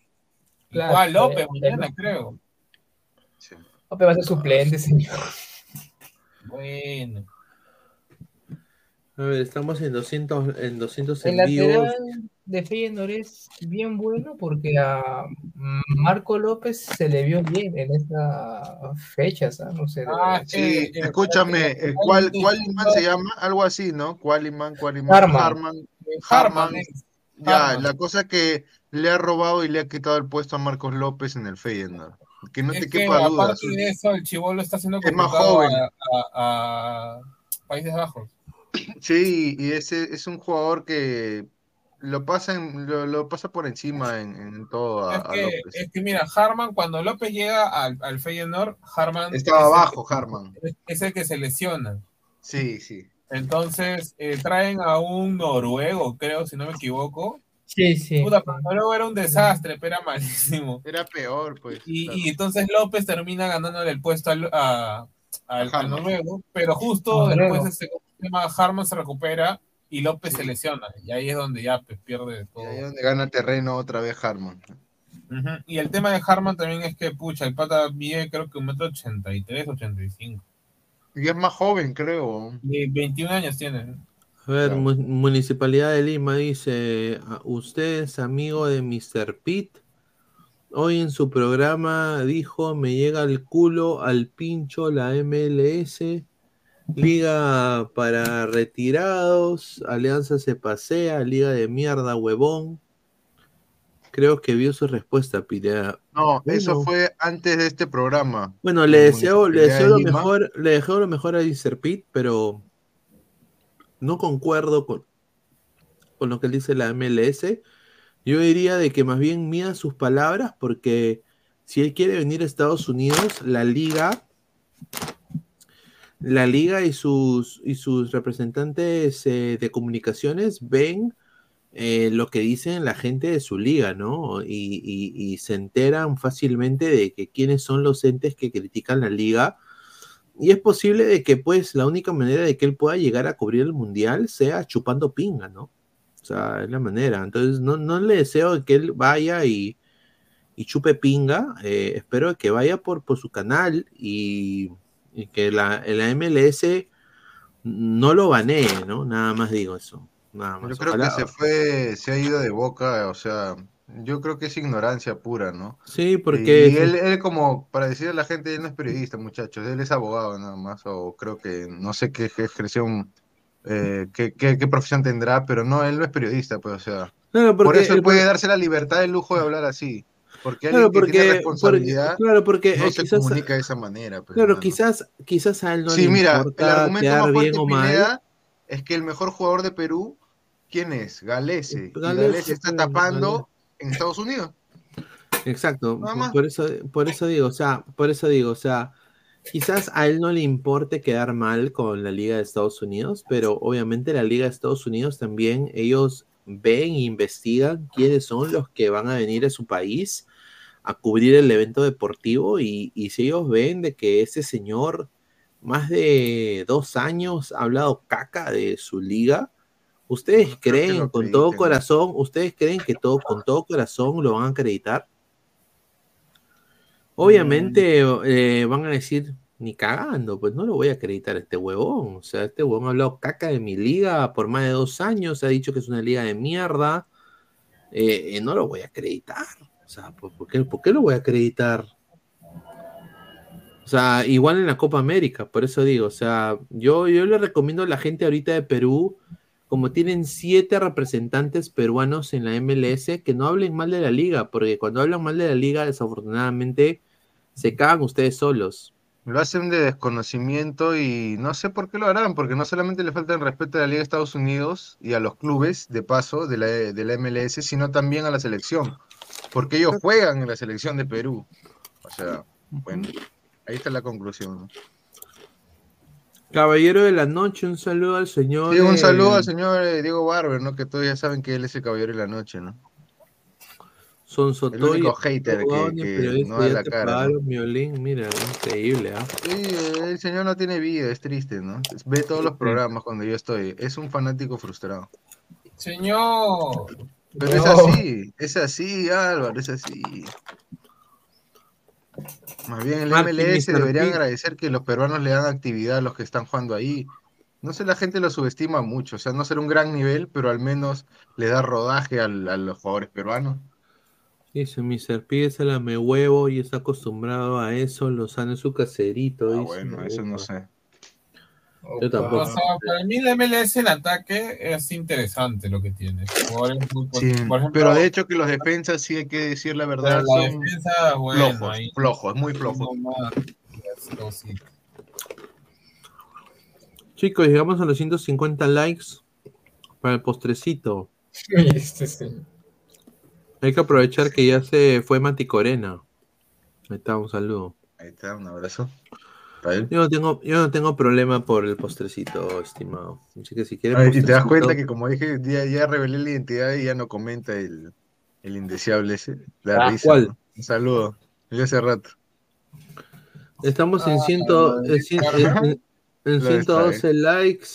Claro, Igual López, el- mañana creo. López va a ser suplente, señor. Bueno. A ver, estamos en 200, en 200 El envíos. lateral de Feyenoord es bien bueno porque a Marco López se le vio bien en esta fecha, ¿sabes? No sé. Ah, Sí, eh, escúchame, eh, ¿cuál, cuál imán se llama? Algo así, ¿no? ¿Cuál imán? ¿Cuál imán? Harman. Harman. Harman Harman. es- Ya, la cosa que le ha robado y le ha quitado el puesto a Marcos López en el Feyenoord. Que no Es te que quepa duda. aparte de eso, el Chivolo está siendo Es más joven. a, a- a Países Bajos. Sí, y ese es un jugador que lo pasa, en- lo, lo pasa por encima en, en todo a, Es a que, López. es que mira, Harman, cuando López llega al, al Feyenoord, Harman Estaba abajo, que- Harman. es- Es el que se lesiona. Sí, sí. Entonces eh, traen a un noruego, creo, si no me equivoco. Sí, sí. Puta, pero noruego era un desastre, pero era malísimo. Era peor, pues. Y, claro. y entonces López termina ganándole el puesto al, a, al- noruego, pero justo Noruego. después este ¿cómo se llama? Harman se recupera y López se lesiona. Y ahí es donde ya pues, pierde todo. Y ahí es donde gana terreno otra vez Harman. Y el tema de Harman también es que, pucha, el pata mide creo que un metro ochenta y tres, ochenta y cinco. Y es más joven, creo. Y 21 años tiene. A ver, mu- Municipalidad de Lima dice, "A- usted es amigo de Mr. Pitt. Hoy en su programa dijo, me llega el culo al pincho la MLS. Liga para retirados, Alianza se pasea, Liga de mierda, huevón. Creo que vio su respuesta, Pineda. No, eso fue antes de este programa. Bueno, le deseo, le deseo de lo Lima. mejor, le deseo lo mejor a. Pitt, pero no concuerdo con, con lo que él dice la MLS. Yo diría de que más bien mida sus palabras, porque si él quiere venir a Estados Unidos, la liga, la liga y sus, y sus representantes eh, de comunicaciones ven eh, lo que dicen la gente de su liga, ¿no? Y, se enteran fácilmente de que quiénes son los entes que critican la liga. Y es posible de que, pues, la única manera de que él pueda llegar a cubrir el mundial sea chupando pinga, ¿no? O sea, es la manera. Entonces, no, no le deseo que él vaya y, y chupe pinga. eh, espero que vaya por, por su canal y, y que la, la MLS no lo banee, ¿no? Nada más digo eso. Nada más. Yo creo Ojalá- que se fue, se ha ido de boca, o sea, yo creo que es ignorancia pura, ¿no? Sí, porque- Y él, él como, para decirle a la gente, él no es periodista, muchachos, él es abogado nada más, o creo que, no sé qué, expresión, eh, qué, qué, qué profesión tendrá, pero no, él no es periodista, pues, o sea, por eso él puede darse la libertad, el lujo de hablar así, porque Claro, alguien que tiene porque- responsabilidad porque- claro, porque, no eh, se quizás- comunica de esa manera, pues, Claro, hermano. quizás, quizás a él no Sí, le mira, el importa argumento quedar más bien o mal. Es que el mejor jugador de Perú, ¿quién es? Galese. Y Galese, Galese está tapando en Estados Unidos. Exacto, por eso, por eso digo, o sea, por eso digo, o sea, quizás a él no le importe quedar mal con la Liga de Estados Unidos, pero obviamente la Liga de Estados Unidos también ellos ven e investigan quiénes son los que van a venir a su país a cubrir el evento deportivo y, y si ellos ven de que ese señor más de dos años ha hablado caca de su liga, ¿ustedes creen con todo corazón, ustedes creen que todo, con todo corazón lo van a acreditar? Obviamente eh, van a decir, Ni cagando, pues no lo voy a acreditar a este huevón. O sea, este huevón ha hablado caca de mi liga por más de dos años, ha dicho que es una liga de mierda. Eh, eh, no lo voy a acreditar. O sea, ¿por, por qué, por qué lo voy a acreditar? O sea, igual en la Copa América, por eso digo, o sea, yo, yo le recomiendo a la gente ahorita de Perú, como tienen siete representantes peruanos en la MLS, que no hablen mal de la liga, porque cuando hablan mal de la liga, desafortunadamente, se cagan ustedes solos. Lo hacen de desconocimiento y no sé por qué lo harán, porque no solamente le falta el respeto a la Liga de Estados Unidos y a los clubes, de paso, de la, de la MLS, sino también a la selección, porque ellos juegan en la selección de Perú. O sea, bueno, ahí está la conclusión. ¿no? Caballero de la noche, un saludo al señor. Sí, un eh, saludo al señor eh, Diego Barber, ¿no? Que todos ya saben que él es el caballero de la noche, ¿no? Son El Sotoy, único hater que, periodista, no da la cara. ¿no? violín, mira, increíble, ¿ah? Sí, el señor no tiene vida, es triste, ¿no? Ve todos los programas cuando yo estoy. Es un fanático frustrado. Señor. Pero es así, es así, Álvaro, es así. Más bien el Martín, MLS deberían P. agradecer que los peruanos le dan actividad a los que están jugando ahí. No sé, la gente lo subestima mucho, o sea, no será un gran nivel, pero al menos le da rodaje al- a los jugadores peruanos. Dice, Mr. P se la me huevo y está acostumbrado a eso, lo sana en su caserito. Ah, dice, bueno, eso no sé. Yo tampoco. O sea, para mí la MLS en ataque es interesante lo que tiene. Jugadores muy Sí, pot- por ejemplo, pero de hecho que los defensas, sí hay que decir la verdad, la son defensa, bueno, flojos, ahí- flojos, muy flojos. Sí. Chicos, llegamos a los 150 likes para el postrecito. Este señor. Hay que aprovechar que ya se fue Mati Corena. Ahí está, un saludo. Ahí está, un abrazo. Yo no tengo, yo no tengo problema por el postrecito, estimado. Así que si quieres Ay, y te das cuenta que como dije, ya, ya revelé la identidad y ya no comenta el, el indeseable ese. La Ah, risa. ¿cuál? ¿no? Un saludo. Yo hace rato. Estamos en, Ah, ciento, no, en, en- en Lo 112 likes.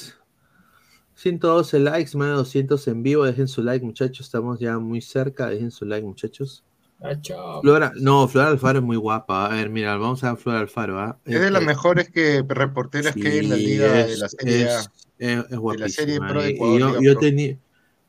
112 likes, más de 200 en vivo. Dejen su like, muchachos. Estamos ya muy cerca. Dejen su like, muchachos. Ah. Flora, no, Flora Alfaro es muy guapa. A ver, mira, vamos a ver Flora Alfaro. ¿ah? Es de las Eh, mejores que, reporteras que hay en la liga de la Serie es- es- es de la Serie guapísima, Pro de y- y Ecuador, yo, yo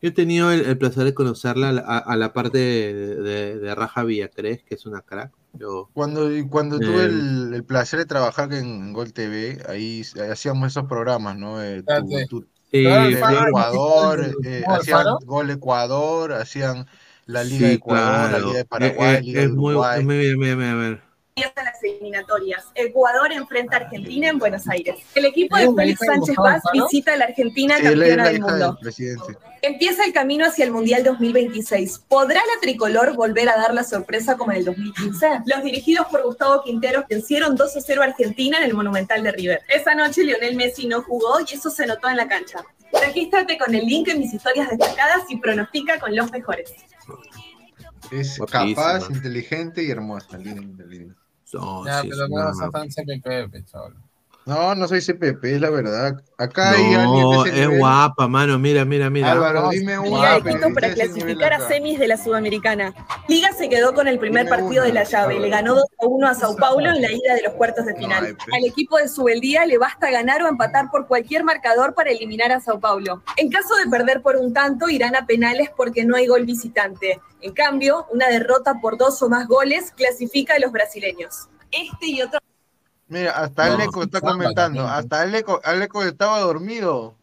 yo he tenido el, el placer de conocerla a, la- a- a la parte de, de, de Raja Villacrés, que es una crack. Yo, Cuando, cuando tuve Eh, el, el placer de trabajar en Gol TV, ahí hacíamos esos programas, ¿no? Eh, tu- Flor- Ecuador, ¿Gol eh, hacían Gol Ecuador, hacían la Liga sí, de Ecuador, la claro. Liga de Eh, Paraguay, eh, Liga es de muy, Uruguay. mira, mira, mira, mira. En las eliminatorias. Ecuador enfrenta a Argentina en Buenos Aires. El equipo ¿Es de Félix Sánchez Alfaro? visita a la Argentina Sí, campeona la del mundo. del. Empieza el camino hacia el Mundial 2026. ¿Podrá la tricolor volver a dar la sorpresa como en el 2015? Los dirigidos por Gustavo Quinteros vencieron 2 a 0 a Argentina en el Monumental de River. Esa noche Lionel Messi no jugó y eso se notó en la cancha. Regístrate con el link en mis historias destacadas y pronostica con los mejores. Es Guapísima. capaz, inteligente y hermosa. linda, linda. No, Ya, sí, pero no vas a tan CPP, pecholo. No, no soy CPP, es la verdad. Acá hay alguien No, es guapa, mano. Mira, mira, mira. Álvaro, dime Liga una de Quito para clasificar a semis de la Sudamericana. Liga se quedó con el primer Dime partido de la llave. Le ganó 2 a 1 a Sao Paulo en la ida de los cuartos de final. Al equipo de Subeldía le basta ganar o empatar por cualquier marcador para eliminar a Sao Paulo. En caso de perder por un tanto, irán a penales porque no hay gol visitante. En cambio, una derrota por dos o más goles clasifica a los brasileños. Este y otro Mira, hasta No. Aleco está comentando. Hasta Aleco, Aleco estaba dormido.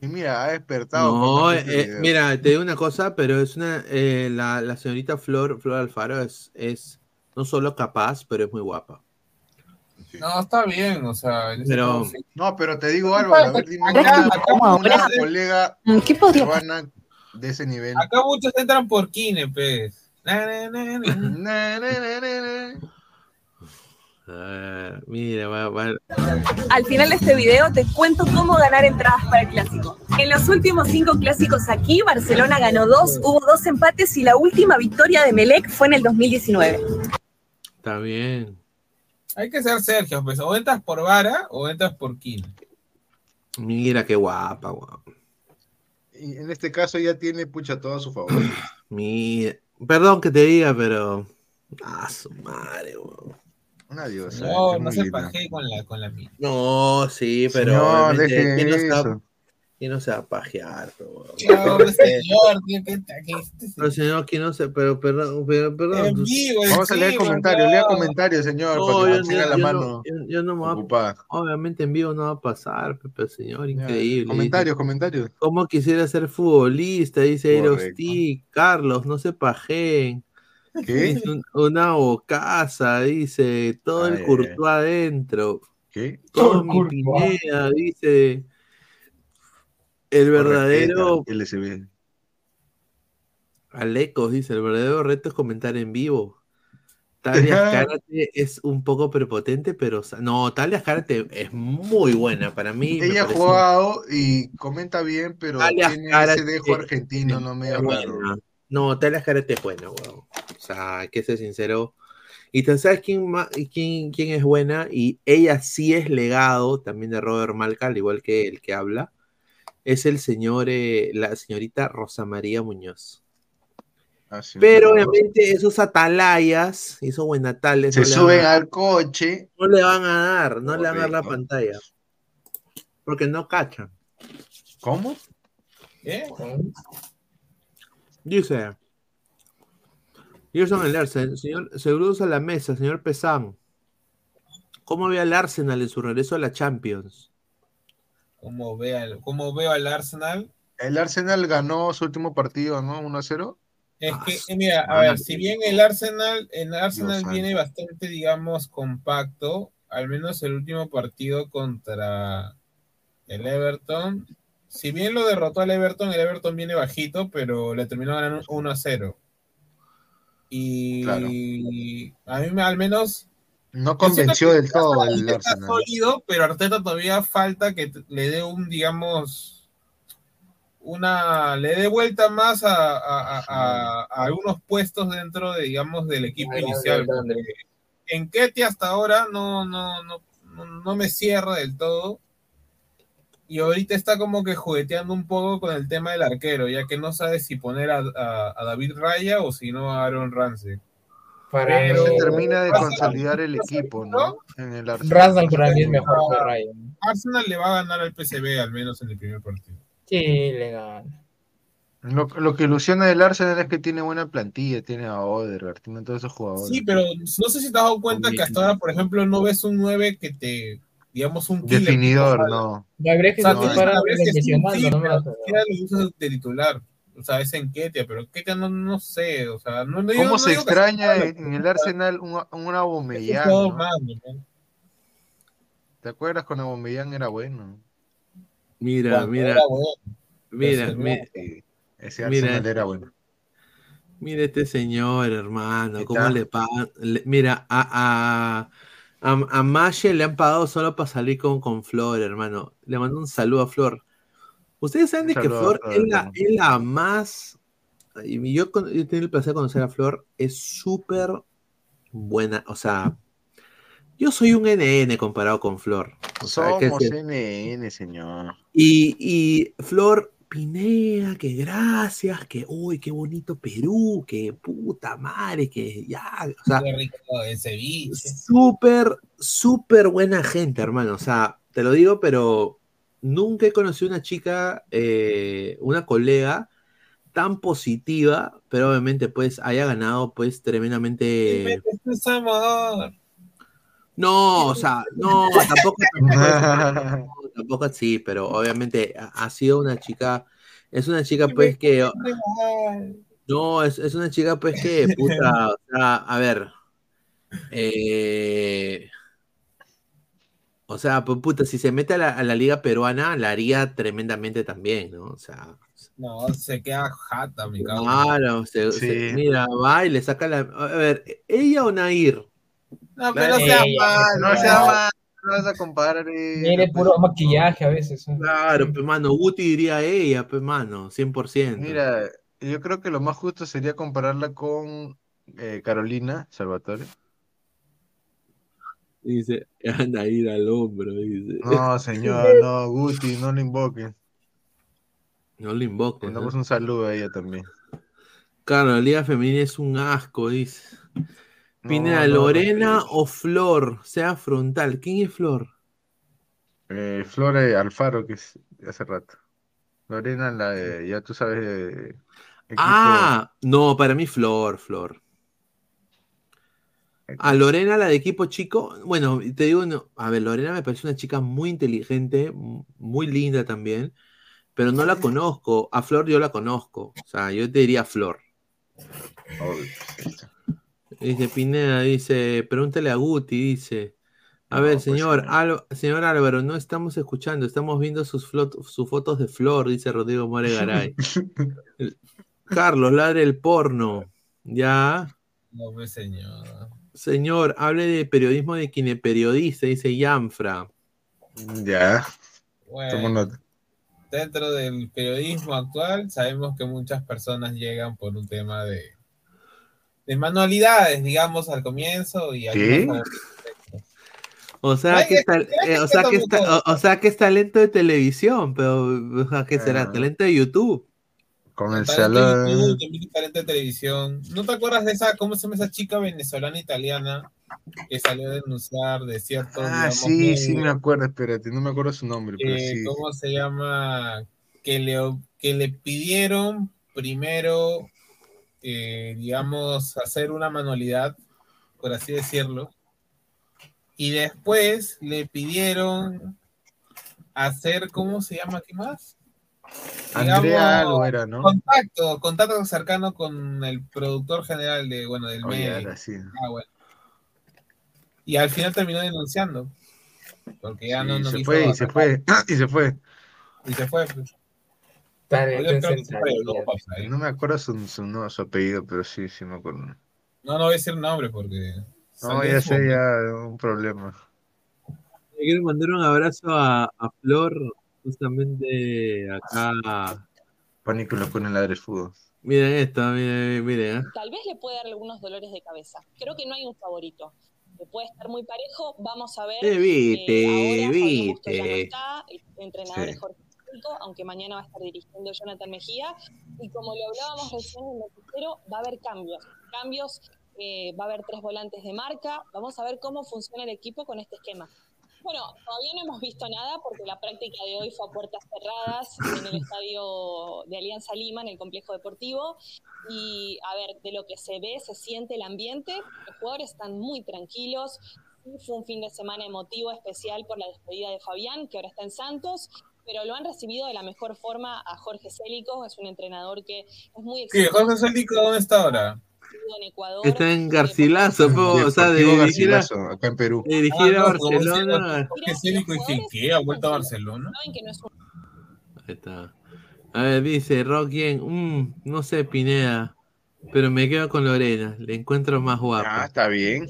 Y mira, ha despertado. No, el eh, video. mira, te digo una cosa, pero es una. eh, la, la señorita Flor, Flor Alfaro es, es no solo capaz, pero es muy guapa. No, está bien, o sea. Pero- caso sí. No, pero te digo, Álvaro, a ver, dime Acá- una, colega ¿Qué podría de ese nivel. Acá muchos entran por Kine, pues. Na, na, na, na. Na, na, na, na, na. Ah, mira, va, va- Al final de este video te cuento cómo ganar entradas para el clásico. En los últimos cinco clásicos aquí, Barcelona ganó dos, hubo dos empates y la última victoria de Melec fue en el 2019. está bien. Hay que ser Sergio, pues. O entras por Vara o entras por Kine. Mira qué guapa, guapa. Y en este caso ya tiene pucha todo a su favor. Mira, perdón que te diga, pero. Ah, su madre, weón. Una diosa. No, no se paje con la, con la mina. No, sí, pero. Obviamente, deje ¿quién no se va- eso. quién no se va a pajear? pero, weón? No, señor, está- que este Pero señor, ¿quién no se. Pero, perdón, pero, perdón. En pues- Vamos a leer vivo, comentarios, no. lea comentarios, señor, No, para que yo, yo- la yo mano no, yo- yo no me voy a-. Obviamente en vivo no va a pasar, pero señor, increíble. Comentarios, Dice, comentarios. ¿Cómo quisiera ser futbolista? Dice Correcto. Erosti, Carlos, no se pajen. Un- una bocaza, dice, todo Ay, el ay, Courtois adentro. ¿Qué? Todo mi Pineda, dice. El verdadero LSB. Alecos, dice, el verdadero reto es comentar en vivo. Talia Karate es un poco prepotente, pero no, Talia Karate es muy buena para mí. me Ella ha jugado y comenta bien, pero Talia tiene Karate ese dejo argentino, no raro. buena. No, Talia Karate es buena, weón. O sea, hay que ser sincero. Y tú sabes quién, quién, quién es buena, y ella sí es legado también de Robert Malca, al igual que el que habla, es el señor, eh, la señorita Rosa María Muñoz. Ah, sí, Pero obviamente esos atalayas, esos buenatales, Se no le suben van a- al coche. no le van a dar, no le van a dar la pantalla. Porque no cachan. ¿Cómo? ¿Eh? Dice. Gerson el Arsenal, señor, saludos a la mesa, señor Pesán. ¿Cómo ve al Arsenal en su regreso a la Champions? ¿Cómo, ve al- cómo veo al Arsenal? El Arsenal ganó su último partido, ¿no? 1 a 0. Es Ah, que, eh, mira, a ver, si bien el Arsenal, el Arsenal Dios viene bastante, digamos, compacto, al menos el último partido contra el Everton, si bien lo derrotó al Everton, el Everton viene bajito, pero le terminó ganando 1 a 0. Y a mí me- al menos No convenció del todo el Arsenal. sólido, pero Arteta todavía falta que le dé un, digamos, una, le dé vuelta más a, a- a- a- a algunos puestos dentro de, digamos, del equipo Grande, inicial. grande. En Ketty hasta ahora no, no, no, no, no me cierra del todo. Y ahorita está como que jugueteando un poco con el tema del arquero, ya que no sabe si poner a, a- a David Raya o si no a Aaron Ramsey. Para Pero- No mí, se termina de Arsenal- consolidar el equipo, ¿no? En el Arsenal. Para mí es mejor que Ryan. Arsenal le va a ganar al PSV al menos en el primer partido. Sí, le gana. Lo, lo que ilusiona del Arsenal es que tiene buena plantilla, tiene a Odegaard, tiene a todos esos jugadores. Sí, pero no sé si te has dado cuenta que hasta ahora, por ejemplo, no ves un 9 que te, digamos, un killer. Definidor, no. Gabriel O sea, Jesús tienes para a Gabriel Jesús, lesionando, sí, no lo usas de titular. O sea, es en Ketia, pero Ketia no, no sé, o sea, no, no digo- ¿Cómo no se que extraña sea en, en el Arsenal un, un jugador ¿no? ¿Te acuerdas cuando Aubameyang era bueno? Mira, Cuando mira, era bueno. mira, mira, ese Mira, Arsenal era bueno. mira este señor, hermano, cómo está. le pagan. mira, a, a, a, a Maye le han pagado solo para salir con, con Flor, hermano. Le mando un saludo a Flor. Ustedes saben de que Flor es la, es la más. Y yo, con- yo he tenido el placer de conocer a Flor, es súper buena. O sea, yo soy un NN comparado con Flor. O sea, que Somos que- NN, señor. y, y Flor Pineda, que gracias, que uy, qué bonito Perú, que puta madre, que ya, o sea, Qué rico ceviche. súper, súper buena gente, hermano. O sea, te lo digo, pero nunca he conocido una chica, eh, una colega tan positiva, pero obviamente pues haya ganado pues tremendamente... Amor. No, o sea, no, tampoco, tampoco, tampoco así, pero obviamente ha, ha sido una chica, es una chica pues que, no, es, es una chica pues que, puta, o sea, a ver, eh, o sea, pues, puta, si se mete a la, a la liga peruana, la haría tremendamente también, ¿no? O sea, No, se queda jata, mi cabrón. claro, se- Sí. se- mira, va y le saca la, a ver, ella o Nair, No, Claro, pero sea Ey, mal. No sea mal, no vas a comparar. eh, Tiene puro maquillaje a veces. ¿eh? claro, pues mano, Guti diría ella, pues mano, 100%. Mira, yo creo que lo más justo sería compararla con eh, Carolina Salvatore. Dice, anda a ir al hombro, dice. No, señor, no, Guti, no lo invoquen. No lo invoques. Mandamos ¿no? un saludo a ella también. Claro, la Liga Femenina es un asco, dice. Pineda, no, Lorena o Flor, sea frontal. ¿Quién es Flor? Eh, Flora Alfaro, que es de hace rato. Lorena, la de- ya tú sabes, de equipo- Ah, no, para mí Flor, Flor. A Lorena, la de equipo chico, bueno, te digo, no, a ver, Lorena me parece una chica muy inteligente, muy linda también, pero no la conozco. A Flor yo la conozco, o sea, yo te diría Flor. Dice Pineda, dice, pregúntale a Guti, dice. A ver, señor, Ál- señor Álvaro, no estamos escuchando, estamos viendo sus, flot- sus fotos de Flor, dice Rodrigo More Garay. Carlos, ladre el porno. Ya. No, pues, señor. Señor, hable de periodismo de quien es periodista, dice Yanfra. Ya. Bueno, dentro del periodismo actual sabemos que muchas personas llegan por un tema de, de manualidades, digamos, al comienzo y algunos- O sea, Ay, que es que- es eh, o, sea, que es estamos ta- o, o sea que es talento de televisión, pero o sea, ¿qué será? Ah. Talento de YouTube. Con el talento de salón. También talento de televisión. ¿No te acuerdas de esa, cómo se llama esa chica venezolana italiana que salió a denunciar de cierto, Ah, digamos, sí, sí me acuerdo, espérate, no me acuerdo su nombre, pero eh, sí. ¿cómo se llama? Que le, que le pidieron primero, eh, digamos, hacer una manualidad, por así decirlo, y después le pidieron hacer, ¿cómo se llama? ¿Qué más? Andrea algo era, ¿no? Contacto, contacto cercano con el productor general de, bueno, del Oye, medio. sí. Ah, bueno. Y al final terminó denunciando. Porque ya no, Y no se fue, y se fue, y se fue. Y se fue. pues. No, me acuerdo su, su, no, su apellido, pero sí, sí me acuerdo. No, no voy a decir nombre porque. No, ya sé, ya, un problema. Le quiero mandar un abrazo a, a Flor, justamente acá. Pánico lo pone en ladre el fútbol. Miren esto, miren, miren. ¿eh? Tal vez le puede dar algunos dolores de cabeza. Creo que no hay un favorito. Que puede estar muy parejo. Vamos a ver. Eh, viste, ahora no viste. está. El entrenador Sí. Jorge Aunque mañana va a estar dirigiendo Jonathan Mejía. Y como lo hablábamos recién en el noticiero, va a haber cambios. Cambios, eh, va a haber tres volantes de marca. Vamos a ver cómo funciona el equipo con este esquema. Bueno, todavía no hemos visto nada porque la práctica de hoy fue a puertas cerradas en el estadio de Alianza Lima, en el complejo deportivo. Y a ver, de lo que se ve, se siente el ambiente. Los jugadores están muy tranquilos. Fue un fin de semana emotivo, especial por la despedida de Fabián, que ahora está en Santos. Pero lo han recibido de la mejor forma a Jorge Célico, es un entrenador que es muy exitoso Jorge Célico, ¿dónde está ahora? en Ecuador. Está en Garcilaso, po, o sea, de dirigir a, Garcilaso, acá en Perú. de dirigir a Ah, no, Barcelona. Jorge Célico, dije, ¿qué? ¿Ha vuelto a Barcelona? Saben que no es un Ahí está. A ver, dice Rockien, mm, no sé, Pineda, pero me quedo con Lorena, le encuentro más Ah, guapa. está bien.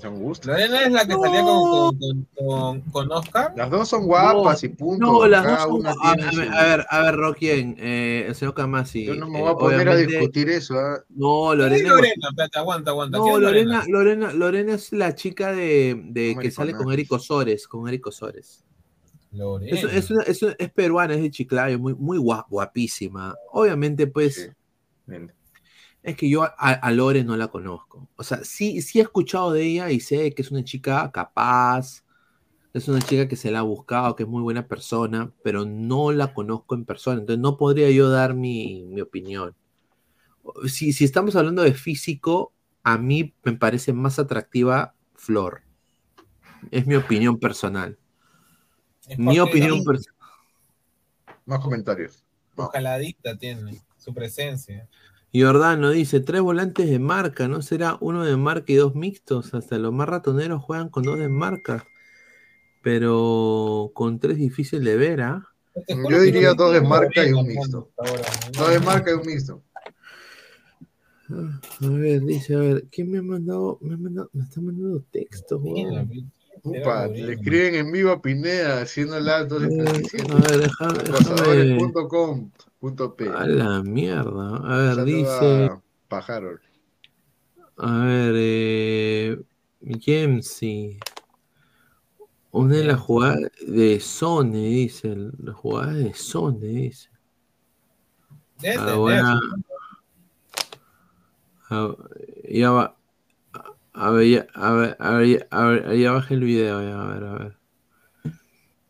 Son gustos. Lorena es la que salía con, con, con, con Oscar. Las dos son guapas y punto. No, las Cada dos son guapas. A, su- ver, a ver, a ver, Rockien, eh, el señor Camasi. Yo no me eh, voy a poner a discutir eso. ¿ah? No, ¿Quién es Lorena. Lorena? Espérate, aguanta, aguanta. No, ¿Quién es Lorena, Lorena, Lorena es la chica de, de que sale con Eric Osores, con Eric Osores. Lorena. Es, es, una- es, una- es peruana, es de Chiclayo, muy, muy guap- guapísima. Obviamente, pues. Es que yo a, a Lore no la conozco. O sea, sí, sí he escuchado de ella y sé que es una chica capaz, es una chica que se la ha buscado, que es muy buena persona, pero no la conozco en persona. Entonces no podría yo dar mi, mi opinión. Si, si estamos hablando de físico, a mí me parece más atractiva Flor. Es mi opinión personal. Es Mi opinión personal. Más comentarios. Su jaladita tiene, su presencia. Jordano dice, tres volantes de marca, ¿no será uno de marca y dos mixtos? Hasta los más ratoneros juegan con dos de marca, pero con tres difícil de ver, ¿ah? Yo diría dos de marca y un mixto. Dos de marca y un mixto. A ver, dice, a ver, ¿quién me ha mandado? Me, ha mandado- me está mandando textos, weón. Upa, le escriben en vivo a Pineda haciendo el alto Eh, a ver, déjame, déjame. Pasadores.com.p. A la mierda. A ver, Saluda dice, Pájaro. a ver, eh, Gemsi. Una de las jugadas de Sony, dice, las jugadas de Sony, dice. Debe Ah, tener, bueno. Ah, ya va. A ver, ya, a ver, a ver, ya- a ver, ya bajé el video, ya, a ver, a ver.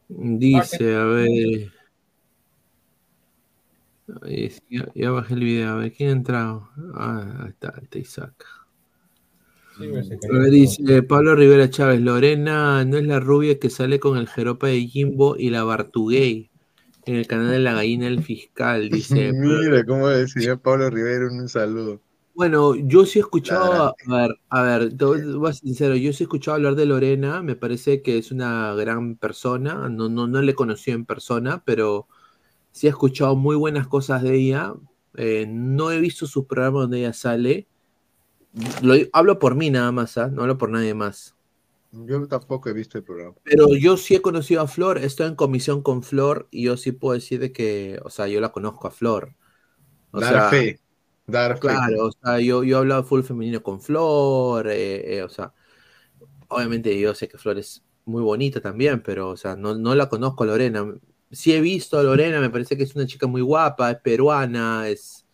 Dice, a ver. Ahí Ya, ya bajé el video, a ver, ¿quién ha entrado? Ah, ahí está, está Isaac. Sí, pero se A ver, todo. dice Pablo Rivera Chávez, Lorena no es la rubia que sale con el jeropa de Jimbo y la Bartugay en el canal de la gallina del fiscal, dice. Mira cómo le decía Pablo Rivera un saludo. Bueno, yo sí he escuchado, a ver, a ver, te voy voy a ser sincero, yo sí he escuchado hablar de Lorena, me parece que es una gran persona, no, no, no le he conocido en persona, pero sí he escuchado muy buenas cosas de ella, eh, no he visto sus programas donde ella sale, Lo- hablo por mí nada más, ¿ah? no hablo por nadie más. Yo tampoco he visto el programa. Pero yo sí he conocido a Flor, estoy en comisión con Flor y yo sí puedo decir de que, o sea, yo la conozco a Flor. O Dar sea, fe. Dar fe. Claro, o sea, yo, yo he hablado full femenino con Flor, eh, eh, o sea, obviamente yo sé que Flor es muy bonita también, pero, o sea, no, no la conozco a Lorena. Sí he visto a Lorena, me parece que es una chica muy guapa, es peruana, es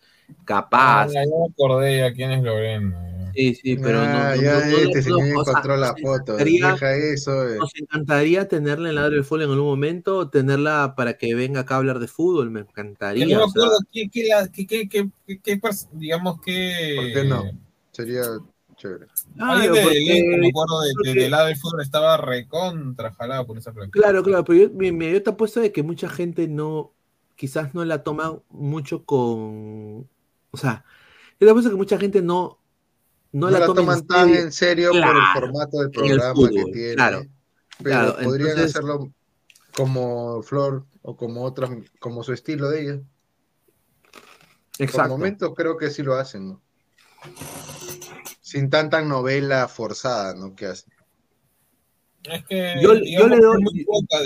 capaz. Ah, ya acordé ya quién es Lorena. Sí, sí, pero no, Ah, no- ya no- no este la señor conozco, o sea, encontró la nos foto. encantaría- Deja eso. eh. Nos encantaría tenerla en Ladro del Fútbol en algún momento, tenerla para que venga acá a hablar de fútbol, me encantaría. no me acuerdo qué, qué, qué, qué, qué, qué- qué digamos que... ¿Por qué no? Sería chévere. Claro, de porque- elenco, me acuerdo de, de, porque- del lado del fútbol estaba recontra jalado por esa placa. Claro, claro, pero yo, yo te apuesto de que mucha gente no, quizás no la toma mucho con, o sea, yo te apuesto que mucha gente no, no, No la, la toma toman tan en serio por el formato del en el programa que tiene. claro, Pero claro, podrían entonces- hacerlo como Flor o como otras, como su estilo de ella. Por Exacto. momentos creo que sí lo hacen, ¿no? Sin tanta novela forzada, ¿no? Que hacen. Es que Yo, le doy, muy poca,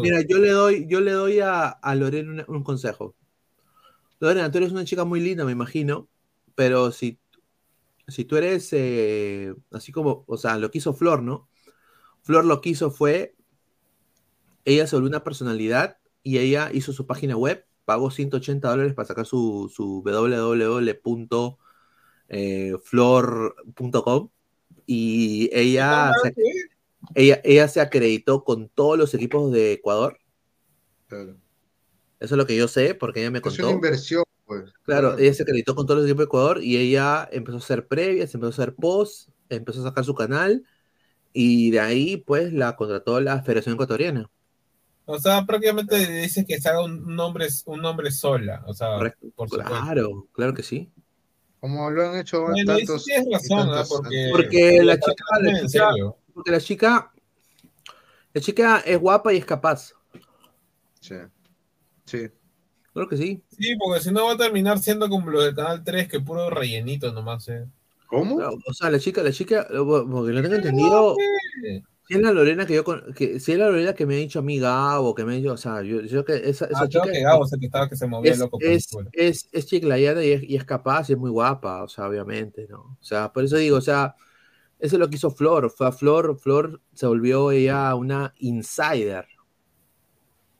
mira, yo le doy, yo le doy a, a Lorena un consejo. Lorena, tú eres una chica muy linda, me imagino, pero si, si tú eres eh, así como, o sea, lo que hizo Flor, ¿no? Flor lo que hizo fue, ella se volvió una personalidad y ella hizo su página web, pagó 180 dólares para sacar su, su www.flor.com y ella se, ella, ella se acreditó con todos los equipos de Ecuador. Claro. Eso es lo que yo sé, porque ella me Es contó. una inversión, pues. Claro, ella se acreditó con todos los equipos de Ecuador y ella empezó a hacer previas, empezó a hacer posts, empezó a sacar su canal y de ahí pues la contrató la Federación Ecuatoriana. O sea, prácticamente dices que se haga un nombre, un nombre sola. O sea, supuesto. Claro, claro que sí. Como lo han hecho Bueno, sí tantos. y razón, tantos Porque. Porque la chica, la porque la chica, la chica es guapa y es capaz. Sí. Sí. Claro que sí. Sí, porque si no va a terminar siendo como lo del Canal 3, que puro rellenito nomás. Eh. ¿Cómo? O sea, la chica, la chica, porque lo tengo entendido, es la Lorena que yo, con- que, si es la Lorena que me ha dicho a mí Gabo, que me ha dicho, o sea, yo, yo que esa, esa Ah, creo chica que Gabo se que estaba que se movía es, loco es, es, es chiclayana y es, y es capaz y es muy guapa, o sea, obviamente, ¿no? O sea, por eso digo, o sea, eso es lo que hizo Flor, fue a Flor, Flor se volvió ella una insider.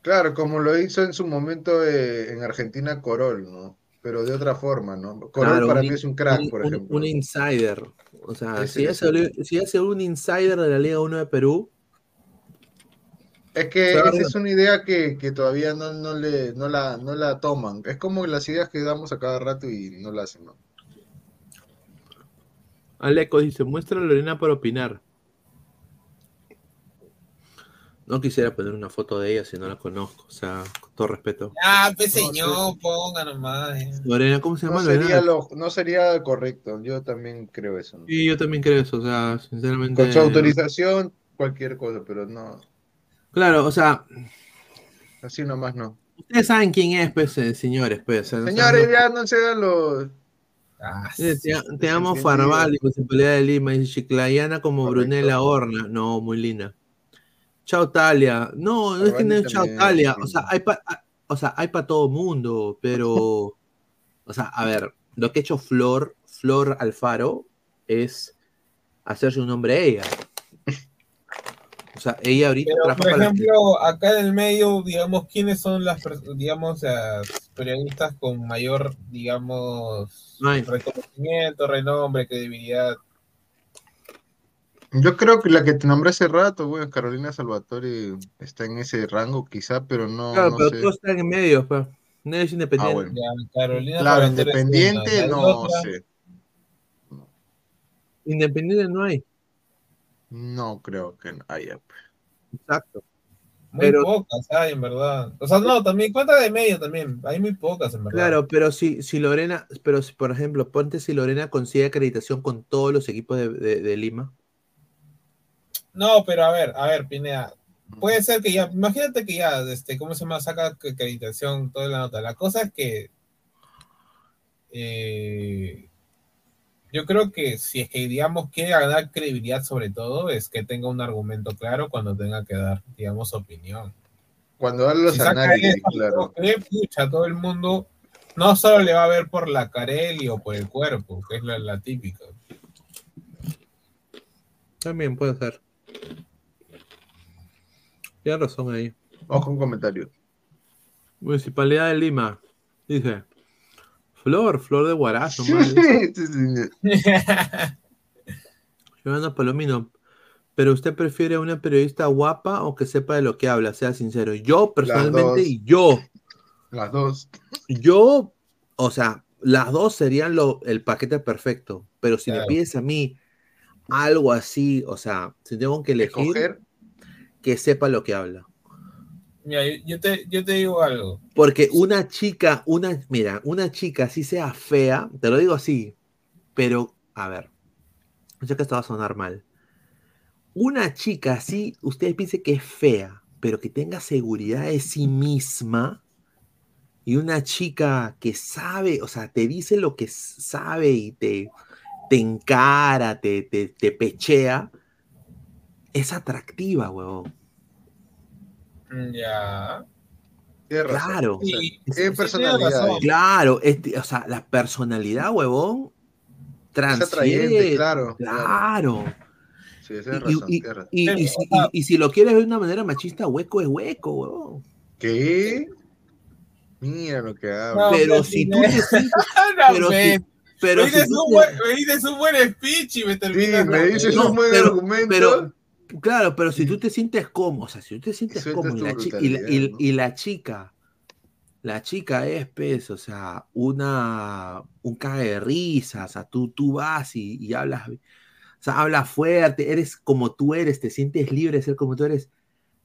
Claro, como lo hizo en su momento eh, en Argentina Corol, ¿no? Pero de otra forma, ¿no? Corol Claro, para un mí es un crack, un- por un- ejemplo. Una insider. O sea, si ese. se si se un insider de la Liga 1 de Perú, Es que Claro. esa es una idea que, que todavía no, no, le, no, la, no la toman. Es como las ideas que damos a cada rato y no la hacen, ¿no? Aleco dice, muestra a Lorena para opinar. No quisiera poner una foto de ella si no la conozco, o sea, todo respeto. Ah, pues señor, ponga nomás. eh. Lorena, ¿cómo se No llama? sería, Lorena? lo, no sería correcto. Yo también creo eso. ¿no? Sí, yo también creo eso, o sea, sinceramente. Con su autorización, cualquier cosa, pero no. Claro, o sea, Así nomás no. ustedes saben quién es, pues, eh, señores, pues. o sea, no Señores, sean- ya no se dan los. Te, te- te amo desentendido. Farmal, Municipalidad de Lima, dice Chiclayana como Correcto. Brunella Horna. No, muy linda. Chao Talia. No, no es que no es Chao Talia. sí. O sea, hay para o sea, hay para todo mundo, pero. o sea, a ver, lo que ha hecho Flor, Flor Alfaro, es hacerse un nombre a ella. O sea, ella ahorita Pero, trabaja por ejemplo, acá en el medio, digamos, ¿quiénes son las, digamos, las periodistas con mayor, digamos, No reconocimiento, renombre, credibilidad? Yo creo que la que te nombré hace rato, bueno, Carolina Salvatore está en ese rango quizá, pero no, Claro, no pero sé. todos están en medio, pues. No es independiente. Ah, bueno. Ya, Carolina Claro, Salvatore independiente no sé. Independiente no hay. No creo que haya. Exacto. Muy Pero- pocas hay, en verdad. O sea, no, también cuenta de medio también. Hay muy pocas, en verdad. Claro, pero si, si Lorena, pero si, por ejemplo, ponte si Lorena consigue acreditación con todos los equipos de, de- de Lima. No, pero a ver, a ver, Pineda. Puede ser que ya, imagínate que ya, este, ¿cómo se llama? Saca acreditación, toda la nota. La cosa es que eh, yo creo que si es que, digamos, quiere ganar credibilidad sobre todo, es que tenga un argumento claro cuando tenga que dar, digamos, opinión. Cuando dan los Si análisis, eso, claro. que, pucha, todo el mundo no solo le va a ver por la carelli o por el cuerpo, que es la, la típica. También puede ser. Tienes razón ahí. Vamos con un comentario. Municipalidad de Lima. Dice. Flor, flor de guarazo, madre. Giovanna Palomino. Pero usted prefiere una periodista guapa o que sepa de lo que habla, sea sincero. Yo personalmente, y yo, Las dos. yo, o sea, las dos serían lo, el paquete perfecto. Pero si Claro. me pides a mí algo así, o sea, si tengo que elegir, Escoger. Que sepa lo que habla. Mira, yo- te, yo te digo algo. Porque una chica, una, mira, una chica así sea fea, te lo digo así, pero, a ver, yo que esto va a sonar mal. Una chica así, usted piense que es fea, pero que tenga seguridad de sí misma, y una chica que sabe, o sea, te dice lo que sabe y te, te encara, te, te, te pechea, es atractiva, huevón. Mm, Ya. Claro. O sea, Sí, sí, personalidad. Claro, este, o sea, la personalidad, huevón, atrayente, transfiere. claro, Claro. Sí, tienes Y, razón, y- tienes razón. y- y si, y- si lo quieres ver de una manera machista, hueco es hueco, huevón. ¿Qué? Mira lo que habla. No, Pero si sí, tú te sientes. No, Pero si, me- pero me, si dices tú un buen, me dices un buen speech y me terminas. me dices No, un buen pero- argumento. pero- Claro, pero si tú te sientes cómodo, o sea, si tú te sientes cómodo y la, chi- y la- y- brutalidad, ¿no? y la chica, la chica es, pues, o sea, una, un cague de risa, o sea, tú, tú vas y, y hablas, o sea, hablas fuerte, eres como tú eres, te sientes libre de ser como tú eres,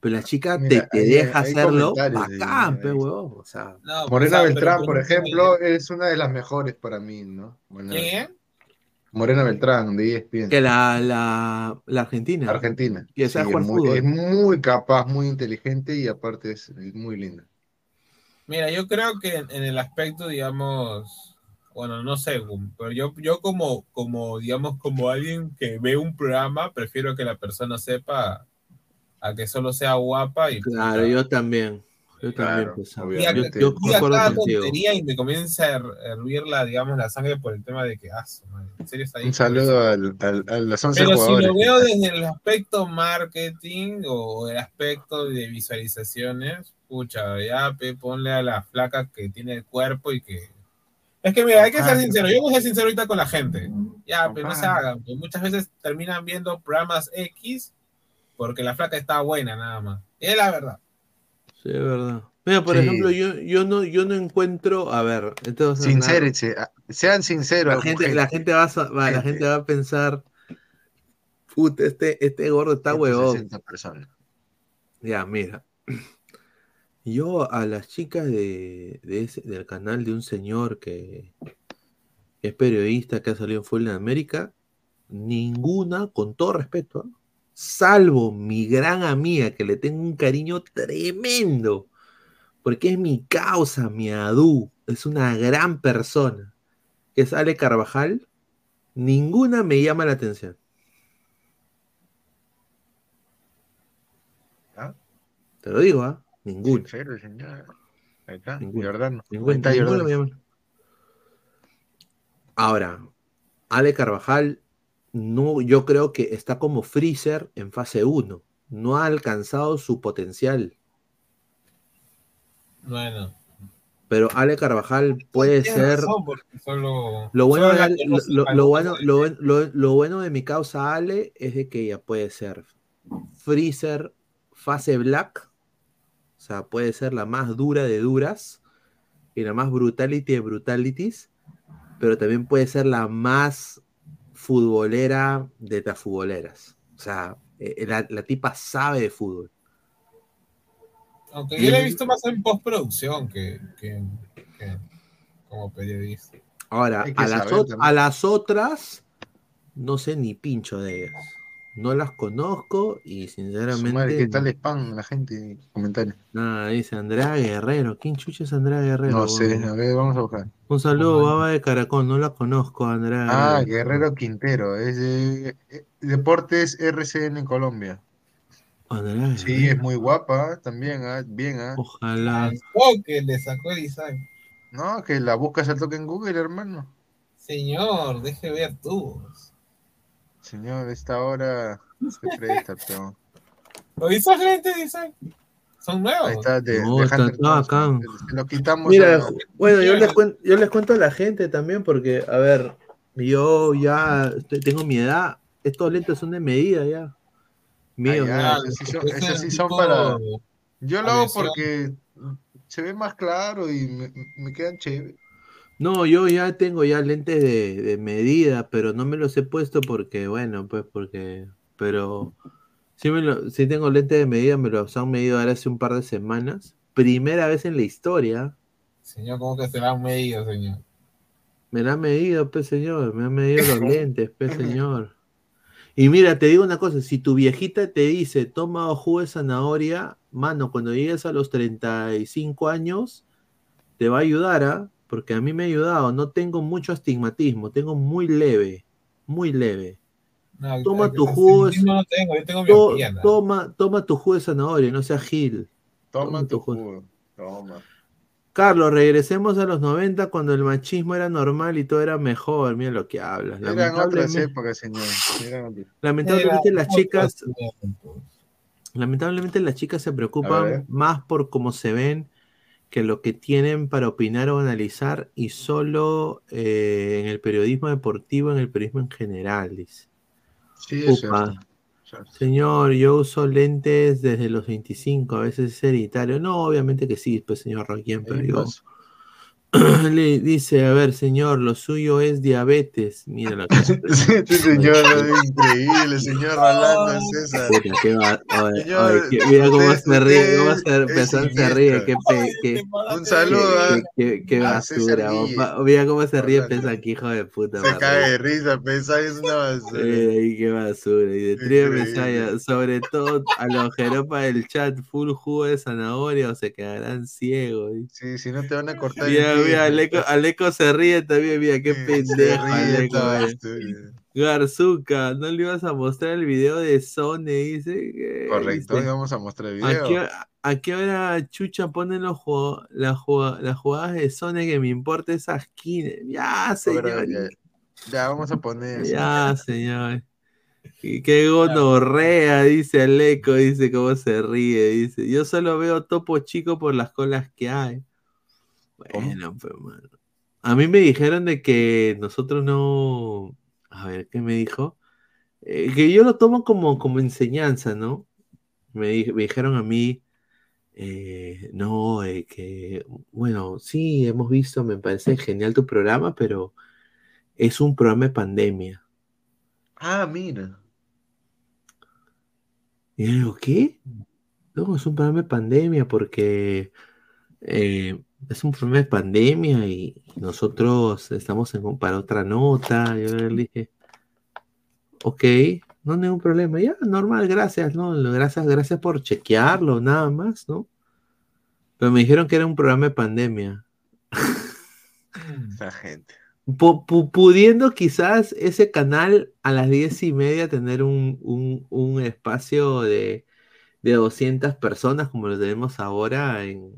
pero la chica Mira, te, te hay- deja hay hacerlo, bacán, pe, huevón, o sea. No, pues, Morena o sea, Beltrán, por ejemplo, es una de las mejores para mí, ¿no? Morena ¿Quién Beltrán. es? Morena Beltrán, de ESPN. Que la, la, la Argentina. Argentina. Sabe Sí, es, muy, es muy capaz, muy inteligente y aparte es, es muy linda. Mira, yo creo que en, en el aspecto, digamos, bueno, no sé, pero yo, yo como, como, digamos, como alguien que ve un programa, prefiero que la persona sepa a que solo sea guapa y Claro, yo también. Yo también, Claro, pues, y a, yo, que- yo cada contigo. tontería y me comienza a her- hervir la, digamos, la sangre por el tema de que, ah, en serio está ahí. Un saludo al, al- a los 11 Pero si jugadores. lo veo desde el aspecto marketing o el aspecto de visualizaciones, pucha, ya pe, ponle a la flaca que tiene el cuerpo y que... Es que mira, hay que ser sincero, yo voy a ser sincero ahorita con la gente. Ya, pero no se hagan, muchas veces terminan viendo programas X porque la flaca está buena nada más. Es la verdad. Sí, es verdad. Mira, por Sí. ejemplo, yo, yo no, yo no encuentro, a ver, sonar- Sincérense, ah, sean sinceros. la gente, la gente va a, la Gente. va a pensar, puta, este, este gordo está huevón. 160 personas. Ya, mira. Yo a las chicas de, de ese- del canal de un señor que es periodista que ha salido en Full en América, ninguna, con todo respeto, ¿ah? Salvo mi gran amiga que le tengo un cariño tremendo, porque es mi causa, mi adu, es una gran persona, que sale Carvajal, ninguna me llama la atención. ¿Ah? Te lo digo, ¿ah? Ninguna. Ahí está, Ninguna. Giordano. Ahí Ninguna- está ninguna Giordano. me llama. Ahora, Ale Carvajal, no, yo creo que está como Freezer en fase 1. No ha alcanzado su potencial. Bueno, Pero Ale Carvajal puede Tienes ser. razón, porque solo- Lo bueno, de Ale- bueno, lo bueno de mi causa Ale es de que ella puede ser Freezer fase black. O sea, puede ser la más dura de duras y la más brutality de brutalities. Pero también puede ser la más futbolera de las futboleras. O sea, eh, la, la tipa sabe de fútbol. Aunque yo la he visto más en postproducción que, que, que como periodista. Ahora, a las, a las otras, no sé ni pincho de ellas. No las conozco y Su madre, sinceramente. ¿Qué tal spam la gente? Comentarios. Nada, dice Andrea Guerrero. ¿Quién chucha es Andrea Guerrero? No sé, a ver, vamos a buscar. Un saludo, baba de Caracol. No la conozco, Andrea. Ah, Guerrero Quintero, es de eh, Deportes RCN en Colombia. Andrea Sí, Guerrero. es muy guapa también, ah, bien, ah. Ojalá. Oh, que le sacó el Isaac. No, que la buscas al toque en Google, hermano. Señor, deje ver tú. Señor, esta hora se presta, pero... ¿Lo hizo de Isaac? Son nuevos. Ahí está, de, No, está todo. Se lo quitamos. Mira, a- bueno, yo les, cuen- yo les cuento a la gente también porque, a ver, yo ya tengo mi edad. Estos lentes son de medida ya. Mío, Ah, ya, ya. esos sí son, esos sí son para... Yo lo hago porque se ve más claro y me, me quedan chéveres. No, yo ya tengo ya lentes de, de medida, pero no me los he puesto porque, bueno, pues porque, pero sí, me lo, sí tengo lentes de medida, me los han medido ahora hace un par de semanas. Primera vez en la historia, Señor, ¿cómo que se la han medido, señor? me la han medido, pues señor, me han medido los lentes, pues señor. Y mira, te digo una cosa, si tu viejita te dice, toma jugo de zanahoria, mano, cuando llegues a los 35 años, te va a ayudar, ¿ah? Porque a mí me ha ayudado, no tengo mucho astigmatismo, tengo muy leve, muy leve. No, Toma el- tu jugo, no tengo, yo tengo to- toma, toma tu jugo de zanahoria, no seas gil. Toma tu jugo. jugo. Toma. Carlos, regresemos a los 90 cuando el machismo era normal y todo era mejor. Mira lo que hablas. Eran otras Lamentablemente, épocas, señor. Eran otras. lamentablemente Era las chicas, lamentablemente las chicas se preocupan más por cómo se ven que lo que tienen para opinar o analizar y solo eh, en el periodismo deportivo, en el periodismo en general, dice. Sí, es cierto. Señor, yo uso lentes desde los 25, a veces es hereditario. No, obviamente que sí, pues señor Roquien, pero yo... Le dice, a ver, señor, lo suyo es diabetes. Mira la cara. Este señor es increíble, señor Rolando César. Puta, qué va- oye, Señor, oye, que- mira cómo se ríe, cómo se, es se ríe, qué, pe- qué, Un saludo a, qué, qué- a basura. Papá. Mira cómo se ríe Pesán, que hijo de puta. Se cae de risa, pensar es una basura. Ay, qué basura. Y de. Mesaya, sobre todo a los jeropas del chat, full jugo de zanahoria o se quedarán ciegos. Sí, si no te van a cortar Mira, el. Mira, Aleco, Aleco se ríe también, mira, qué pendejo, Aleco. Garzuca, ¿no le ibas a mostrar el video de Sone? Dice que. Correcto, dice, y vamos a mostrar el ¿A video. qué, a qué hora Chucha ponen los juego- las jugada- las jugadas de Sone que me importa esas skins? Ya, señor. Ya, ya, vamos a poner. Ya, señor. Y qué gonorrea, dice Aleco, dice cómo se ríe, dice. Yo solo veo topo chico por las colas que hay. Bueno, pues, mano. A mí me dijeron de que nosotros no. A ver, ¿qué me dijo? Eh, que yo lo tomo como, como enseñanza, ¿no? Me, di- me dijeron a mí, eh, no, eh, que, bueno, sí, hemos visto, me parece genial tu programa, pero es un programa de pandemia. Ah, mira. Y yo digo, ¿qué? No, es un programa de pandemia porque eh, es un programa de pandemia y nosotros estamos en, para otra nota. Yo le dije, ok, no ningún problema. Ya, normal, gracias, ¿no? Gracias, gracias por chequearlo, nada más, ¿no? Pero me dijeron que era un programa de pandemia. Esa gente. Pu- pu- pudiendo quizás ese canal a las diez y media tener un, un- un espacio de, de 200 personas como lo tenemos ahora en,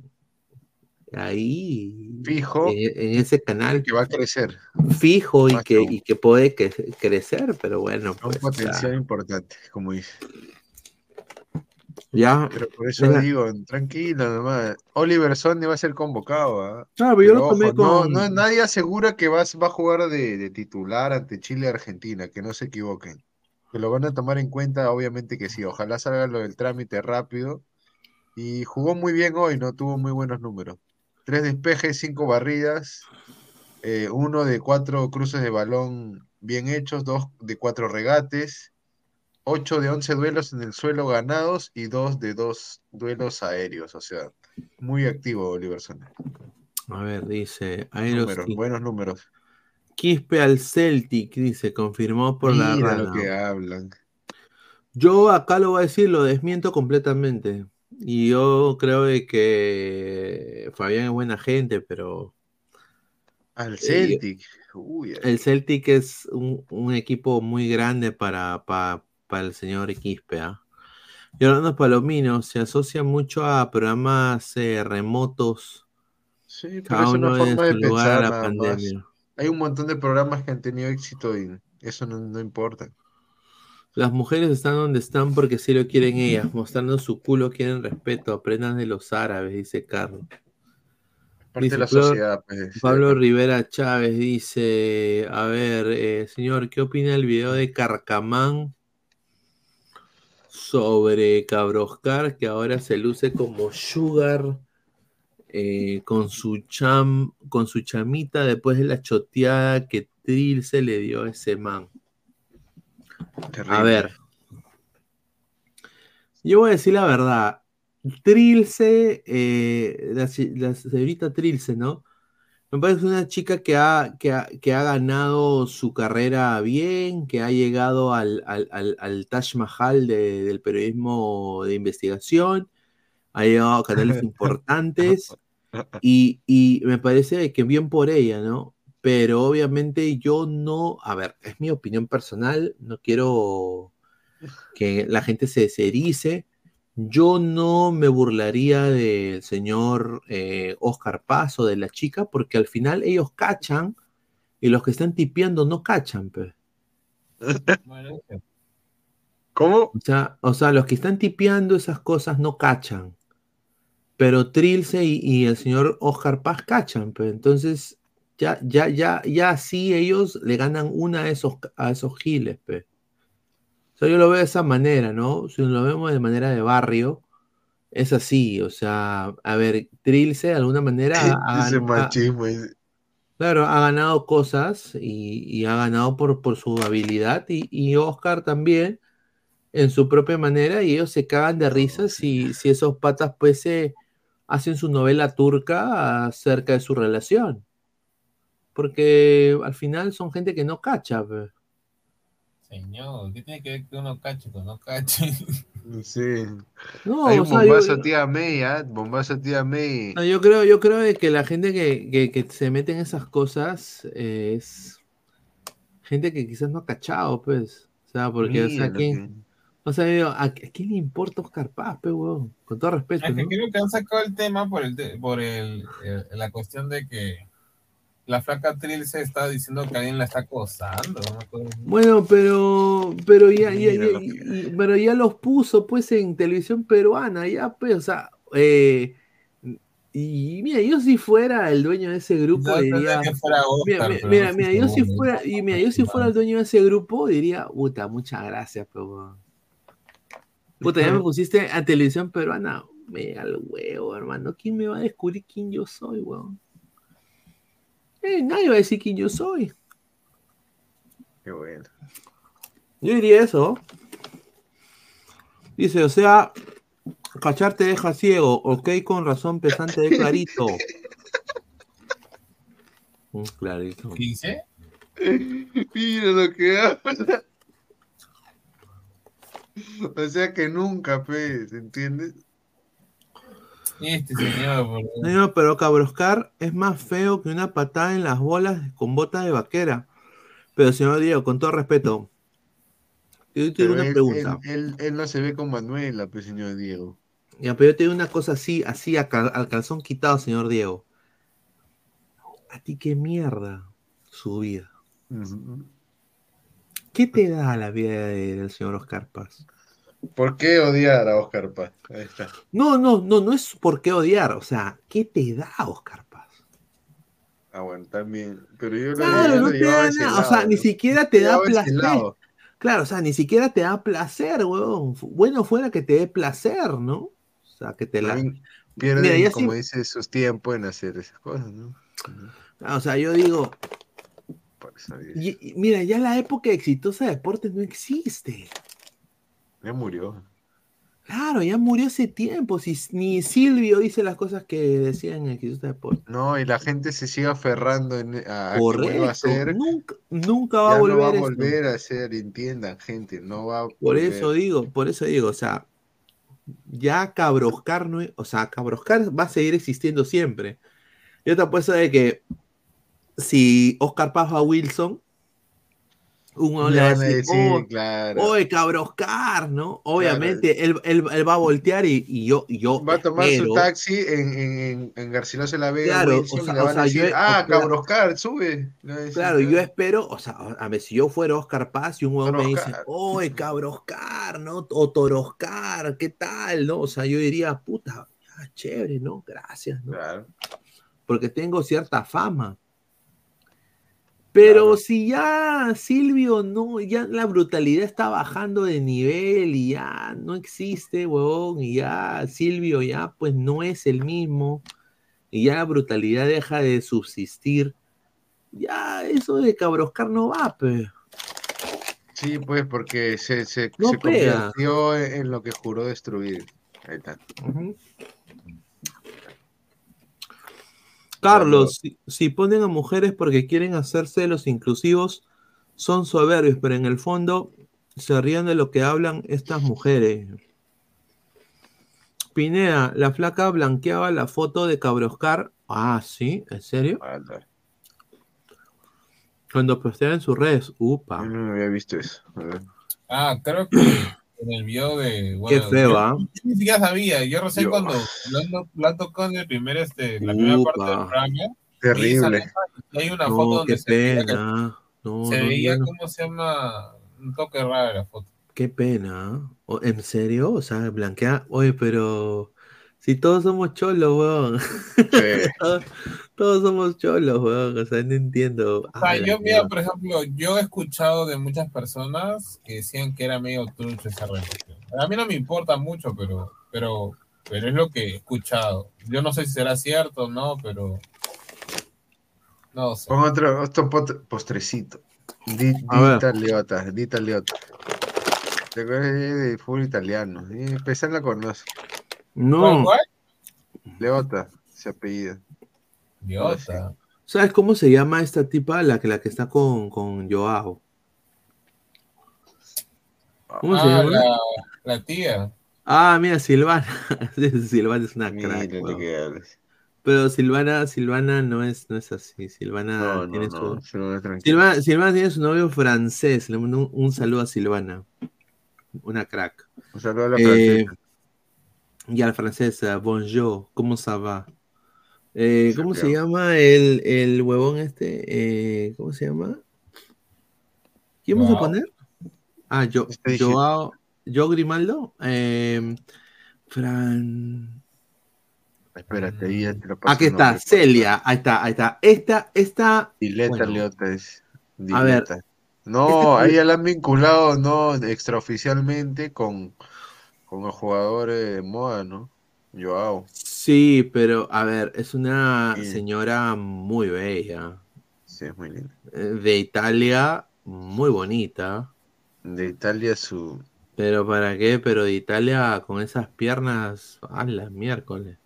ahí Fijo. en, en ese canal Que va a crecer. fijo y que, y que puede cre- crecer, pero bueno, Un pues potencial claro. importante, como dice. Ya. Pero por eso Venga. digo, tranquilo nomás. Oliver Sonny va a ser convocado. ¿ah? Claro, pero yo Pero lo tomé ojo, no, con- no- nadie asegura que va, va a jugar de, de titular ante Chile y Argentina, que no se equivoquen. Que lo van a tomar en cuenta, obviamente que sí. Ojalá salga lo del trámite rápido. Y jugó muy bien hoy, ¿no? Tuvo muy buenos números. Tres despejes, cinco barridas, eh, uno de cuatro cruces de balón bien hechos, dos de cuatro regates, ocho de once duelos en el suelo ganados y dos de dos duelos aéreos. O sea, muy activo Oliver Sonny. A ver, dice Números, buenos números. Quispe al Celtic, dice, confirmó por la lo rana. que hablan. Yo acá lo voy a decir, lo desmiento completamente. Y yo creo de que Fabián es buena gente, pero Al Eh, Celtic. Uy, el Celtic es un, un equipo muy grande para, para, para el señor Quispe. ¿ah? Y hablando de Palomino, se asocia mucho a programas eh, remotos. Sí, pero es una forma de lugar pensar a la más. pandemia. Hay un montón de programas que han tenido éxito y eso no, no importa. Las mujeres están donde están porque sí lo quieren ellas, mostrando su culo, quieren respeto, aprendan de los árabes, dice Carlos. Parte Dice de la sociedad, pues, Pablo. Rivera Chávez dice, a ver, eh, señor, ¿qué opina del video de Carcamán sobre Cabroscar, que ahora se luce como Sugar eh, con su cham, con su chamita después de la choteada que Trilce le dio a ese man? A ver, yo voy a decir la verdad. Trilce, eh, la, se- la señorita Trilce, ¿no? Me parece una chica que ha, que ha, que ha ganado su carrera bien, que ha llegado al, al, al, al Taj Mahal de- del periodismo de investigación, ha llegado a canales importantes y, y me parece que bien por ella, ¿no? Pero obviamente yo no, a ver, es mi opinión personal, no quiero que la gente se, se erice. Yo no me burlaría del señor eh, Oscar Paz o de la chica, porque al final ellos cachan y los que están tipeando no cachan, pues. ¿Cómo? O sea, o sea, los que están tipeando esas cosas no cachan. Pero Trilce y, y el señor Oscar Paz cachan, pues. Entonces, ya, ya, ya, ya sí ellos le ganan una a esos, a esos giles, pues. O sea, yo lo veo de esa manera, ¿no? Si lo vemos de manera de barrio, es así. O sea, a ver, Trilce de alguna manera ha, Ese ha- machismo. ese- Claro, ha ganado cosas y, y ha ganado por, por su habilidad y, y Oscar también en su propia manera y ellos se cagan de risa si, si esos patas pues se hacen su novela turca acerca de su relación. Porque al final son gente que no cacha. pues. Señor, ¿qué tiene que ver que uno cache con no cache? Sí. No, Hay o un sea, yo- bombazo tía May, ¿ah? Bombazo tía May. No, yo creo, yo creo de que la gente que, que- que se mete en esas cosas eh, es gente que quizás no ha cachado, pues. O sea, porque, o Mira sea, lo ¿quién, o sea, digo, ¿a, a quién le importa Oscar Paz, pe, weón? Con todo respeto, Es que ¿no? creo que han sacado el tema por el te- por el, el- la cuestión de que la flaca Trilce está diciendo que alguien la está acosando. no me acuerdo. Bueno, pero, pero ya, ya, ya- pero ya los puso, pues, en televisión peruana, ya, pues, o sea, eh, y mira, yo si fuera el dueño de ese grupo No, no, diría, fuera mira, Oscar, mira, pero mira, no mira, estoy yo si fuera, y mira, yo si fuera el dueño de ese grupo diría, puta, muchas gracias, pero, weón. puta, ya me pusiste a televisión peruana, me al huevo, hermano, ¿quién me va a descubrir quién yo soy, weón? Eh, nadie va a decir quién yo soy. Qué bueno. Yo diría eso. Dice, o sea, cachar te deja ciego. Ok, con razón, pesante de clarito. Mm, clarito. ¿Qué dice? Mira lo que habla. O sea que nunca, pues, ¿entiendes? Este señor, por- No, pero Cabroscar es más feo que una patada en las bolas con botas de vaquera. Pero señor Diego, con todo respeto, yo te Pero digo una él, pregunta. él- él- él no se ve con Manuela, pues, señor Diego. Ya, pero yo te digo una cosa así, así al calzón quitado, señor Diego. ¿A ti qué mierda su vida? ¿Qué te da la vida de- del señor Oscar Paz? ¿Por qué odiar a Oscar Paz? Ahí está. No, no, no, no es por qué odiar. O sea, ¿qué te da Oscar Paz? Ah, bueno, también. Pero yo Claro, no te da nada. O sea, ni siquiera te da placer. Claro, o sea, ni siquiera te da placer, weón. Bueno fuera que te dé placer, ¿no? O sea, que te la. Pierden, Mira, como sí- dice, sus tiempos en hacer esas cosas, ¿no? Ah, O sea, yo digo, y- y mira, ya la época exitosa de deportes no existe. Ya murió. Claro, ya murió hace tiempo. Si ni Silvio dice las cosas que decían en Exitosa Deportes. No, y la gente se sigue aferrando en- a, que Correcto. a. Nunca, nunca va ya a volver no va a esto. volver a ser, entiendan, gente, no va a Por volver. eso digo, por eso digo, o sea, ya Cabroscar no, o sea, Cabroscar va a seguir existiendo siempre. Yo te apuesto de que si Oscar Paz va a Wilson, uno le va a decir, "Oh, claro. oye, Cabroscar, ¿no? Obviamente, él, él- él va a voltear y, y yo, y yo Va a tomar su taxi en, en, en, Garcilaso la Vega, Claro, Wilson, o sea- le o van sea, a decir, yo- ah, Cabroscar, sube. Decir, Claro, yo espero, o sea, a ver, si yo fuera Oscar Paz y un huevón me dice, oye, Cabroscar, ¿no? O Toroscar, ¿qué tal? ¿No? O sea, yo diría, puta, ya, chévere, ¿no? Gracias, ¿no? Porque tengo cierta fama. Pero si ya Silvio no, ya la brutalidad está bajando de nivel y ya no existe, huevón, y ya Silvio ya pues no es el mismo, y ya la brutalidad deja de subsistir, ya eso de Cabroscar no va, pues. Sí, pues porque se, se, No se pega. convirtió en, en lo que juró destruir. Ahí está. Carlos, si, si ponen a mujeres porque quieren hacerse los inclusivos, son soberbios, pero en el fondo se ríen de lo que hablan estas mujeres. Pineda, la flaca blanqueaba la foto de Cabroscar. Ah, sí, ¿en serio? Cuando posteaba en sus redes. Upa. no había visto eso. Ah, creo que en el video de. Qué bueno, feo, yo- ¿ah? yo Ni siquiera sabía. Yo recién Yo- cuando lo, lo han tocado en el primer, este, la primera parte del programa. Terrible. y Hay una No, foto donde qué se veía, que- pena. No, se no, veía cómo se llama un toque raro de la foto. Qué pena. ¿ah? O- ¿En serio? O sea, blanquea. Oye, pero si todos somos cholos, weón. todos, todos somos cholos, weón. O sea, no entiendo. O sea, Ah, yo, mira, por ejemplo, yo he escuchado de muchas personas que decían que era medio trucho esa relación. A mí no me importa mucho, pero, pero, pero es lo que he escuchado. Yo no sé si será cierto o no, pero no sé. Pon otro, otro postrecito. Di. Dita Leota, Dita Leota. ¿Te acuerdas de, fútbol italiano? Y Pesán la conoce. No. Leota, se apellida. Leota. ¿Sabes cómo se llama esta tipa? La que, la que está con, con Joao. ¿Cómo se Ah, llama? la, la tía. Ah, mira, Silvana. Silvana es una Mira crack. Pero Silvana, Silvana no es, no es así. Silvana No, no, tiene no, su. Silvana, tranquila. Silvana, Silvana tiene su novio francés. Le mando un, un saludo a Silvana. Una crack. Un saludo a la Eh, francesa. Y a la francesa, bonjour, ¿cómo ça va? Eh, ¿Cómo se llama el, el huevón este? Eh, ¿Cómo se llama? ¿Quién vamos a poner? Ah, yo, Este Joao, Joao Grimaldo. Eh, Fran. Espérate, ahí ya te lo paso Aquí está, nombre. Celia. Ahí está, ahí está. Esta, esta. Dileta bueno, Leota es. A ver. Dileta. No, ahí ya la han vinculado, no, extraoficialmente con, con el jugador eh, de moda, ¿no? Joao. Sí, pero a ver, es una Sí. señora muy bella. Sí, es muy lindo. eh, De Italia, muy bonita. De Italia su... Pero ¿para qué? Pero de Italia con esas piernas, a la miércoles.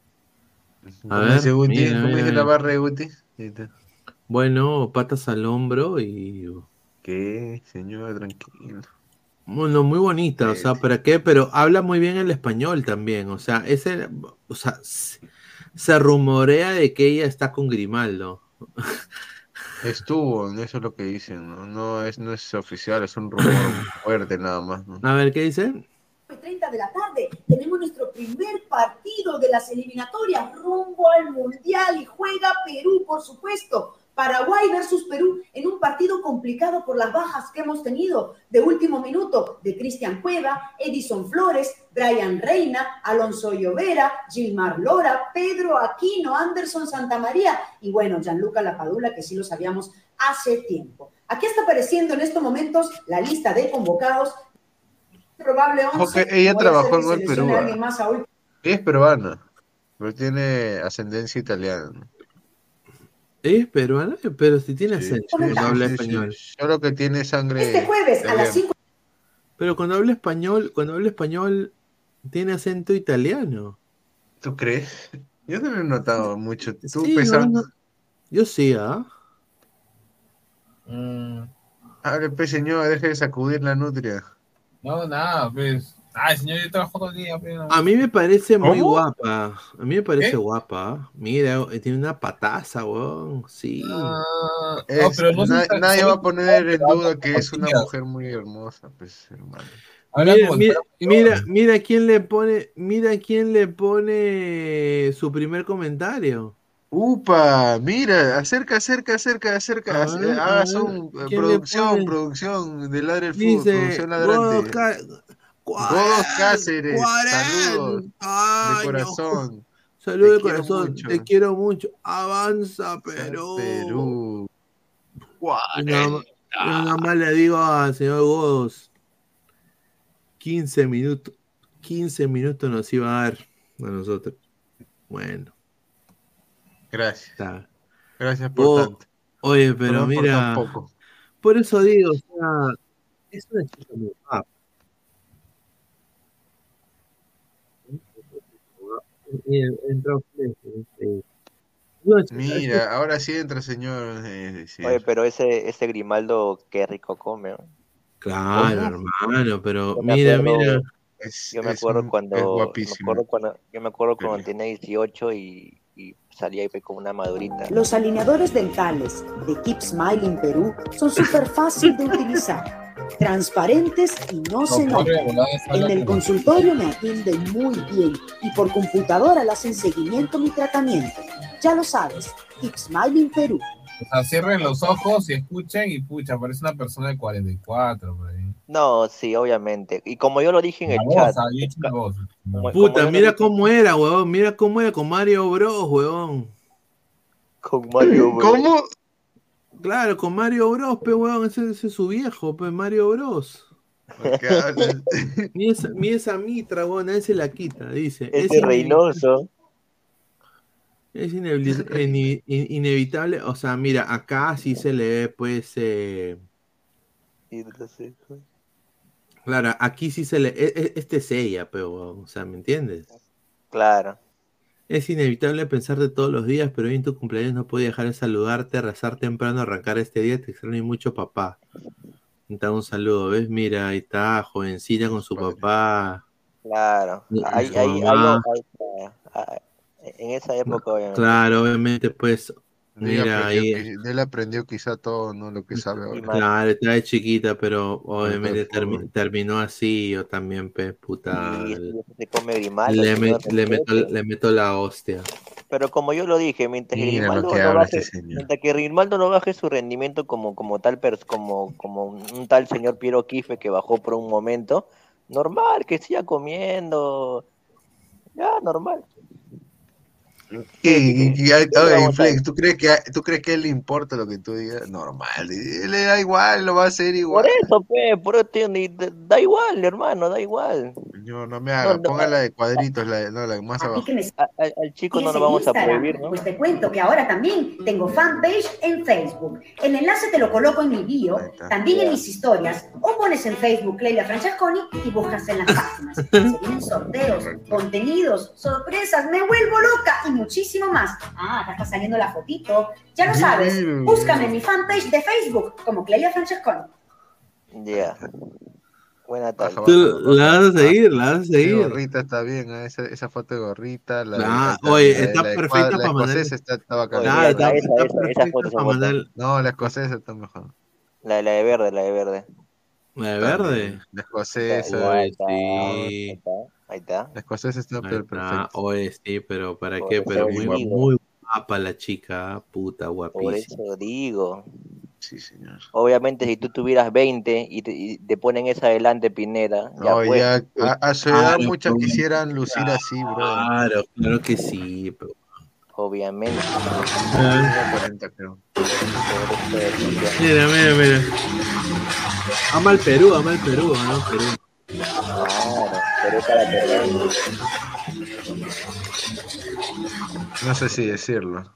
A ¿Cómo ver, dice Guti? mira, ¿Cómo dice la barra de Guti? Bueno, patas al hombro y ¿Qué, señor? Tranquilo. Bueno, muy bonita, o sea, ¿para qué? Pero habla muy bien el español también, o sea, ese, o sea, se, rumorea de que ella está con Grimaldo. Estuvo, eso es lo que dicen, ¿no? No es, no es oficial, es un rumor fuerte nada más, ¿no? A ver, ¿qué dice? 30 de la tarde tenemos nuestro primer partido de las eliminatorias rumbo al Mundial y juega Perú, por supuesto. Paraguay versus Perú en un partido complicado por las bajas que hemos tenido de último minuto de Cristian Cueva, Edison Flores, Brian Reina, Alonso Llovera, Gilmar Lora, Pedro Aquino, Anderson Santamaría y bueno, Gianluca Lapadula, que sí lo sabíamos hace tiempo. Aquí está apareciendo en estos momentos la lista de convocados. Probable 11. Ojo que ella trabajó en seleccione Perú, ah. Ella es peruana, pero tiene ascendencia italiana. ¿Es peruana? Pero si tiene Sí, acento, cuando sí, habla sí, español. sí. Solo que tiene sangre. Este jueves a las italiana. 5 Pero cuando habla español, cuando habla español, tiene acento italiano. ¿Tú crees? Yo no lo he notado mucho. Tú Sí, pensando. no, no. Yo sí, ¿ah? Mm, Hable, pues, señor, deje de sacudir la nutria. no, nada, pues. Ay, señor, yo trabajo todo el día. No. A mí me parece muy ¿Cómo? guapa. A mí me parece ¿Qué? guapa. ¿ah? Mira, tiene una pataza, weón. Sí. Ah, Es- no, pero no na- nadie va a poner en pero duda que es una mujer muy hermosa, pues, hermano. Mira, mira, mira, mira quién le pone, mira quién le pone su primer comentario. Upa, mira, acerca, acerca, acerca, acerca. Hagas ver, un eh, ¿quién le producción, producción de Ladre el Fútbol, Dice, producción ladrante. Godos Cáceres, saludos 40 de corazón. Saludos de Te quiero corazón, mucho. te quiero mucho. Avanza, Perú. Perú. Nada, más- y nada más le digo al señor Godos, 15 minutos, 15 minutos nos iba a dar a nosotros. Bueno, Gracias. está. Gracias por tanto. Oye, pero mira, por eso digo, o sea, es una chica muy guapa. Entra usted, este, Mira, ahora sí entra, señor. eh, sí. Oye, pero ese, ese Grimaldo, qué rico come. ¿no? Claro, ¿Cómo? hermano, pero mira, acuerdo- mira. Es- Yo me acuerdo cuando, es me guapísimo. acuerdo cuando, yo me acuerdo cuando tenía 18 y, y salía ahí con una madurita. Los alineadores dentales de Keep Smiling Perú son súper fácil de utilizar, transparentes y no se notan. En el consultorio me atienden muy bien y por computadora le hacen seguimiento a mi tratamiento. Ya lo sabes, Smiling Perú. O sea, cierren los ojos y escuchen y pucha, parece una persona de 44 por ahí. No, sí, obviamente. Y como yo lo dije en el voz, chat, ah, la voz. como Puta, mira dije cómo era, huevón, mira cómo era con Mario Bros, huevón. con Mario Bros. ¿Cómo? Claro, con Mario Bros, pe, huevón, ese, ese es su viejo, pe, Mario Bros. Ni esa, ni esa mitra, huevón, él se la quita, dice. Es, Ese ine- Reynoso. es inevli- ini- in- inevitable, o sea, mira, acá sí se le ve, pues, eh, claro, aquí sí se le, e- e- este es ella, pero, o sea, ¿me entiendes? Claro. Es inevitable pensarte todos los días, pero hoy en tu cumpleaños no puedo dejar de saludarte, rezar temprano, arrancar este día. Te extraño mucho, papá. Te un saludo, ¿ves? Mira, ahí está, jovencita con su papá. Claro. Mamá. hay- hay- en esa época, obviamente. Claro, obviamente, pues, mira, aprendió, ahí, de él aprendió quizá todo, ¿no? Lo que sabe ahora. claro, está de chiquita, pero obviamente termi- terminó así, yo también, pues, puta, Y eso se come Grimaldo, le, me- le meto, le meto la hostia. Pero como yo lo dije, mientras que Grimaldo que no baje, este mientras que Grimaldo no baje su rendimiento como, como tal pers- como, como un, un tal señor Piero Quife que bajó por un momento, normal, que siga comiendo. Ya, normal. Y, y- y- ay, ¿Qué oye, a Flex, ¿tú crees que a- tú crees que a él le importa lo que tú digas? Normal, le da igual, lo va a hacer igual. Por eso, pe, por eso, tío, ni- da igual, hermano, da igual. No, no me haga, No, no, póngala de cuadritos, la de- no, la más A abajo. me A- al- al chico no lo vamos a Instagram, prohibir, ¿no? Pues te cuento que ahora también tengo fanpage en Facebook. El enlace te lo coloco en mi bio, también en mis historias. O pones en Facebook Clelia Francesconi y buscas en las páginas. Se vienen sorteos, contenidos, sorpresas, me vuelvo loca y muchísimo más. Ah, acá está saliendo la fotito. Ya lo sabes, búscame en mi fanpage de Facebook como Clelia Francesconi. Ya. Buena tarde. Tú la vas a seguir, la vas a seguir. gorrita está bien, ¿eh? esa, esa foto de gorrita. La, Ah, la- oye, la de- está la perfecta para La mandar- escocesa está, está bacana. Oye, Claro, esa, está, esa, está esa, esa perfecta foto, esa para foto. mandar No, la escocesa está mejor. La, la de verde, la de verde. la de verde. La escocesa. Igual, está, sí. Está. Ahí está. La escoesesa está Ahí per- está. perfecta. Oye, sí, pero ¿para qué? Pero muy, muy guapa la chica, puta, Por guapísima. eso digo. Sí, señor. Obviamente, si tú tuvieras 20 y te, y te ponen esa adelante, Pineda, ya No, pues. ya, a, a su edad Claro, muchas quisieran lucir así, bro. Claro, claro que sí. pero- Obviamente. Ah. 40, creo. Mira, mira, mira. Ama al Perú, ama al Perú, ama Perú. Claro, pero es para perder. No sé si decirlo.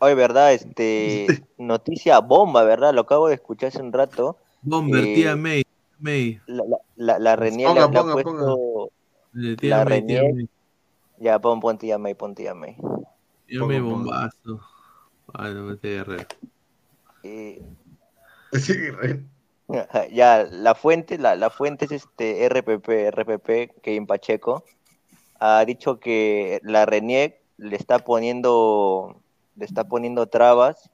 Oye, ¿verdad? Este, noticia bomba, ¿verdad? Lo acabo de escuchar hace un rato. Bomber, Eh, tía May, May. La, la, la, Renier Ponga, le, le ha ponga, puesto... Eh, Tía La May, tía Renier... May. Ya, pon, pon tía May, pon tía May. Tía Ponga, May ponga. bombazo. Ah, no, este guerrero. Eh, Sí, ya, la fuente, la, la fuente es este RPP, RPP, Kevin Pacheco, ha dicho que la RENIEC le está poniendo, le está poniendo trabas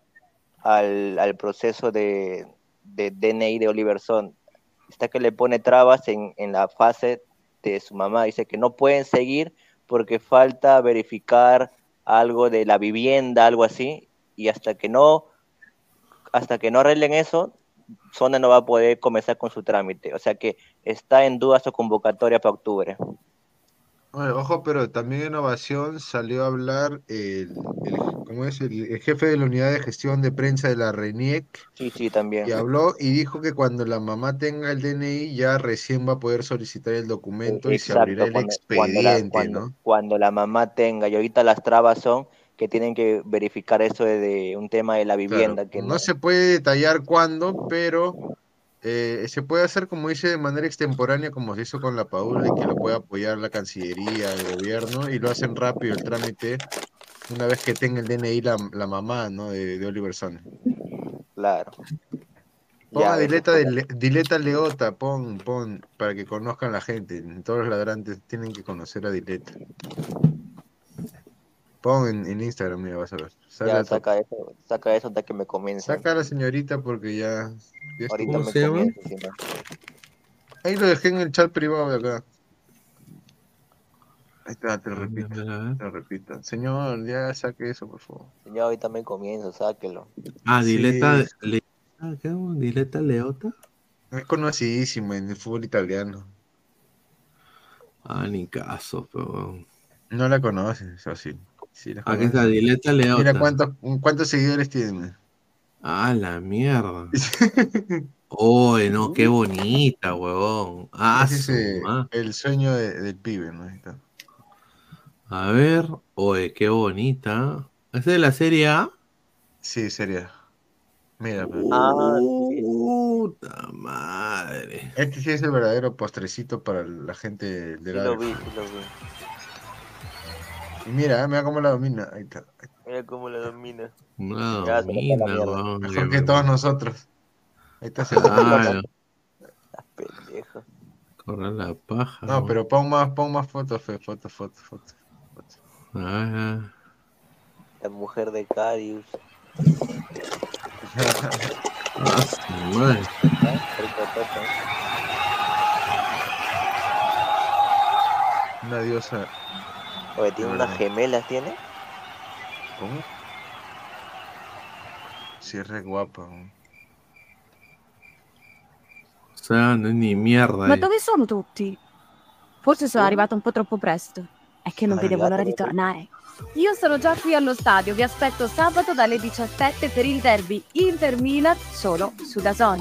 al, al proceso de, de DNI de Oliverson. Está que le pone trabas en, en la fase de su mamá. Dice que no pueden seguir porque falta verificar algo de la vivienda, algo así, y hasta que no hasta que no arreglen eso, Zona no va a poder comenzar con su trámite. O sea que está en duda su convocatoria para octubre. Oye, ojo, pero también en Innovación salió a hablar el, el- ¿cómo es? El, el jefe de la unidad de gestión de prensa de la RENIEC Sí, sí, también. y habló y dijo que cuando la mamá tenga el DNI ya recién va a poder solicitar el documento y se abrirá el cuando, cuando la, expediente, cuando- ¿no? cuando la mamá tenga, y ahorita las trabas son que tienen que verificar eso de, de un tema de la vivienda, que No se puede detallar cuándo, pero eh, se puede hacer, como dice, de manera extemporánea, como se hizo con la Paula, y que lo puede apoyar la Cancillería, el gobierno, y lo hacen rápido el trámite una vez que tenga el DNI la, la mamá, ¿no? De, de Oliver Stone. Claro. Pon Ya, a Dileta, de Le- Dileta Leota, pon, pon, para que conozcan la gente. Todos los ladrantes tienen que conocer a Dileta. Pon en, en Instagram, mira, vas a ver. Sale Ya, saca eso, saca eso hasta que me comience. Saca a la señorita porque ya. ya Ahorita me comienzo, si no. Ahí lo dejé en el chat privado de acá. Ahí está, te lo repito. Te lo repito. Señor, ya saque eso, por favor. Ya ahorita me comienzo, sáquelo. Ah, Sí. Dileta, Le- ah, ¿qué? Dileta Leota. Es conocidísimo en el fútbol italiano. Ah, ni caso, pero. No la conoces, eso sí. Sí Aquí está. Dileta Leota. Mira cuántos, cuántos seguidores tiene. Ah, la mierda. Oye, no, qué bonita, huevón. Ah, Ese el sueño de- del pibe, ¿no? Ahí está. A ver, oye, qué bonita. ¿Es de la serie A? Sí, sería. Mira, pues. Ah, Puta madre. Este sí es el verdadero postrecito para la gente de Sí la lo vi, sí lo vi. Y mira, eh, mira cómo la domina. Ahí está. Mira cómo la domina. No, Ya, Mejor que todos nosotros. Ahí está. Claro, Pendejo. correr la paja. No, pero pon más, pon más fotos, fe, fotos, fotos, fotos. Ah, La mujer de Carius. ah, madre. Una diosa. Oye, tiene unas verdad. gemelas, ¿tiene? ¿Cómo? Sí, es re guapa. ¿no? O sea, no es ni mierda. Ma eh. dove sono tutti? Forse sono arrivata un po' troppo presto. È che non Sono vedevo l'ora di tornare. Io sono già qui allo stadio, vi aspetto sabato dalle 17 per il derby Inter-Milan solo su Dazon.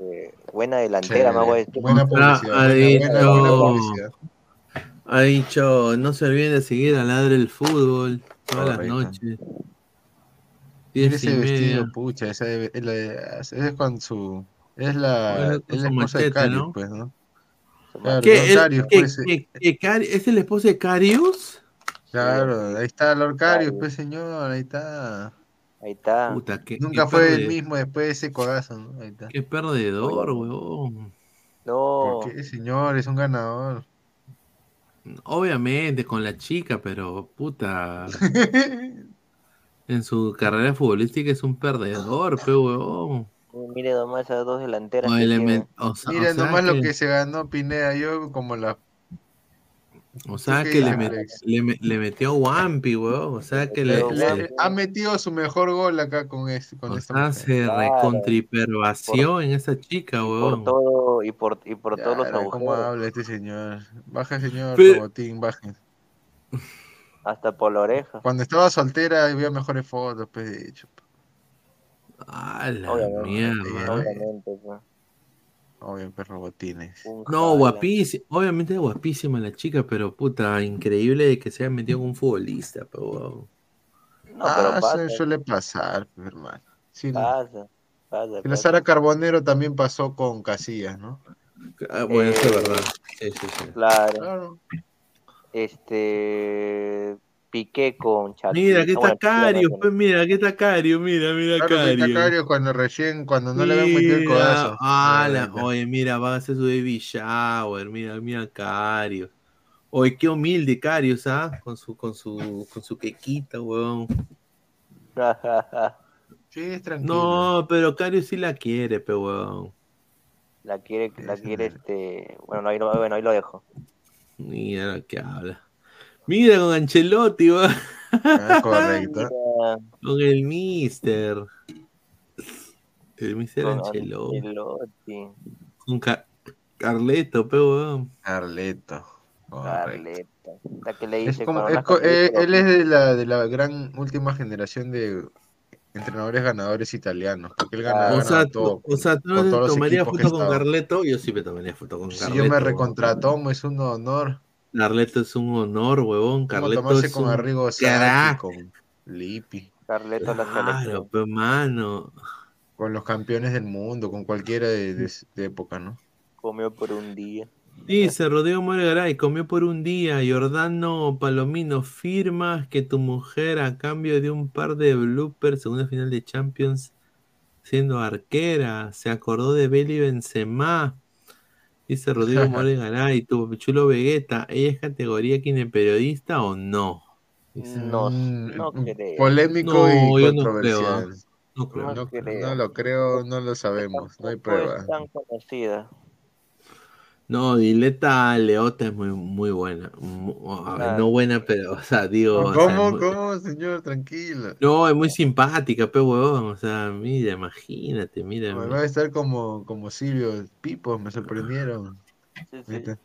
Eh, buena delantera, me hago decir. Buena Ah, publicidad. ha buena, buena, buena dicho, publicidad. Ha dicho, no se olviden de seguir a Ladre el Fútbol todas las Correcto. noches. Y ese media. vestido, pucha, esa es, la- esa es con su. Es la, es esposa de Carius, ¿no? pues, ¿no? Claro, ¿Qué, Carius, pues, eh, Cari- ¿Es el esposo de Carius? Claro, ahí está Lord Carius, pues, señor, ahí está. Ahí está. Puta, qué, Nunca qué fue el mismo después de ese codazo, ¿no? Ahí está. Qué perdedor, huevón. No. ¿Por qué, señor? Es un ganador. Obviamente con la chica, pero puta. en su carrera futbolística es un perdedor, pe huevón. Mire nomás esas dos delanteras O que elemen- tiene. o sea- o Mira sea nomás lo que- que se ganó Pineda, yo como la O sea ¿Tú que le, met- metió Wampi, weón. O sea que le, Le- se- le- ha metido su mejor gol acá con, este, con o esta sea, mujer. se recontripervació en esa chica, Por weón. todo, y por, y por todos los Claro, ¿Cómo agujeros. habla este señor? Baja, señor Pero- Robotín, baje. Hasta por la oreja. Cuando estaba soltera había mejores fotos, pues de hecho. Ah, la Obviamente, mierda. obviamente, pues. Obvio, robotines. Un No, guapísima. Obviamente guapísima la chica, pero puta, increíble de que se haya metido con un futbolista, pero weón. No, ah, pero eso pasa, suele pasar, hermano. Sí, pasa, pasa, la. Sara Carbonero también pasó con Casillas, ¿no? Ah, bueno, eso es Eh, verdad. Sí, sí, sí. Claro. Claro. Este. Piqué con Shakira. Mira, aquí está bueno, Cario, pues mira, aquí está Cario, mira, mira Claro, está Cario. Cuando recién, cuando no le habían metido el codazo. ah, la- oye, mira, va a hacer su baby shower, mira, mira Cario. Oye, qué humilde Cario, ¿sabes? Con su, con su, con su quequita, weón. Sí, es tranquilo. No, pero Cario sí la quiere, pe weón. la quiere, la quiere este. Bueno, ahí lo, bueno, ahí lo dejo. Mira lo que habla. Mira con Ancelotti, weón. Ah, correcto. Con el Mister. El Mister con Ancelotti. Ancelotti, Con Car- Carleto, pe weón. Carleto. correcto. Carleta. La que le Es dice como, es nace co- el eh, él es de la, de la gran última generación de entrenadores ganadores italianos, porque él gana, O sea, todo. o sea, tú no con te todos los tomarías equipos que foto con estaba. Carleto, yo sí me tomaría foto con Si Carleto. yo me recontratomo, es un honor. Carleto es un honor, huevón. Como Carleto tomarse es con un Arrigo con Lippi, Carleto la Claro, pero mano. con los campeones del mundo, con cualquiera de, de- de época, ¿no? Comió por un día. Dice Rodrigo Moregaray, comió por un día. Jordano Palomino, firmas que tu mujer a cambio de un par de bloopers, segunda final de Champions, siendo arquera. Se acordó de Beli Benzema. Dice Rodrigo Moregaray, tu chulo Vegeta, ¿ella es categoría periodista o no? Dice. No, no creo. Polémico No, y yo no creo, controversial. No creo. No No, creo. no lo creo, no lo sabemos, no hay prueba. es tan conocida. No, Dileta Leota es muy, muy buena. Mu- a ver, no buena, pero, o sea, digo. o sea, ¿Cómo, muy- cómo, señor? Tranquilo. No, es muy simpática, pe huevón. O sea, mira, imagínate, mira. Va a estar como, como Silvio Pipo, me sorprendieron. Sí, sí. ¿Viste?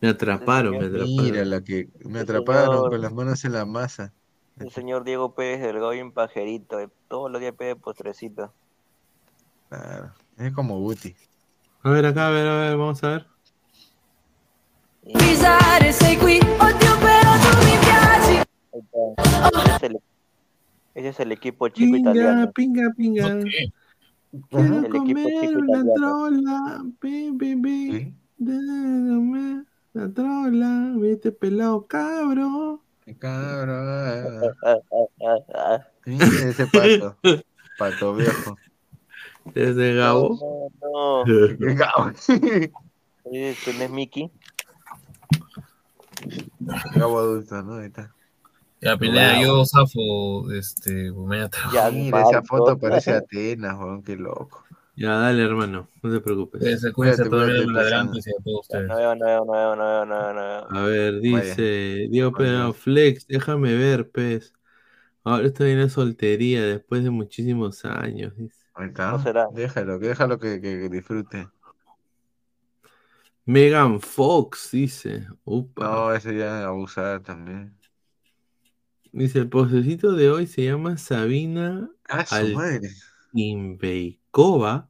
Me atraparon, me atraparon. Mira la que me El atraparon señor- con las manos en la masa. El señor Diego Pérez Delgado y un pajerito. eh, Todos los días pide postrecito. Claro. Es como Guti. A ver, acá, a ver, a ver, vamos a ver. Pisare sei qui, oddio però tu mi piaci. Ahí está. Ese es el, ese es el equipo chico Pinga, italiano. pinga, pinga. Quiero El equipo comer chico una italiano. trola. Pi, pi, pi. Dame la trola. Viste pelado, cabro. Cabrón. Ah, ah, ah. Mira ese pato. Pato viejo. Desde Gabo. No, no. Qué Gabo. Este no es Mickey. Gabo adulto, ¿no? Ahí está. Ya, Pineda, yo zafo, este, media Ya, Mira, esa foto parece Atenas, weón, qué loco. Ya, dale, hermano. No te preocupes. Cuídense, cuídense Cuídate, todo el ladrantes y a todos ustedes. No veo, no veo, no veo, no veo, no veo, no veo. A ver, dice Diego. Pedro Flex, déjame ver, pez. Ahora estoy en la soltería después de muchísimos años. dice. Ahí está. No será. Déjalo, que déjalo que, que, que disfrute. Megan Fox dice. Upa. No, ese ya abusada también. Dice, el posecito de hoy se llama Sabina Ah. Altimbeikova,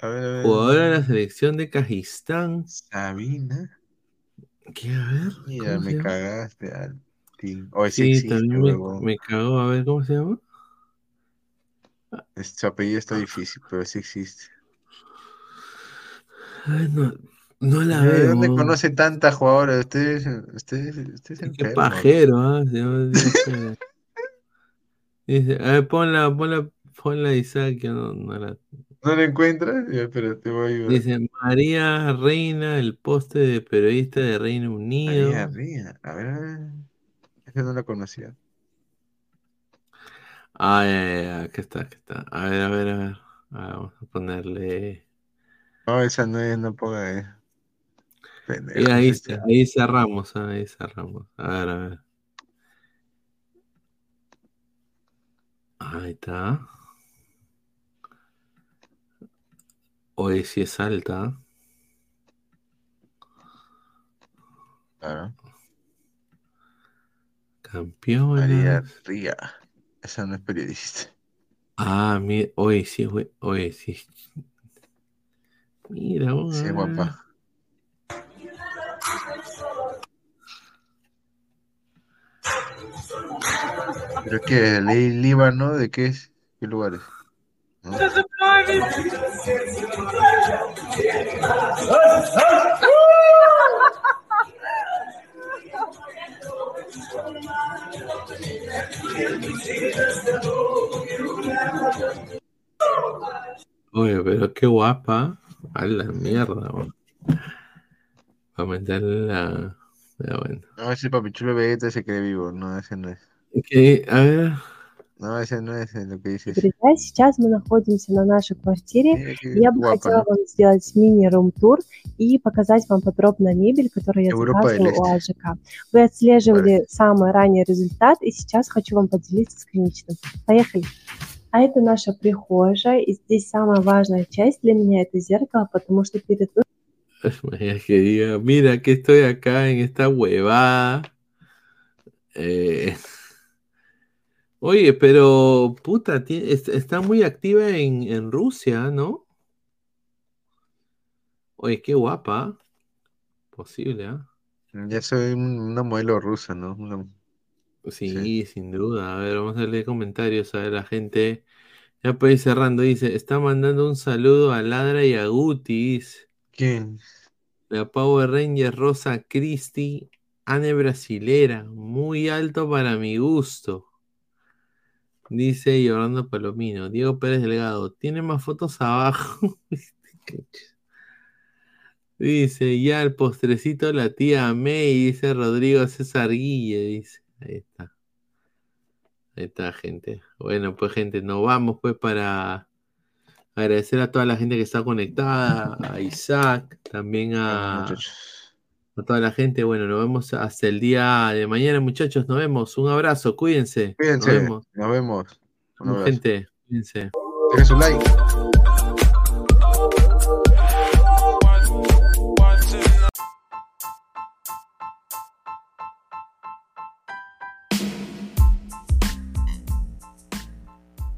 A ver, a ver. jugadora de la selección de Kazajistán. Sabina. ¿Qué? A ver. Mira, ¿cómo se me cagaste. O ese Sí, existe, también me, me cagó. A ver, ¿cómo se llama? Es- Su apellido está difícil, pero sí existe. Ay, no, no la ¿De veo. dónde conoce tantas jugadoras? Ustedes, ustedes, ustedes Qué enfermos. pajero, ¿ah? Llama- dice, a ver, ponla, ponla, ponla Isaac, que no, no la- ¿No la encuentras? Espera, te voy a ayudar. Dice María Reina, el poste de periodista de Reino Unido. María Ría. A ver, a ver. Esa no la conocía. Ah, ya, ya, aquí está, aquí está. A ver, a ver, a ver. Ah, vamos a ponerle. No, esa no es, no ponga. Y ahí, ahí cerramos, ah, ahí cerramos. A ver, a ver. Ahí está. Hoy sí es alta. Claro. Campeón. María Ría. Esa no es periodista. Ah, mira, hoy sí, güey, hoy sí. Mira, Sí, guapa. Pero que ley Líbano, ¿de qué es? ¿Qué lugares? ¿No? Oye, pero qué guapa. A la mierda, güey. Para meterle la. Ya, bueno. No, ese papichulo Vegeta se cree vivo. No, ese no es. Ok, a ver. No, ese no es lo que dices. Друзья, сейчас мы находимся на нашей квартире. Э, Я бы guapa, хотела вам сделать мини-рум-тур и показать вам подробно мебель, которую я Европа заказывала у. АЖК. Вы отслеживали самый ранний результат, и сейчас хочу вам поделиться с конечным. Поехали! А это наша прихожая, и здесь самая важная часть для меня это зеркало, потому что перед que diga, mira que estoy acá en esta huevada. Eh, Oye, pero puta, tie- es- está muy activa en, en Rusia, ¿no? Oye, qué guapa. Posible, ¿ah? Ya soy un- una modelo rusa, ¿no? Una- Sí, sin duda. A ver, vamos a leer comentarios. A ver, la gente. Ya puede ir cerrando. Dice: Está mandando un saludo a Ladra y a Gutis. ¿Quién? La Power Ranger Rosa Christie. Ane Brasilera. Muy alto para mi gusto. Dice Yolanda Palomino. Diego Pérez Delgado. Tiene más fotos abajo. Dice, ya el postrecito la tía May, dice Rodrigo César Guille, dice. Ahí está. Ahí está, gente. Bueno, pues gente, nos vamos pues para agradecer a toda la gente que está conectada, a Isaac, también a, a toda la gente. Bueno, nos vemos hasta el día de mañana, muchachos. Nos vemos. Un abrazo, cuídense. Cuídense, Nos vemos. nos vemos. Un. Gente, cuídense. Dejen su like.